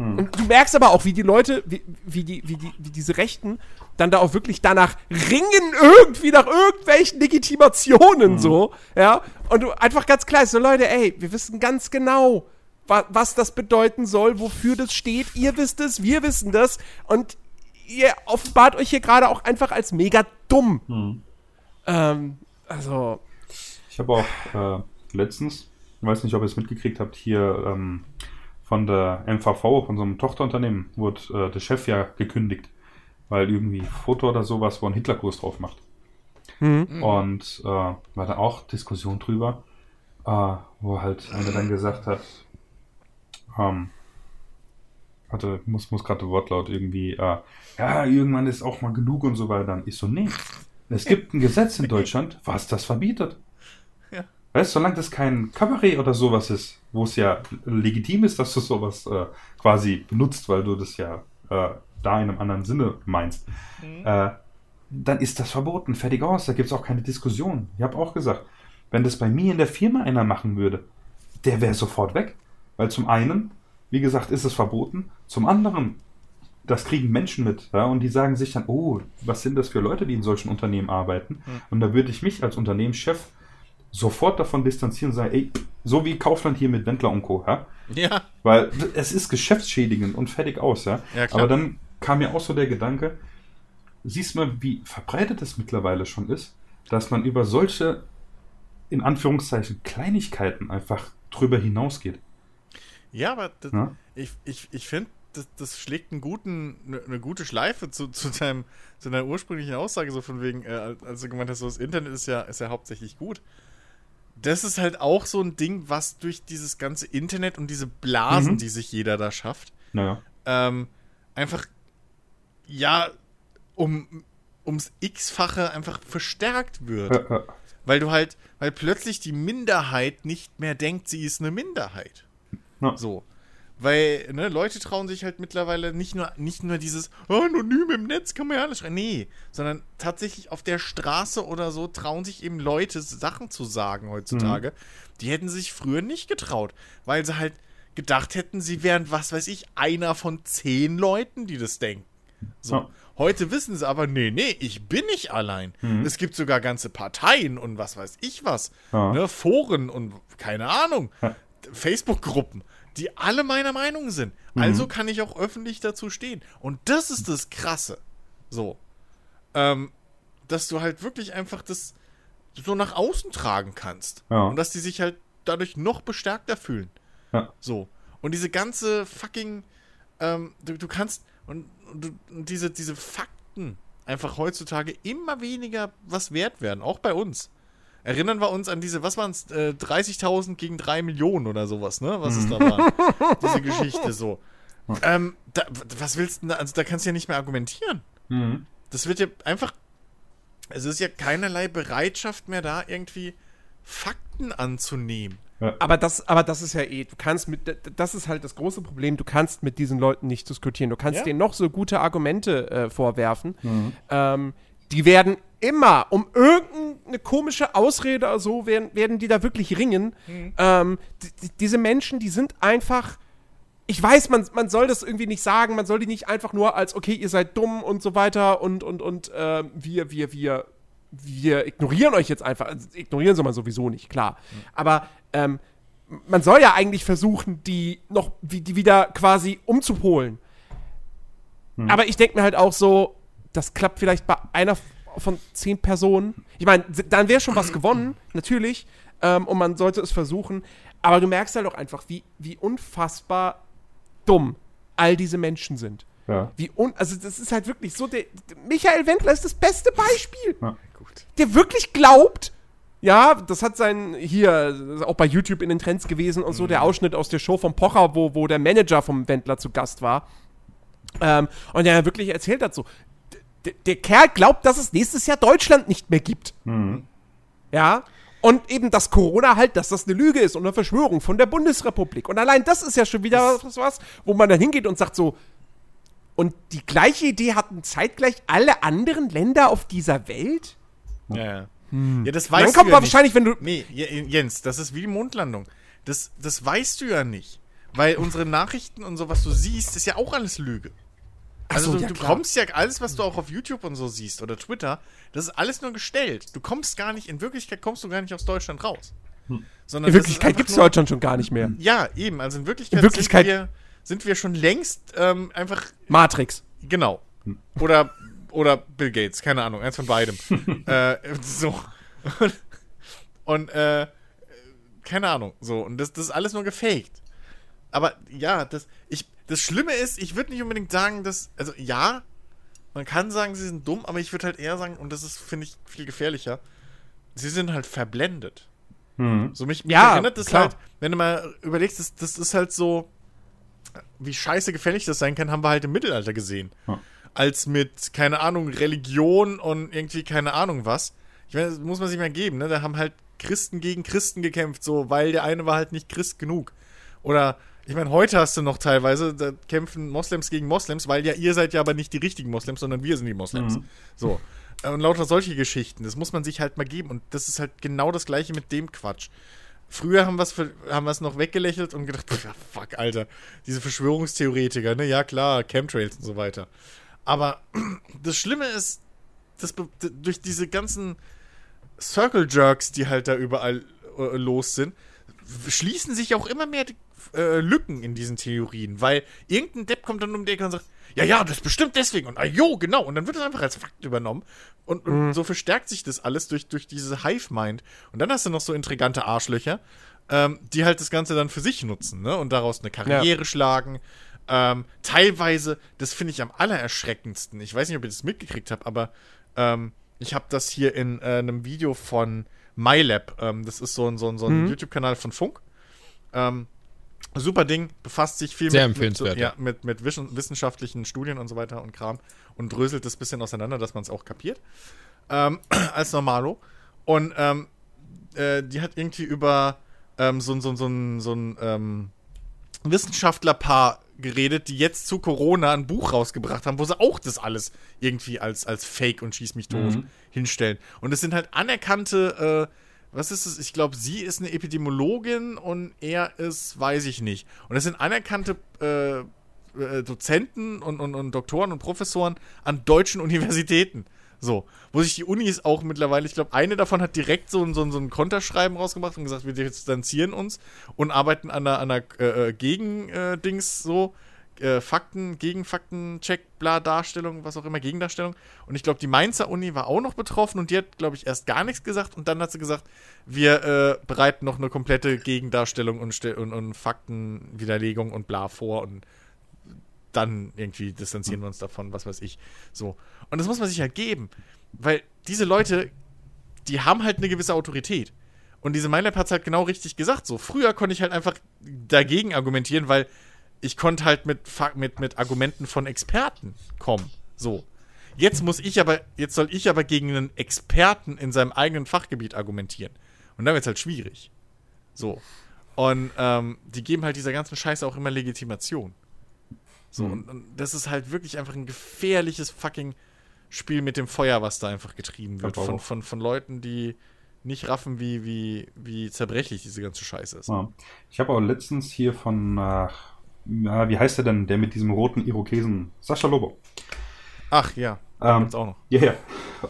und du merkst aber auch, wie die Leute, wie, wie, die, wie, die, wie diese Rechten dann da auch wirklich danach ringen, irgendwie nach irgendwelchen Legitimationen, so, ja. Und du einfach ganz klar so, Leute, ey, wir wissen ganz genau, wa was das bedeuten soll, wofür das steht. Ihr wisst es, wir wissen das. Und ihr offenbart euch hier gerade auch einfach als mega dumm. Ähm, also, Ich habe auch äh, letztens, ich weiß nicht, ob ihr es mitgekriegt habt, hier ähm, von der MVV, von so einem Tochterunternehmen, wurde äh, der Chef ja gekündigt, weil irgendwie Foto oder sowas, wo ein Hitlerkurs drauf macht. Und äh, war da auch Diskussion drüber, äh, wo halt einer dann gesagt hat, ähm, hatte, muss, muss gerade Wortlaut irgendwie, äh, ja, irgendwann ist auch mal genug und so weiter. Und ich so, nee, es gibt ein Gesetz in Deutschland, was das verbietet. Weißt du, solange das kein Kabarett oder sowas ist, wo es ja legitim ist, dass du sowas äh, quasi benutzt, weil du das ja äh, da in einem anderen Sinne meinst, äh, dann ist das verboten. Fertig aus. Da gibt es auch keine Diskussion. Ich habe auch gesagt, wenn das bei mir in der Firma einer machen würde, der wäre sofort weg. Weil zum einen, wie gesagt, ist es verboten. Zum anderen, das kriegen Menschen mit. Ja, und die sagen sich dann, oh, was sind das für Leute, die in solchen Unternehmen arbeiten? Und da würde ich mich als Unternehmenschef sofort davon distanzieren und sagen, ey, so wie Kaufland hier mit Wendler und Co. Ja? Ja. Weil es ist geschäftsschädigend und fertig aus, ja. Ja. Aber dann kam mir auch so der Gedanke, siehst mal, wie verbreitet es mittlerweile schon ist, dass man über solche, in Anführungszeichen, Kleinigkeiten einfach drüber hinausgeht. Ja, aber das, Ja? ich, ich, ich finde, das, das schlägt einen guten, eine, eine gute Schleife zu, zu, deinem, zu deiner ursprünglichen Aussage, so von wegen, äh, als du gemeint hast, so das Internet ist ja, ist ja hauptsächlich gut. Das ist halt auch so ein Ding, was durch dieses ganze Internet und diese Blasen, Mhm. die sich jeder da schafft, Naja. ähm, einfach, ja, um, ums X-fache einfach verstärkt wird. Äh, äh, Weil du halt, weil plötzlich die Minderheit nicht mehr denkt, sie ist eine Minderheit. Ja. So. Weil, ne, Leute trauen sich halt mittlerweile nicht nur, nicht nur dieses "Oh, anonym im Netz kann man ja alles schreiben. Nee, sondern tatsächlich auf der Straße oder so trauen sich eben Leute Sachen zu sagen heutzutage. Die hätten sich früher nicht getraut, weil sie halt gedacht hätten, sie wären, was weiß ich, einer von zehn Leuten, die das denken. So. Ja. Heute wissen sie aber, nee, nee, ich bin nicht allein. Es gibt sogar ganze Parteien und was weiß ich was. Ja. Ne, Foren und keine Ahnung. Ja. Facebook-Gruppen, die alle meiner Meinung sind. Also kann ich auch öffentlich dazu stehen. Und das ist das Krasse. So. Ähm, dass du halt wirklich einfach das so nach außen tragen kannst. Ja. Und dass die sich halt dadurch noch bestärkter fühlen. Ja. So. Und diese ganze fucking, ähm, du, du kannst, und, und, und diese, diese Fakten einfach heutzutage immer weniger was wert werden, auch bei uns. Erinnern wir uns an diese, was waren es, äh, 30.000 gegen 3 Millionen oder sowas, ne? Was es da war. diese Geschichte so. Ähm, da, was willst du denn da, also da kannst du ja nicht mehr argumentieren. Mhm. Das wird ja einfach, es ist ja keinerlei Bereitschaft mehr da, irgendwie Fakten anzunehmen. Aber das, aber das ist ja eh, du kannst mit, das ist halt das große Problem, du kannst mit diesen Leuten nicht diskutieren. Du kannst Ja. denen noch so gute Argumente äh, vorwerfen. Ähm, die werden immer, um irgendeine komische Ausrede oder so, werden, werden die da wirklich ringen. Ähm, die, die- diese Menschen, die sind einfach. Ich weiß, man, man soll das irgendwie nicht sagen, man soll die nicht einfach nur als, okay, ihr seid dumm und so weiter und, und, und äh, wir, wir, wir, wir ignorieren euch jetzt einfach. Also, ignorieren soll man sowieso nicht, klar. Aber ähm, man soll ja eigentlich versuchen, die noch die wieder quasi umzupolen. Aber ich denke mir halt auch so, das klappt vielleicht bei einer von zehn Personen. Ich meine, dann wäre schon was gewonnen, natürlich. Ähm, und man sollte es versuchen. Aber du merkst halt auch einfach, wie, wie unfassbar dumm all diese Menschen sind. Ja. Wie un also das ist halt wirklich so, der, der Michael Wendler ist das beste Beispiel Gut. der wirklich glaubt, ja, das hat sein, hier, auch bei YouTube in den Trends gewesen und so, der Ausschnitt aus der Show vom Pocher, wo, wo der Manager vom Wendler zu Gast war. Ähm, und der wirklich erzählt hat so, der Kerl glaubt, dass es nächstes Jahr Deutschland nicht mehr gibt. Ja. Und eben, dass Corona halt, dass das eine Lüge ist und eine Verschwörung von der Bundesrepublik. Und allein das ist ja schon wieder was, was wo man dann hingeht und sagt so, und die gleiche Idee hatten zeitgleich alle anderen Länder auf dieser Welt? Ja, ja. ja das dann weißt kommt du ja man wahrscheinlich, wenn du. Nee, Jens, das ist wie die Mondlandung. Das, das weißt du ja nicht. Weil unsere Nachrichten und so, was du siehst, ist ja auch alles Lüge. Also so, du, ja, du kommst ja, alles, was du auch auf YouTube und so siehst oder Twitter, das ist alles nur gestellt. Du kommst gar nicht, in Wirklichkeit kommst du gar nicht aus Deutschland raus. Sondern In Wirklichkeit gibt es Deutschland schon gar nicht mehr. Ja, eben. Also in Wirklichkeit, In Wirklichkeit- sind, wir, sind wir schon längst ähm, einfach Matrix. Genau. Oder, oder Bill Gates, keine Ahnung, eins von beidem. äh, so. Und, und äh, keine Ahnung, so. Und das, das ist alles nur gefaked. Aber ja, das, ich, das Schlimme ist, ich würde nicht unbedingt sagen, dass, also ja, man kann sagen, sie sind dumm, aber ich würde halt eher sagen, und das ist, finde ich, viel gefährlicher, sie sind halt verblendet. So mich, mich Ja, erinnert das klar. halt, wenn du mal überlegst, das, das ist halt so, wie scheiße gefährlich das sein kann, haben wir halt im Mittelalter gesehen. Ja. Als mit, keine Ahnung, Religion und irgendwie keine Ahnung was. Ich meine, das muss man sich mal geben, ne? Da haben halt Christen gegen Christen gekämpft, so, weil der eine war halt nicht Christ genug. Oder, ich meine, heute hast du noch teilweise, da kämpfen Moslems gegen Moslems, weil ja ihr seid ja aber nicht die richtigen Moslems, sondern wir sind die Moslems. So. Äh, Und lauter solche Geschichten, das muss man sich halt mal geben. Und das ist halt genau das gleiche mit dem Quatsch. Früher haben wir es haben wir's noch weggelächelt und gedacht, pff, ja, fuck, Alter, diese Verschwörungstheoretiker, ne? Ja, klar, Chemtrails und so weiter. Aber das Schlimme ist, dass durch diese ganzen Circle Jerks, die halt da überall äh, los sind, schließen sich auch immer mehr äh, Lücken in diesen Theorien, weil irgendein Depp kommt dann um die Ecke und sagt, ja, ja, das ist bestimmt deswegen und ah, jo, genau, und dann wird es einfach als Fakt übernommen und, und so verstärkt sich das alles durch, durch diese Hive-Mind. Und dann hast du noch so intrigante Arschlöcher, ähm, die halt das Ganze dann für sich nutzen, ne, und daraus eine Karriere schlagen, ähm, teilweise, das finde ich am allererschreckendsten. Ich weiß nicht, ob ihr das mitgekriegt habt, aber ähm, ich habe das hier in äh, einem Video von MyLab. Ähm, das ist so ein, so ein, so ein YouTube-Kanal von Funk. Ähm, super Ding, befasst sich viel Sehr mit, mit, empfehlenswert, ja, ja. mit, mit wissenschaftlichen Studien und so weiter und Kram und dröselt das bisschen auseinander, dass man es auch kapiert. Ähm, als Normalo. Und ähm, äh, die hat irgendwie über ähm, so, ein- so, so so ein ähm, Wissenschaftlerpaar geredet, die jetzt zu Corona ein Buch rausgebracht haben, wo sie auch das alles irgendwie als, als Fake und Schieß mich tot hinstellen. Und es sind halt anerkannte, äh, was ist es? Ich glaube, sie ist eine Epidemiologin und er ist, weiß ich nicht. Und es sind anerkannte äh, äh, Dozenten und, und, und Doktoren und Professoren an deutschen Universitäten. So, wo sich die Unis auch mittlerweile, ich glaube, eine davon hat direkt so ein, so so ein Konterschreiben rausgemacht und gesagt, wir distanzieren uns und arbeiten an einer, an einer äh, äh, Gegen-Dings so, äh, Fakten, Gegenfakten, Check, bla, Darstellung, was auch immer, Gegendarstellung. Und ich glaube, die Mainzer Uni war auch noch betroffen und die hat, glaube ich, erst gar nichts gesagt und dann hat sie gesagt, wir äh, bereiten noch eine komplette Gegendarstellung und, und, und Faktenwiderlegung und bla vor und dann irgendwie distanzieren wir uns davon, was weiß ich. So. Und das muss man sich halt geben. Weil diese Leute, die haben halt eine gewisse Autorität. Und diese MyLab hat es halt genau richtig gesagt. So, früher konnte ich halt einfach dagegen argumentieren, weil ich konnte halt mit, mit, mit Argumenten von Experten kommen. So. Jetzt muss ich aber, jetzt soll ich aber gegen einen Experten in seinem eigenen Fachgebiet argumentieren. Und dann wird es halt schwierig. So. Und ähm, die geben halt dieser ganzen Scheiße auch immer Legitimation. So, und, und das ist halt wirklich einfach ein gefährliches fucking Spiel mit dem Feuer, was da einfach getrieben wird. Von, von, von Leuten, die nicht raffen, wie, wie, wie zerbrechlich diese ganze Scheiße ist. Ja. Ich habe auch letztens hier von, äh, wie heißt der denn, der mit diesem roten Irokesen? Sascha Lobo. Ach ja, Ähm, gibt's auch noch. Ja, ja.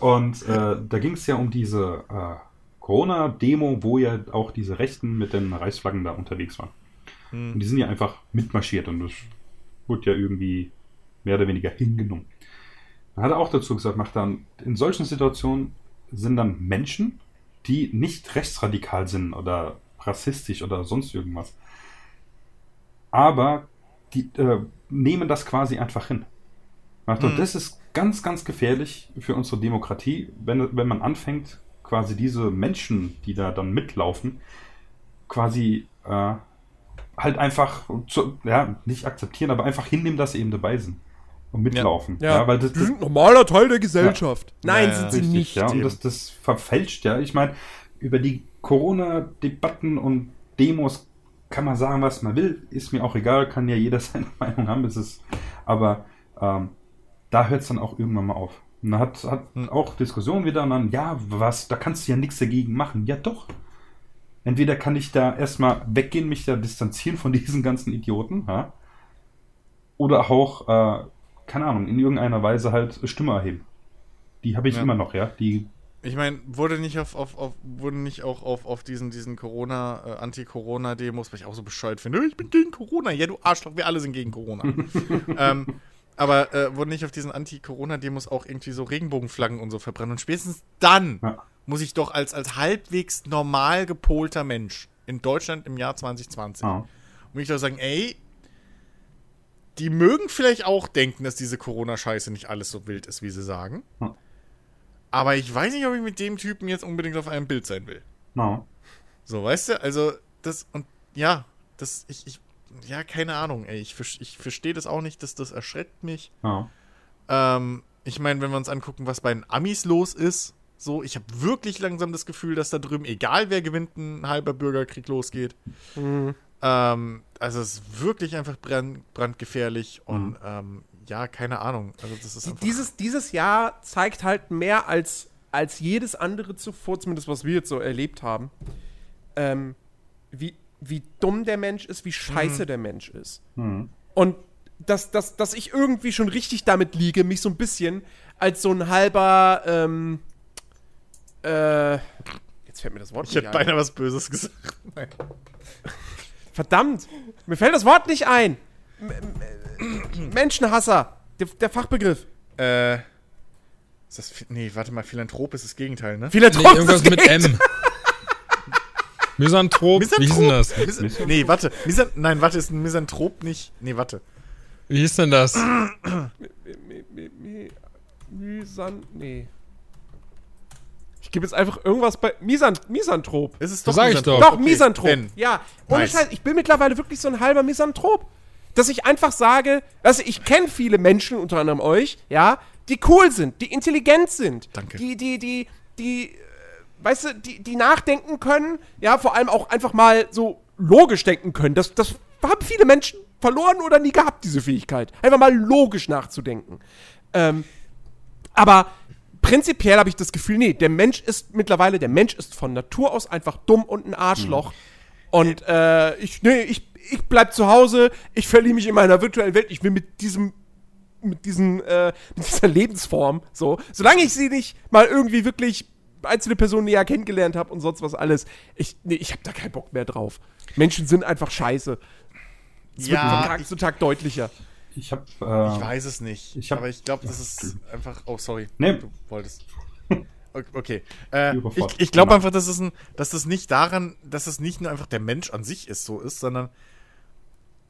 Und äh, da ging es ja um diese äh, Corona-Demo, wo ja auch diese Rechten mit den Reichsflaggen da unterwegs waren. Hm. Und die sind ja einfach mitmarschiert und das wurde ja irgendwie mehr oder weniger hingenommen. Dann hat er auch dazu gesagt, macht dann, in solchen Situationen sind dann Menschen, die nicht rechtsradikal sind oder rassistisch oder sonst irgendwas. Aber die äh, nehmen das quasi einfach hin. Macht, Und Mhm. das ist ganz, ganz gefährlich für unsere Demokratie, wenn, wenn man anfängt, quasi diese Menschen, die da dann mitlaufen, quasi äh, halt einfach, zu, ja, nicht akzeptieren, aber einfach hinnehmen, dass sie eben dabei sind. und mitlaufen. Ja, weil das, die das, sind normaler Teil der Gesellschaft. Nein, Ja, sind ja, sie Richtig, nicht. ja, und das, das verfälscht ja. Ich meine, über die Corona-Debatten und Demos kann man sagen, was man will. Ist mir auch egal, kann ja jeder seine Meinung haben. Es ist, aber ähm, da hört es dann auch irgendwann mal auf. Und man hat, hat auch Diskussionen wieder und dann, ja, was, da kannst du ja nichts dagegen machen. Ja, doch. Entweder kann ich da erstmal weggehen, mich da distanzieren von diesen ganzen Idioten, ja, oder auch, äh, keine Ahnung, in irgendeiner Weise halt Stimme erheben. Die habe ich Ja. immer noch, ja. Die Ich meine, wurde nicht auf, auf, auf wurde nicht auch auf, auf diesen, diesen Corona, äh, Anti-Corona-Demos, was ich auch so bescheuert finde, ich bin gegen Corona. Ja, du Arschloch, wir alle sind gegen Corona. ähm, aber äh, wurden nicht auf diesen Anti-Corona-Demos auch irgendwie so Regenbogenflaggen und so verbrannt. Und spätestens dann Ja. Muss ich doch als, als halbwegs normal gepolter Mensch in Deutschland im Jahr 2020, Ja. muss ich doch sagen, ey, die mögen vielleicht auch denken, dass diese Corona-Scheiße nicht alles so wild ist, wie sie sagen. Hm. Aber ich weiß nicht, ob ich mit dem Typen jetzt unbedingt auf einem Bild sein will. Ja. So, weißt du? Also, das, und ja, das, ich, ich, ja, keine Ahnung, ey. Ich, ich verstehe das auch nicht, dass das erschreckt mich. Ja. Ähm, ich meine, wenn wir uns angucken, was bei den Amis los ist, so, ich habe wirklich langsam das Gefühl, dass da drüben, egal wer gewinnt, ein halber Bürgerkrieg losgeht. Ähm, also es ist wirklich einfach brand, brandgefährlich und ähm, ja, keine Ahnung. Also das ist Dieses, dieses Jahr zeigt halt mehr als, als jedes andere zuvor, zumindest was wir jetzt so erlebt haben, ähm, wie, wie dumm der Mensch ist, wie scheiße der Mensch ist. Mhm. Und dass, dass, dass ich irgendwie schon richtig damit liege, mich so ein bisschen als so ein halber, ähm, äh, jetzt fällt mir das Wort ich hätte nicht ein. beinahe was Böses gesagt. Nein. Verdammt, mir fällt das Wort nicht ein. M M Menschenhasser, der, der Fachbegriff. Äh, ist das, nee, warte mal, Philanthrop ist das Gegenteil, ne? Nee, Philanthrop irgendwas das mit. M. Misanthrop, wie hieß denn das? Mis nee, warte. Misan Nein, warte, ist ein Misanthrop nicht. Nee, warte. Wie hieß denn das? Mi- mi- mi- Misan. Nee. Ich gebe jetzt einfach irgendwas bei. Misan Misanthrop. Ist es Das doch sag ich Misanthrop? doch. Doch, Okay, Misanthrop. Ben. Ja, ohne Nice. Scheiß, ich bin mittlerweile wirklich so ein halber Misanthrop. Dass ich einfach sage, also ich kenne viele Menschen, unter anderem euch, ja, die cool sind, die intelligent sind. Danke. Die, die, die, die, äh, weißt du, die, die nachdenken können, ja, vor allem auch einfach mal so logisch denken können. Das, das haben viele Menschen verloren oder nie gehabt, diese Fähigkeit. Einfach mal logisch nachzudenken. Ähm, aber prinzipiell habe ich das Gefühl, nee, der Mensch ist mittlerweile, der Mensch ist von Natur aus einfach dumm und ein Arschloch. Und äh, ich, nee, ich, ich bleib zu Hause, ich verliere mich in meiner virtuellen Welt, ich will mit diesem, mit diesen, äh, mit dieser Lebensform, so, solange ich sie nicht mal irgendwie wirklich einzelne Personen näher kennengelernt habe und sonst was alles, ich, nee, ich habe da keinen Bock mehr drauf. Menschen sind einfach scheiße. Es wird von Ja, Tag ich, zu Tag deutlicher. Ich habe. ich Äh, weiß es nicht. Ich hab- aber ich glaube, das ist einfach. Oh, sorry. Nee. Du wolltest. Okay. Äh, ich ich glaube Genau. einfach, dass es, ein, dass es nicht daran, dass es nicht nur einfach der Mensch an sich ist, so ist, sondern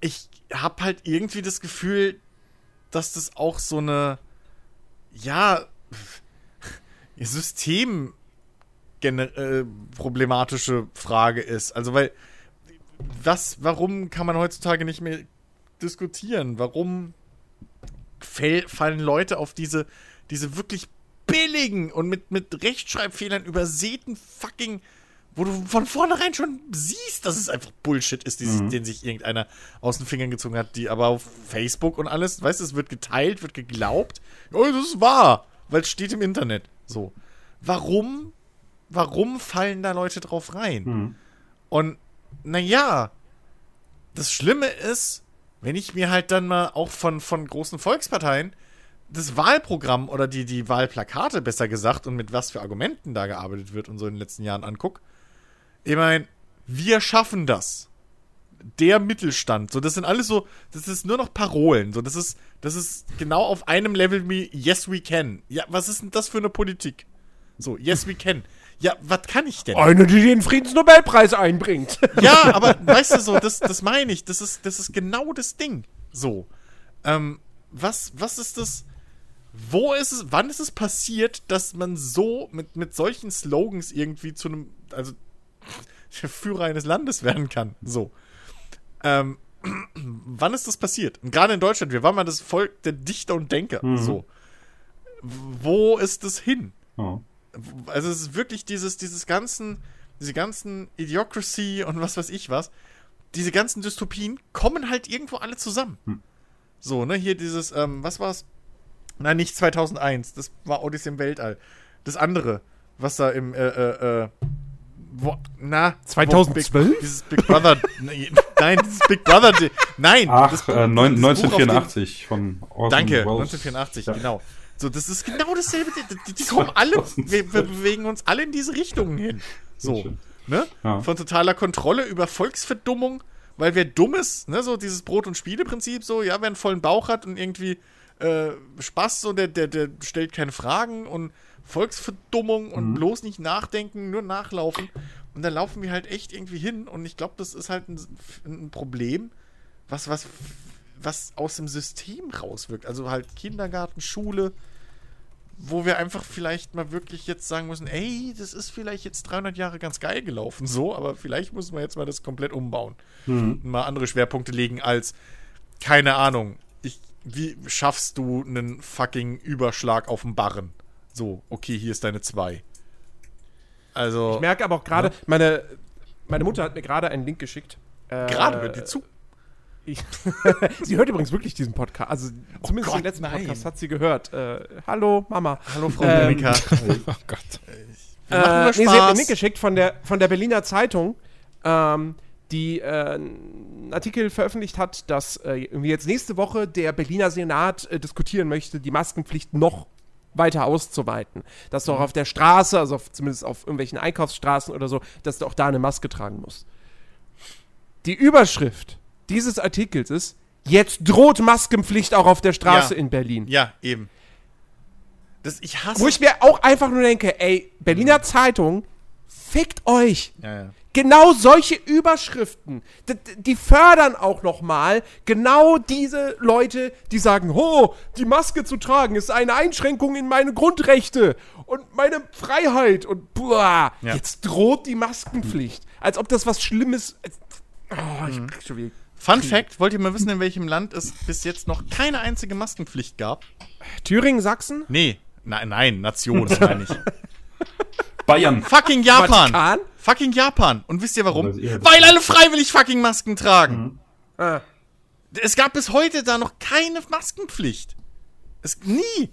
ich habe halt irgendwie das Gefühl, dass das auch so eine, ja, System äh, problematische Frage ist. Also, weil, was, warum kann man heutzutage nicht mehr diskutieren? Warum fallen Leute auf diese, diese wirklich billigen und mit, mit Rechtschreibfehlern übersäten fucking, wo du von vornherein schon siehst, dass es einfach Bullshit ist, sich- den sich irgendeiner aus den Fingern gezogen hat, die aber auf Facebook und alles, weißt du, es wird geteilt, wird geglaubt. Oh, das ist wahr, weil es steht im Internet. So. Warum, warum fallen da Leute drauf rein? hm. Und naja, das Schlimme ist, wenn ich mir halt dann mal auch von, von großen Volksparteien das Wahlprogramm oder die, die Wahlplakate besser gesagt und mit was für Argumenten da gearbeitet wird und so in den letzten Jahren anguck. Ich meine, wir schaffen das. Der Mittelstand. So, das sind alles so, das ist nur noch Parolen. So, das ist, das ist genau auf einem Level wie Yes We Can. Ja, was ist denn das für eine Politik? So, Yes We Can. Ja, was kann ich denn? Eine, die den Friedensnobelpreis einbringt. Ja, aber weißt du so, das, das meine ich. Das ist, das ist genau das Ding. So. Ähm, was, was ist das? Wo ist es, wann ist es passiert, dass man so mit, mit solchen Slogans irgendwie zu einem, also Führer eines Landes werden kann? So. Ähm, wann ist das passiert? Und gerade in Deutschland, wir waren mal das Volk der Dichter und Denker. So. Wo ist es hin? Ja. Also es ist wirklich dieses, dieses ganzen, diese ganzen Idiocracy und was weiß ich was, diese ganzen Dystopien kommen halt irgendwo alle zusammen. So, ne, hier dieses, ähm, was war's? Nein, nicht 2001, das war Odyssey im Weltall. Das andere, was da im, äh, äh, äh, wo, na, 2012? Wo Big, dieses Big Brother, nein, dieses Big Brother, nein. Ach, das- äh, neun, das Buch, auf dem- 1984 von Orson Danke, Welles. 1984, Ja. genau. So, das ist genau dasselbe. Die, die, kommen alle, wir, wir bewegen uns alle in diese Richtungen hin. So, ne? Ja. Von totaler Kontrolle über Volksverdummung, weil wer dumm ist, ne, so dieses Brot- und Spiele-Prinzip, so, ja, wer einen vollen Bauch hat und irgendwie äh, Spaß, so, der, der, der stellt keine Fragen und Volksverdummung und bloß nicht nachdenken, nur nachlaufen. Und da laufen wir halt echt irgendwie hin und ich glaube, das ist halt ein, ein Problem, was, was, was aus dem System rauswirkt. Also halt Kindergarten, Schule, wo wir einfach vielleicht mal wirklich jetzt sagen müssen, ey, das ist vielleicht jetzt 300 Jahre ganz geil gelaufen, so, aber vielleicht müssen wir jetzt mal das komplett umbauen. Und mal andere Schwerpunkte legen als, keine Ahnung, ich, wie schaffst du einen fucking Überschlag auf dem Barren? So, okay, hier ist deine 2. Also, Ich merke aber auch gerade, meine, meine Mutter hat mir gerade einen Link geschickt. Äh, gerade hört dir zu. Ich, sie hört übrigens wirklich diesen Podcast. Also zumindest Gott, den letzten nein. Podcast hat sie gehört. Äh, hallo, Mama. Hallo, Frau Ähm, Monika. Oh Gott. Äh, nee, sie hat mir einen Link geschickt von der, von der Berliner Zeitung, ähm, die äh, einen Artikel veröffentlicht hat, dass äh, irgendwie jetzt nächste Woche der Berliner Senat äh, diskutieren möchte, die Maskenpflicht noch weiter auszuweiten. Dass du auch auf der Straße, also auf, zumindest auf irgendwelchen Einkaufsstraßen oder so, dass du auch da eine Maske tragen musst. Die Überschrift dieses Artikels ist, jetzt droht Maskenpflicht auch auf der Straße Ja. in Berlin. Ja, eben. Das, ich hasse. Wo ich mir auch einfach nur denke, ey, Berliner Zeitung, fickt euch. ja, ja. Genau solche Überschriften, d- d- die fördern auch noch mal genau diese Leute, die sagen, oh, die Maske zu tragen ist eine Einschränkung in meine Grundrechte und meine Freiheit und boah, Ja. jetzt droht die Maskenpflicht, als ob das was Schlimmes. Oh, ich krieg schon wieder. Fun Fact: Wollt ihr mal wissen, in welchem Land es bis jetzt noch keine einzige Maskenpflicht gab? Thüringen, Sachsen, Nee, nein, nein, Nation, meine ich. Bayern. Fucking Japan! Vatikan. Fucking Japan! Und wisst ihr warum? Das Weil alle freiwillig fucking Masken tragen. Ah. Es gab bis heute da noch keine Maskenpflicht. Es nie.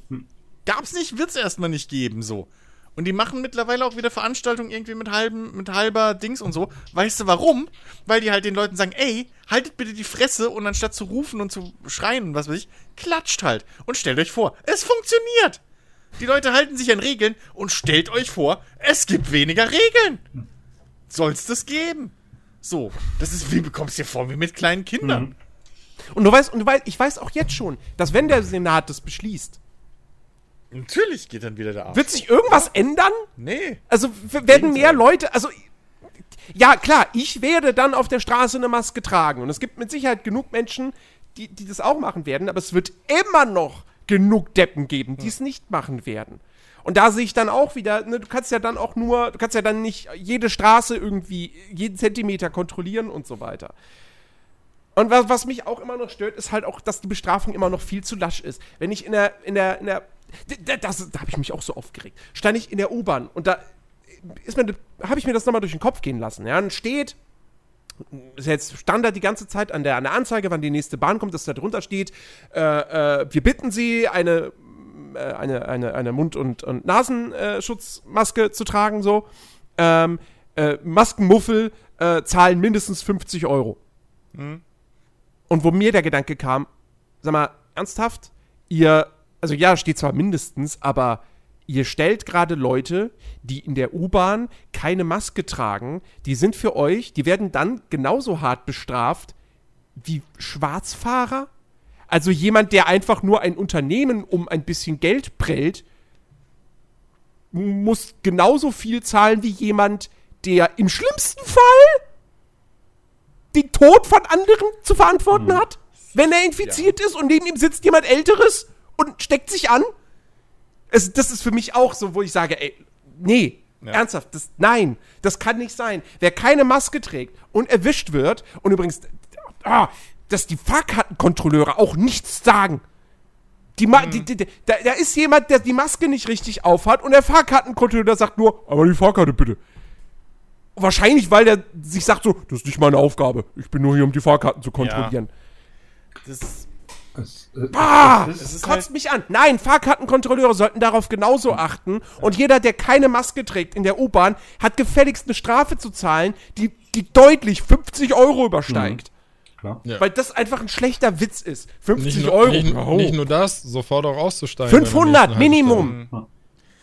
Gab's nicht, wird's erstmal nicht geben, so. Und die machen mittlerweile auch wieder Veranstaltungen irgendwie mit halbem, mit halber Dings und so. Weißt du warum? Weil die halt den Leuten sagen, ey, haltet bitte die Fresse und anstatt zu rufen und zu schreien und was weiß ich, klatscht halt. Und stellt euch vor, es funktioniert. Die Leute halten sich an Regeln und stellt euch vor, es gibt weniger Regeln. Soll's das geben? So, das ist, wie bekommst du dir vor, wie mit kleinen Kindern. Und du weißt, und du weißt, ich weiß auch jetzt schon, dass wenn der Senat das beschließt, Natürlich geht dann wieder der Arsch. wird sich irgendwas ändern? Nee. Also werden mehr Leute, also ja klar, ich werde dann auf der Straße eine Maske tragen und es gibt mit Sicherheit genug Menschen, die, die das auch machen werden, aber es wird immer noch genug Deppen geben, die es nicht machen werden. Und da sehe ich dann auch wieder, ne, du kannst ja dann auch nur, du kannst ja dann nicht jede Straße irgendwie, jeden Zentimeter kontrollieren und so weiter. Und was, was mich auch immer noch stört, ist halt auch, dass die Bestrafung immer noch viel zu lasch ist. Wenn ich in der, in der, in der, d- d- das, da habe ich mich auch so aufgeregt. Stand ich in der U-Bahn und da ist mir, habe ich mir das nochmal durch den Kopf gehen lassen. Ja, und steht, ist jetzt Standard die ganze Zeit an der, an der Anzeige, wann die nächste Bahn kommt, dass da drunter steht, äh, äh, wir bitten Sie, eine, äh, eine, eine, eine Mund- und, und Nasenschutzmaske zu tragen, so. Ähm, äh, Maskenmuffel äh, zahlen mindestens 50 Euro. Und wo mir der Gedanke kam, sag mal, ernsthaft, ihr, also ja, steht zwar mindestens, aber ihr stellt gerade Leute, die in der U-Bahn keine Maske tragen, die sind für euch, die werden dann genauso hart bestraft wie Schwarzfahrer. Also jemand, der einfach nur ein Unternehmen um ein bisschen Geld prellt, muss genauso viel zahlen wie jemand, der im schlimmsten Fall den Tod von anderen zu verantworten hat, wenn er infiziert ist und neben ihm sitzt jemand Älteres und steckt sich an. Es, das ist für mich auch so, wo ich sage, ey, nee, ernsthaft, das, nein, das kann nicht sein. Wer keine Maske trägt und erwischt wird, und übrigens, ah, dass die Fahrkartenkontrolleure auch nichts sagen. Die, Ma die, die, da, da ist jemand, der die Maske nicht richtig aufhat und der Fahrkartenkontrolleur sagt nur, aber die Fahrkarte bitte. Wahrscheinlich, weil der sich sagt so, das ist nicht meine Aufgabe. Ich bin nur hier, um die Fahrkarten zu kontrollieren. Das, Es, äh, Ah, es es kotzt halt- mich an. Nein, Fahrkartenkontrolleure sollten darauf genauso achten. Und jeder, der keine Maske trägt in der U-Bahn, hat gefälligst eine Strafe zu zahlen, die, die deutlich 50 Euro übersteigt. klar. Ja. Weil das einfach ein schlechter Witz ist. 50 Nicht nur, Euro. nicht, Oh. nicht nur das, sofort auch auszusteigen. wenn du 500 nicht Minimum. Ja.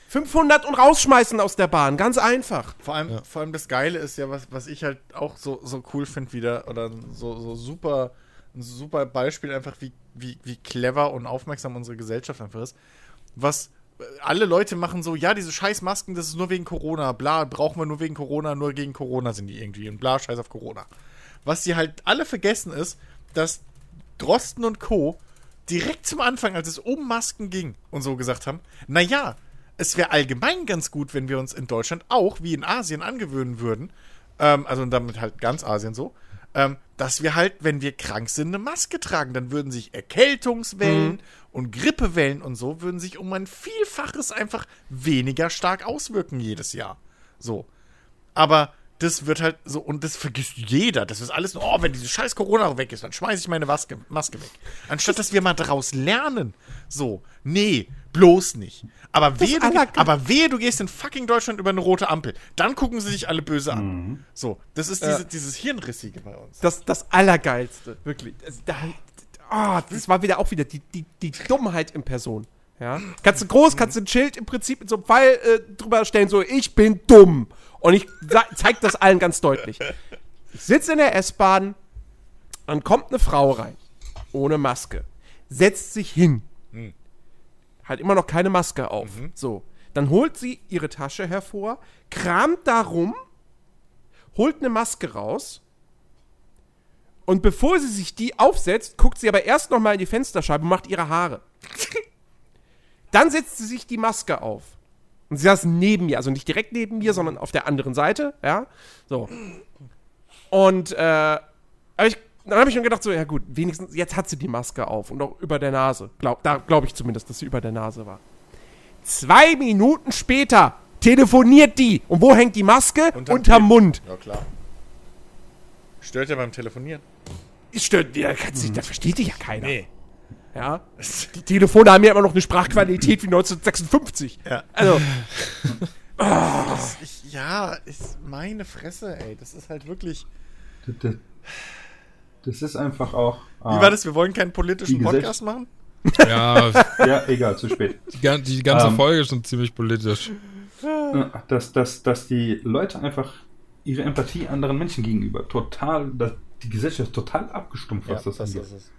500 und rausschmeißen aus der Bahn. Ganz einfach. Vor allem, vor allem das Geile ist ja, was, was ich halt auch so, so cool finde wieder, oder so, so super, ein super Beispiel einfach, wie, wie, wie clever und aufmerksam unsere Gesellschaft einfach ist. Was äh, alle Leute machen so, ja, diese scheiß Masken, das ist nur wegen Corona, bla, brauchen wir nur wegen Corona, nur gegen Corona sind die irgendwie und bla, scheiß auf Corona. Was die halt alle vergessen ist, dass Drosten und Co. direkt zum Anfang, als es um Masken ging und so gesagt haben, naja, es wäre allgemein ganz gut, wenn wir uns in Deutschland auch, wie in Asien, angewöhnen würden, ähm, also damit halt ganz Asien so, ähm, dass wir halt, wenn wir krank sind, eine Maske tragen. Dann würden sich Erkältungswellen und Grippewellen und so, würden sich um ein Vielfaches einfach weniger stark auswirken jedes Jahr. So. Aber das wird halt so, und das vergisst jeder. Das ist alles nur, oh, wenn diese scheiß Corona weg ist, dann schmeiße ich meine Maske, Maske weg. Anstatt dass wir mal daraus lernen. So, nee, bloß nicht. Aber wehe, du, aber wehe, du gehst in fucking Deutschland über eine rote Ampel. Dann gucken sie dich alle böse an. So, das ist diese, dieses Hirnrissige bei uns. Das, das Allergeilste. Wirklich. Das, da, ah, das war wieder auch wieder die, die, die Dummheit in Person. Ja? Kannst du groß, kannst du ein Schild im Prinzip mit so einem Pfeil äh, drüber stellen, so, ich bin dumm. Und ich zeig das allen ganz deutlich. Ich sitze in der S-Bahn, dann kommt eine Frau rein, ohne Maske, setzt sich hin, hat immer noch keine Maske auf. So, dann holt sie ihre Tasche hervor, kramt darum, holt eine Maske raus und bevor sie sich die aufsetzt, guckt sie aber erst noch mal in die Fensterscheibe und macht ihre Haare. Dann setzt sie sich die Maske auf. Und sie saß neben mir, also nicht direkt neben mir, sondern auf der anderen Seite, ja. So. Und äh, aber ich, dann habe ich mir gedacht, so, ja gut, wenigstens, jetzt hat sie die Maske auf und auch über der Nase. Glaub, da glaube ich zumindest, dass sie über der Nase war. Zwei Minuten später telefoniert die. Und wo hängt die Maske? Unterm Unterm. Mund. Ja, klar. Stört ja beim Telefonieren. Das stört, ja, kannst du, das versteht dich ja keiner. Nee. Ja. Die Telefone haben ja immer noch eine Sprachqualität wie 1956. Ja. Also, Das, ich, ja, ist meine Fresse, ey. Das ist halt wirklich. Das, das, das ist einfach auch. Wie war das? Wir wollen keinen politischen Podcast machen? Ja, Ja, egal, zu spät. die, die ganze Ähm. Folge ist schon ziemlich politisch. dass, dass, dass die Leute einfach ihre Empathie anderen Menschen gegenüber total, dass die Gesellschaft ist total abgestumpft, was das, angeht. es.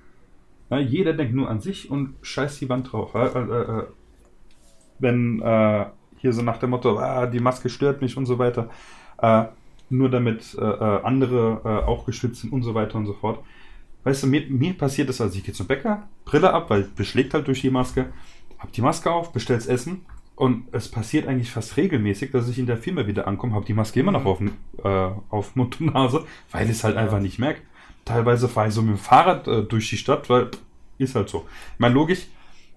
Ja, jeder denkt nur an sich und scheißt die Wand drauf. Ja, äh, äh, wenn äh, hier so nach dem Motto, ah, die Maske stört mich und so weiter, äh, nur damit äh, äh, andere äh, auch geschützt sind und so weiter und so fort. Weißt du, mir, mir passiert das, also ich gehe zum Bäcker, Brille ab, weil beschlägt halt durch die Maske, hab die Maske auf, bestell's Essen und es passiert eigentlich fast regelmäßig, dass ich in der Firma wieder ankomme, habe die Maske immer noch auf, äh, auf Mund und Nase, weil ich es halt einfach nicht merke. Teilweise fahre ich so mit dem Fahrrad äh, durch die Stadt, weil ist halt so. Ich meine, logisch,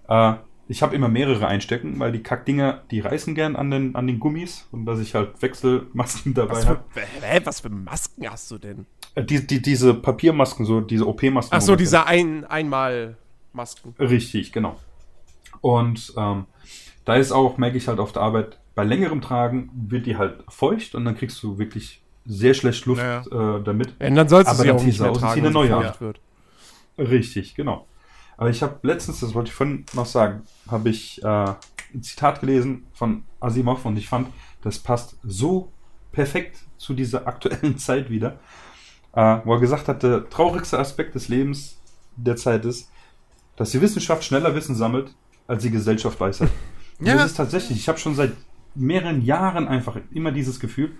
äh, ich habe immer mehrere einstecken, weil die Kackdinger, die reißen gern an den, an den Gummis und dass ich halt Wechselmasken dabei habe. hä, was für Masken hast du denn? Äh, die, die, diese Papiermasken, so diese OP-Masken. Ach so, diese ein, Einmal-Masken. Richtig, genau. Und ähm, da ist auch, merke ich halt auf der Arbeit, bei längerem Tragen wird die halt feucht und dann kriegst du wirklich sehr schlecht Luft äh, damit. Ja, dann sollst du Aber sie auch nicht mehr tragen, eine neue feucht wird. Richtig, genau. Aber ich habe letztens, das wollte ich vorhin noch sagen, habe ich äh, ein Zitat gelesen von Asimov und ich fand, das passt so perfekt zu dieser aktuellen Zeit wieder, äh, wo er gesagt hat, der traurigste Aspekt des Lebens der Zeit ist, dass die Wissenschaft schneller Wissen sammelt, als die Gesellschaft Weisheit. Ja. Das ist tatsächlich, ich habe schon seit mehreren Jahren einfach immer dieses Gefühl,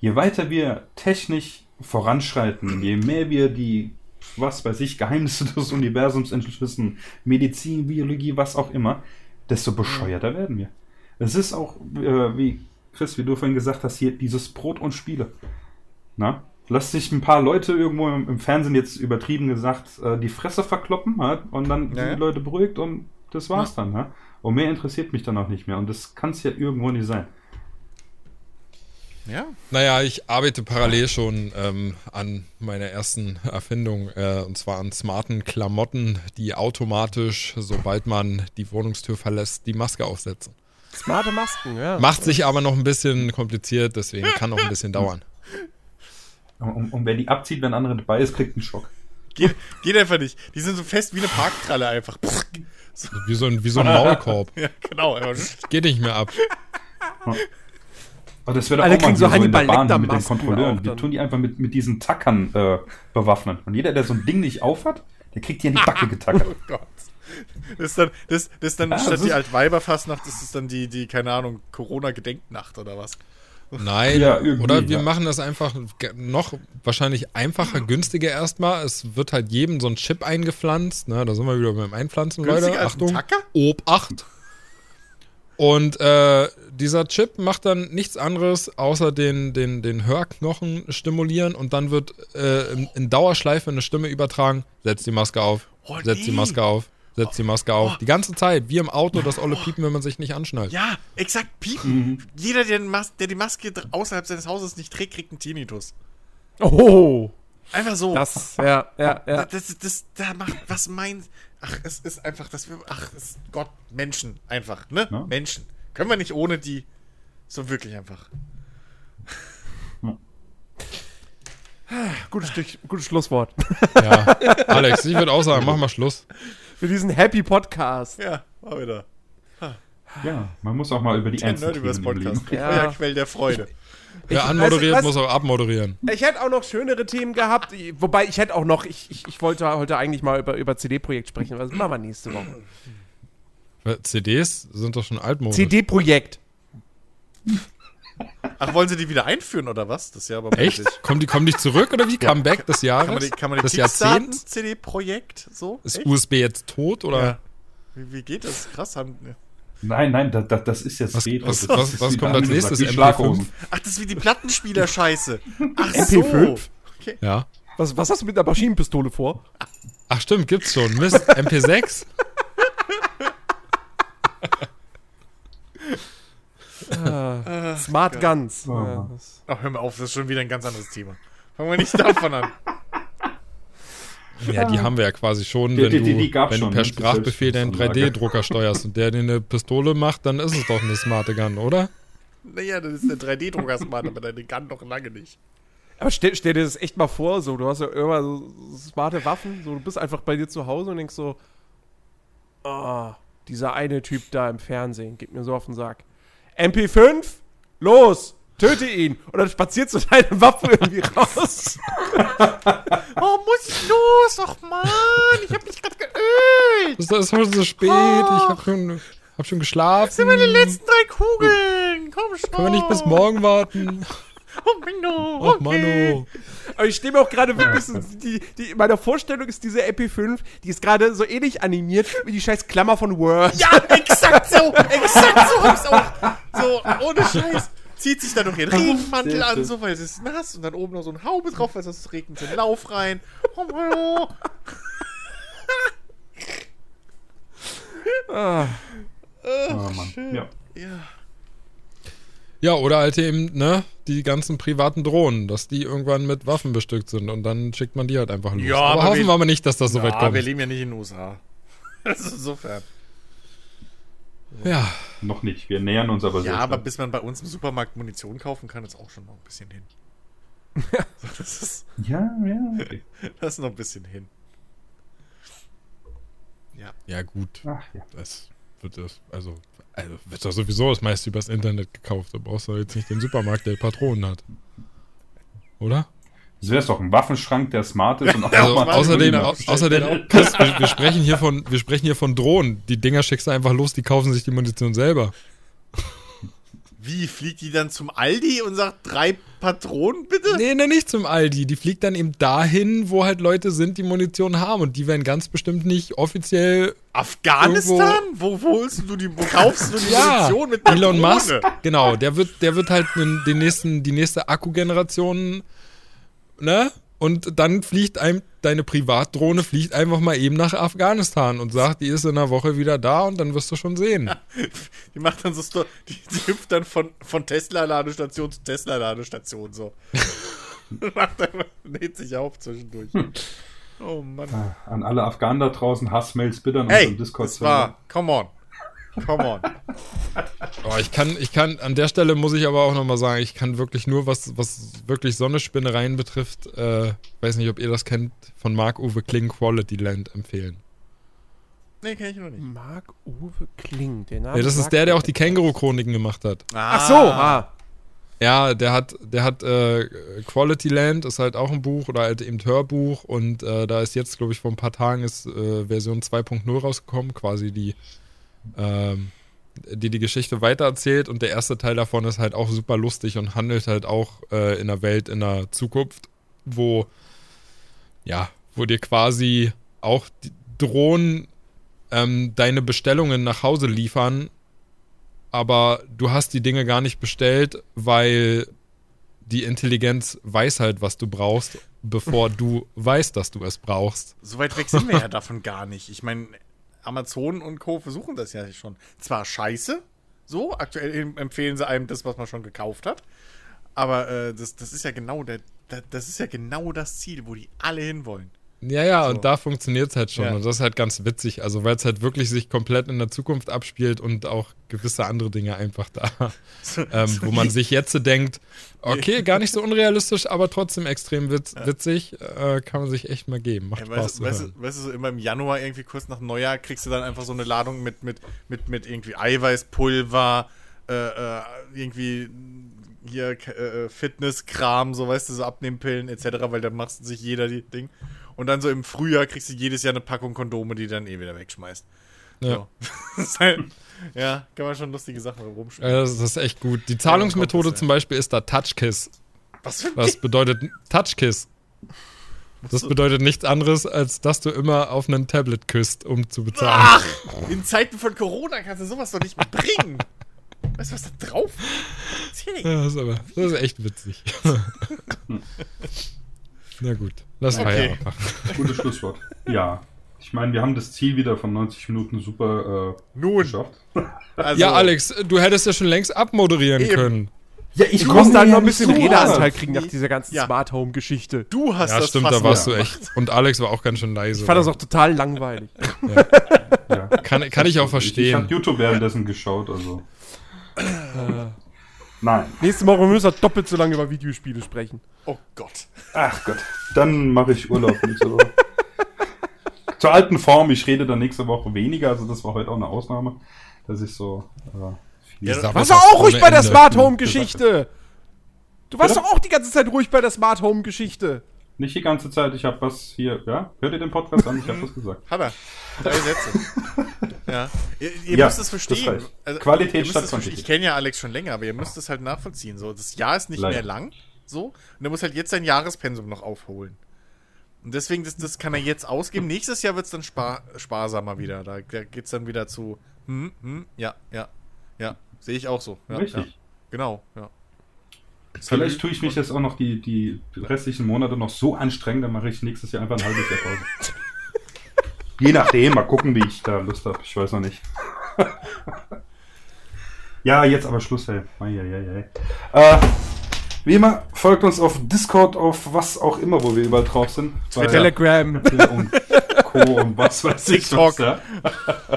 je weiter wir technisch voranschreiten, je mehr wir die, was weiß ich, Geheimnisse des Universums entschlüsseln, Medizin, Biologie, was auch immer, desto bescheuerter werden wir. Es ist auch, äh, wie Chris, wie du vorhin gesagt hast, hier dieses Brot und Spiele. Na? lass sich ein paar Leute irgendwo im, im Fernsehen jetzt übertrieben gesagt äh, die Fresse verkloppen halt, und dann Ja, sind ja. die Leute beruhigt und das war's dann. Ja? Und mehr interessiert mich dann auch nicht mehr. Und das kann es ja irgendwo nicht sein. Ja. Naja, ich arbeite parallel schon ähm, an meiner ersten Erfindung, äh, und zwar an smarten Klamotten, die automatisch, sobald man die Wohnungstür verlässt, die Maske aufsetzen. Smarte Masken, ja. Macht sich aber noch ein bisschen kompliziert, deswegen kann noch ein bisschen dauern. Und, und wer die abzieht, wenn andere dabei ist, kriegt einen Schock. Geht, geht einfach nicht. Die sind so fest wie eine Parktralle einfach. Wie so ein, wie so ein Maulkorb. ja, genau. einfach. Geht nicht mehr ab. Aber das wäre doch Alle auch mal kriegen so hier in der Bahn mit den Kontrolleuren. Wir dann. tun die einfach mit, mit diesen Tackern äh, bewaffnen. Und jeder, der so ein Ding nicht aufhat, der kriegt hier in die Backe getackert. Oh Gott. Das ist dann, das, das ist dann Ja, statt das die ist- Altweiberfastnacht, ist es dann die, die, keine Ahnung, Corona-Gedenknacht oder was? Nein, Ja, oder wir ja. machen das einfach noch wahrscheinlich einfacher, günstiger erstmal. Es wird halt jedem so ein Chip eingepflanzt. Ne? Da sind wir wieder beim Einpflanzen, Günstiger Leute. als ein Achtung. Tacker? Obacht. Und äh, dieser Chip macht dann nichts anderes, außer den, den, den Hörknochen stimulieren und dann wird äh, in, in Dauerschleife eine Stimme übertragen. Setz die Maske auf, Oh, setz die. Maske auf, setz die Maske auf. Die ganze Zeit, wie im Auto, das olle Piepen, wenn man sich nicht anschnallt. Ja, exakt, piepen. Jeder, der, der die Maske außerhalb seines Hauses nicht trägt, kriegt einen Tinnitus. Oh, Einfach so. das, ja, ja, ja. Das, das, das, da macht, was meint. Ach, es ist einfach, dass wir. Ach, es ist Gott, Menschen, einfach, ne? Ja. Menschen. Können wir nicht ohne die. So wirklich einfach. Gutes, Stück, gutes Schlusswort. Ja. Alex, ich würde auch sagen, mach mal Schluss. Für diesen Happy Podcast. Ja, mal wieder. Ja, man muss auch mal über die ernsten Themen. Podcast. Ja. Euer Quell der Freude. Wer anmoderiert, du, muss auch abmoderieren. Ich hätte auch noch schönere Themen gehabt, wobei ich hätte auch noch, ich, ich, ich wollte heute eigentlich mal über, über CD-Projekt sprechen, aber das machen wir nächste Woche. CDs sind doch schon altmodisch. CD-Projekt. Ach, wollen sie die wieder einführen oder was? Das ist ja aber Echt? Kommen die, kommen die zurück oder wie? Comeback des Jahres? Kann man die, kann man die des Jahrzehnts? CD-Projekt so? Ist Echt? USB jetzt tot oder? Ja. Wie, wie geht das? Krass. Haben, ja. Nein, nein, das, das, das ist jetzt Was- Retro. was- Das was- ist was wie kommt als nächstes? sagt, die MP5? Schlaghosen. Ach, das ist wie die Plattenspieler-Scheiße. Ach MP5? so. Okay. Ja. Was, was hast du mit einer Maschinenpistole vor? Ach stimmt, gibt's schon. Mist, MP6? Ah, Smart Guns. Oh, Ja, Ach, hör mal auf, das ist schon wieder ein ganz anderes Thema. Fangen wir nicht davon an. Ja, die haben wir ja quasi schon, Die- wenn die- du, die- die gab's wenn du schon, per ne? Sprachbefehl deinen Selbstschussanlage. 3D-Drucker steuerst und der dir eine Pistole macht, dann ist es doch eine smarte Gun, oder? Naja, das ist der 3D-Drucker smart, aber deine kann doch lange nicht. Aber stell, stell dir das echt mal vor, so, du hast ja irgendwann so smarte Waffen, so, du bist einfach bei dir zu Hause und denkst so, oh, dieser eine Typ da im Fernsehen, geht mir so auf den Sack. MP5, los, töte ihn. Und dann spazierst du deine Waffe irgendwie raus. Oh, muss ich los? Ach Mann, ich hab mich gerade geölt. Es ist heute so spät, ich hab schon, hab schon geschlafen. Das sind meine letzten drei Kugeln. Komm schon. Können wir nicht bis morgen warten? Oh. Och, okay. Mano. Aber ich stehe mir auch gerade wirklich so, die, die, meine Vorstellung ist diese MP5, die ist gerade so ähnlich animiert wie die scheiß Klammer von Word. Ja, exakt so. Exakt so hab's auch. So, ohne Scheiß. Zieht sich dann noch ihren Regenmantel an, schön. so, weil es ist nass. Und dann oben noch so eine Haube drauf, weil es regnet den Lauf rein. Oh, Menno. Ah, Oh, Mann. Ja. Ja. Ja, oder halt eben, ne, die ganzen privaten Drohnen, dass die irgendwann mit Waffen bestückt sind und dann schickt man die halt einfach los. Ja, aber aber hoffen wir- aber nicht, dass das so weit ja, kommt. wir leben ja nicht in den USA. Also insofern. Ja, Noch nicht. Wir nähern uns aber Ja, sehr. aber bis man bei uns im Supermarkt Munition kaufen kann, ist auch schon noch ein bisschen hin. Das, ist, Ja, ja. Okay. das ist noch ein bisschen hin. Ja. ja gut. Ach, ja. Das wird das, also, also wird doch sowieso das meiste übers Internet gekauft. Da brauchst du jetzt nicht den Supermarkt, der Patronen hat. Oder? Das wäre doch ein Waffenschrank, der smart ist und auch Also mal außerdem, au außerdem. Chris, wir, wir, sprechen hier von, wir sprechen hier von Drohnen. Die Dinger schickst du einfach los, die kaufen sich die Munition selber. Wie, fliegt die dann zum Aldi und sagt, drei Patronen bitte? Nee, nee, nicht zum Aldi. Die fliegt dann eben dahin, wo halt Leute sind, die Munition haben. Und die werden ganz bestimmt nicht offiziell. Afghanistan? Wo, holst du die, wo kaufst du die Ja, Munition mit Patrone? Elon Musk, genau, der wird, der wird halt den nächsten, die nächste Akkugeneration ne? Und dann fliegt einem deine Privatdrohne fliegt einfach mal eben nach Afghanistan und sagt, die ist in einer Woche wieder da und dann wirst du schon sehen. Die macht dann so, die, die hüpft dann von, von Tesla-Ladestation zu Tesla-Ladestation so. macht einfach, lädt sich auf zwischendurch. Oh Mann. An alle Afghanen da draußen, Hassmails bitte an Hey, unserem Discord. das war, come on. Come on. Oh, ich kann, ich kann, an der Stelle muss ich aber auch nochmal sagen, ich kann wirklich nur, was, was wirklich Sonnespinnereien betrifft, äh, weiß nicht, ob ihr das kennt, von Marc-Uwe Kling Quality Land empfehlen. Nee, kenn ich noch nicht. Marc-Uwe Kling, der Name. Ja, das ist der, der auch die Känguru-Chroniken gemacht hat. Ach so, ah. Ja, der hat, der hat äh, Quality Land, ist halt auch ein Buch oder halt eben Hörbuch und äh, da ist jetzt, glaube ich, vor ein paar Tagen ist äh, Version 2.0 rausgekommen, quasi die, ähm, die die Geschichte weitererzählt und der erste Teil davon ist halt auch super lustig und handelt halt auch äh, in der Welt, in der Zukunft, wo, ja, wo dir quasi auch Drohnen ähm, deine Bestellungen nach Hause liefern aber du hast die Dinge gar nicht bestellt, weil die Intelligenz weiß halt, was du brauchst, bevor du weißt, dass du es brauchst. So weit weg sind wir ja davon gar nicht. Ich meine, Amazon und Co. versuchen das ja schon. Zwar scheiße, so, aktuell em- empfehlen sie einem das, was man schon gekauft hat. Aber äh, das, das ist ja genau der, da- das ist ja genau das Ziel, wo die alle hinwollen. Ja, ja, So. und da funktioniert es halt schon. Ja. Und das ist halt ganz witzig. Also, weil es halt wirklich sich komplett in der Zukunft abspielt und auch gewisse andere Dinge einfach da, ähm, wo man sich jetzt denkt, okay, gar nicht so unrealistisch, aber trotzdem extrem witz, witzig, äh, kann man sich echt mal geben. Macht Ja, Spaß weißt, zu weißt, du, weißt du, so immer im Januar, irgendwie kurz nach Neujahr, kriegst du dann einfach so eine Ladung mit, mit, mit, mit irgendwie Eiweißpulver, äh, äh, irgendwie hier äh, Fitnesskram, so weißt du, so Abnehmpillen etc., weil da macht sich jeder die Ding. Und dann so im Frühjahr kriegst du jedes Jahr eine Packung Kondome, die dann eh wieder wegschmeißt. Ja. So. halt, ja, kann man schon lustige Sachen rumspielen. Ja, das ist echt gut. Die Zahlungsmethode ja. zum Beispiel ist da Touchkiss. Was für ein Das bedeutet Touchkiss. Das bedeutet nichts anderes, als dass du immer auf einen Tablet küsst, um zu bezahlen. Ach, in Zeiten von Corona kannst du sowas doch nicht mehr bringen. Weißt du, was da drauf ist? Ja, das, ist aber, das ist echt witzig. Na gut, lass Okay. Feierabend machen. Gutes Schlusswort. Ja. Ich meine, wir haben das Ziel wieder von 90 Minuten super äh, Nun. geschafft. Also, Ja, Alex, du hättest ja schon längst abmoderieren Eben. können. Ja, ich Du halt ja noch ein bisschen zu, Redeanteil kriegen nach dieser ganzen Ja. Smart Home Geschichte. Du hast Ja, das stimmt, da warst du echt. Und Alex war auch ganz schön leise. Ich fand das auch total langweilig. Ja. kann, kann ich auch Ich, ich verstehen. habe YouTube währenddessen geschaut, also. Nein. Nächste Woche müssen wir doppelt so lange über Videospiele sprechen. Oh Gott. Ach Gott. Dann mache ich Urlaub nächste Woche. Zur alten Form, ich rede dann nächste Woche weniger, also das war heute auch eine Ausnahme, dass ich so äh, viel Ja, Warst was du auch ruhig bei der Ende. Smart Home Geschichte? Du warst doch auch die ganze Zeit ruhig bei der Smart Home Geschichte. Nicht die ganze Zeit, ich habe was hier, ja? Hört ihr den Podcast an? Ich habe was gesagt. Hat er. Drei Sätze. ja. Ihr, ihr Ja, müsst es verstehen. reicht. Qualität statt. Quantität. Ich kenne ja Alex schon länger, aber ihr müsst es halt nachvollziehen. So, das Jahr ist nicht Leider. mehr lang. So. Und er muss halt jetzt sein Jahrespensum noch aufholen. Und deswegen, das, das kann er jetzt ausgeben. Nächstes Jahr wird es dann spar sparsamer wieder. Da, da geht es dann wieder zu, hm, hm, ja, ja, ja. Sehe ich auch so. Ja, Richtig. Ja. Genau, ja. Vielleicht tue ich mich jetzt auch noch die, die restlichen Monate noch so anstrengen, dann mache ich nächstes Jahr einfach ein halbes Jahr Pause. Je nachdem, mal gucken, wie ich da Lust habe. Ich weiß noch nicht. ja, jetzt aber Schluss, hey. Äh, wie immer, folgt uns auf Discord, auf was auch immer, wo wir überall drauf sind. Bei Telegram, Co. und was weiß ich. TikTok. was, ja.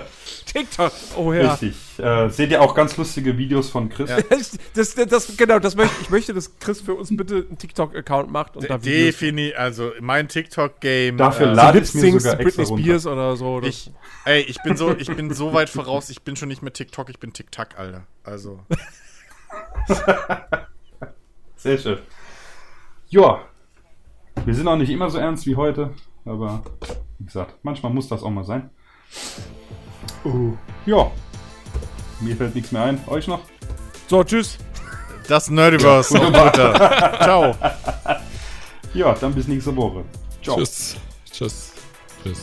TikTok. Oh ja. Richtig. Äh, seht ihr auch ganz lustige Videos von Chris? Ja. Das, das, das, genau, das möchte, ich möchte, dass Chris für uns bitte einen TikTok-Account macht und da Videos Definitiv, also mein TikTok-Game. Dafür äh, lad Lip es mir sogar extra Britney runter. Spears oder so. Das, Ich, ey, ich bin so, ich bin so weit voraus, ich bin schon nicht mehr TikTok, ich bin TikTok, Alter. Also. Sehr schön. Ja, wir sind auch nicht immer so ernst wie heute, aber wie gesagt, manchmal muss das auch mal sein. Uh, ja, mir fällt nichts mehr ein. Euch noch? so, tschüss. Das Nerdiverse auf Twitter. Ciao. Ja, dann bis nächste Woche. Ciao. Tschüss. Tschüss. Tschüss.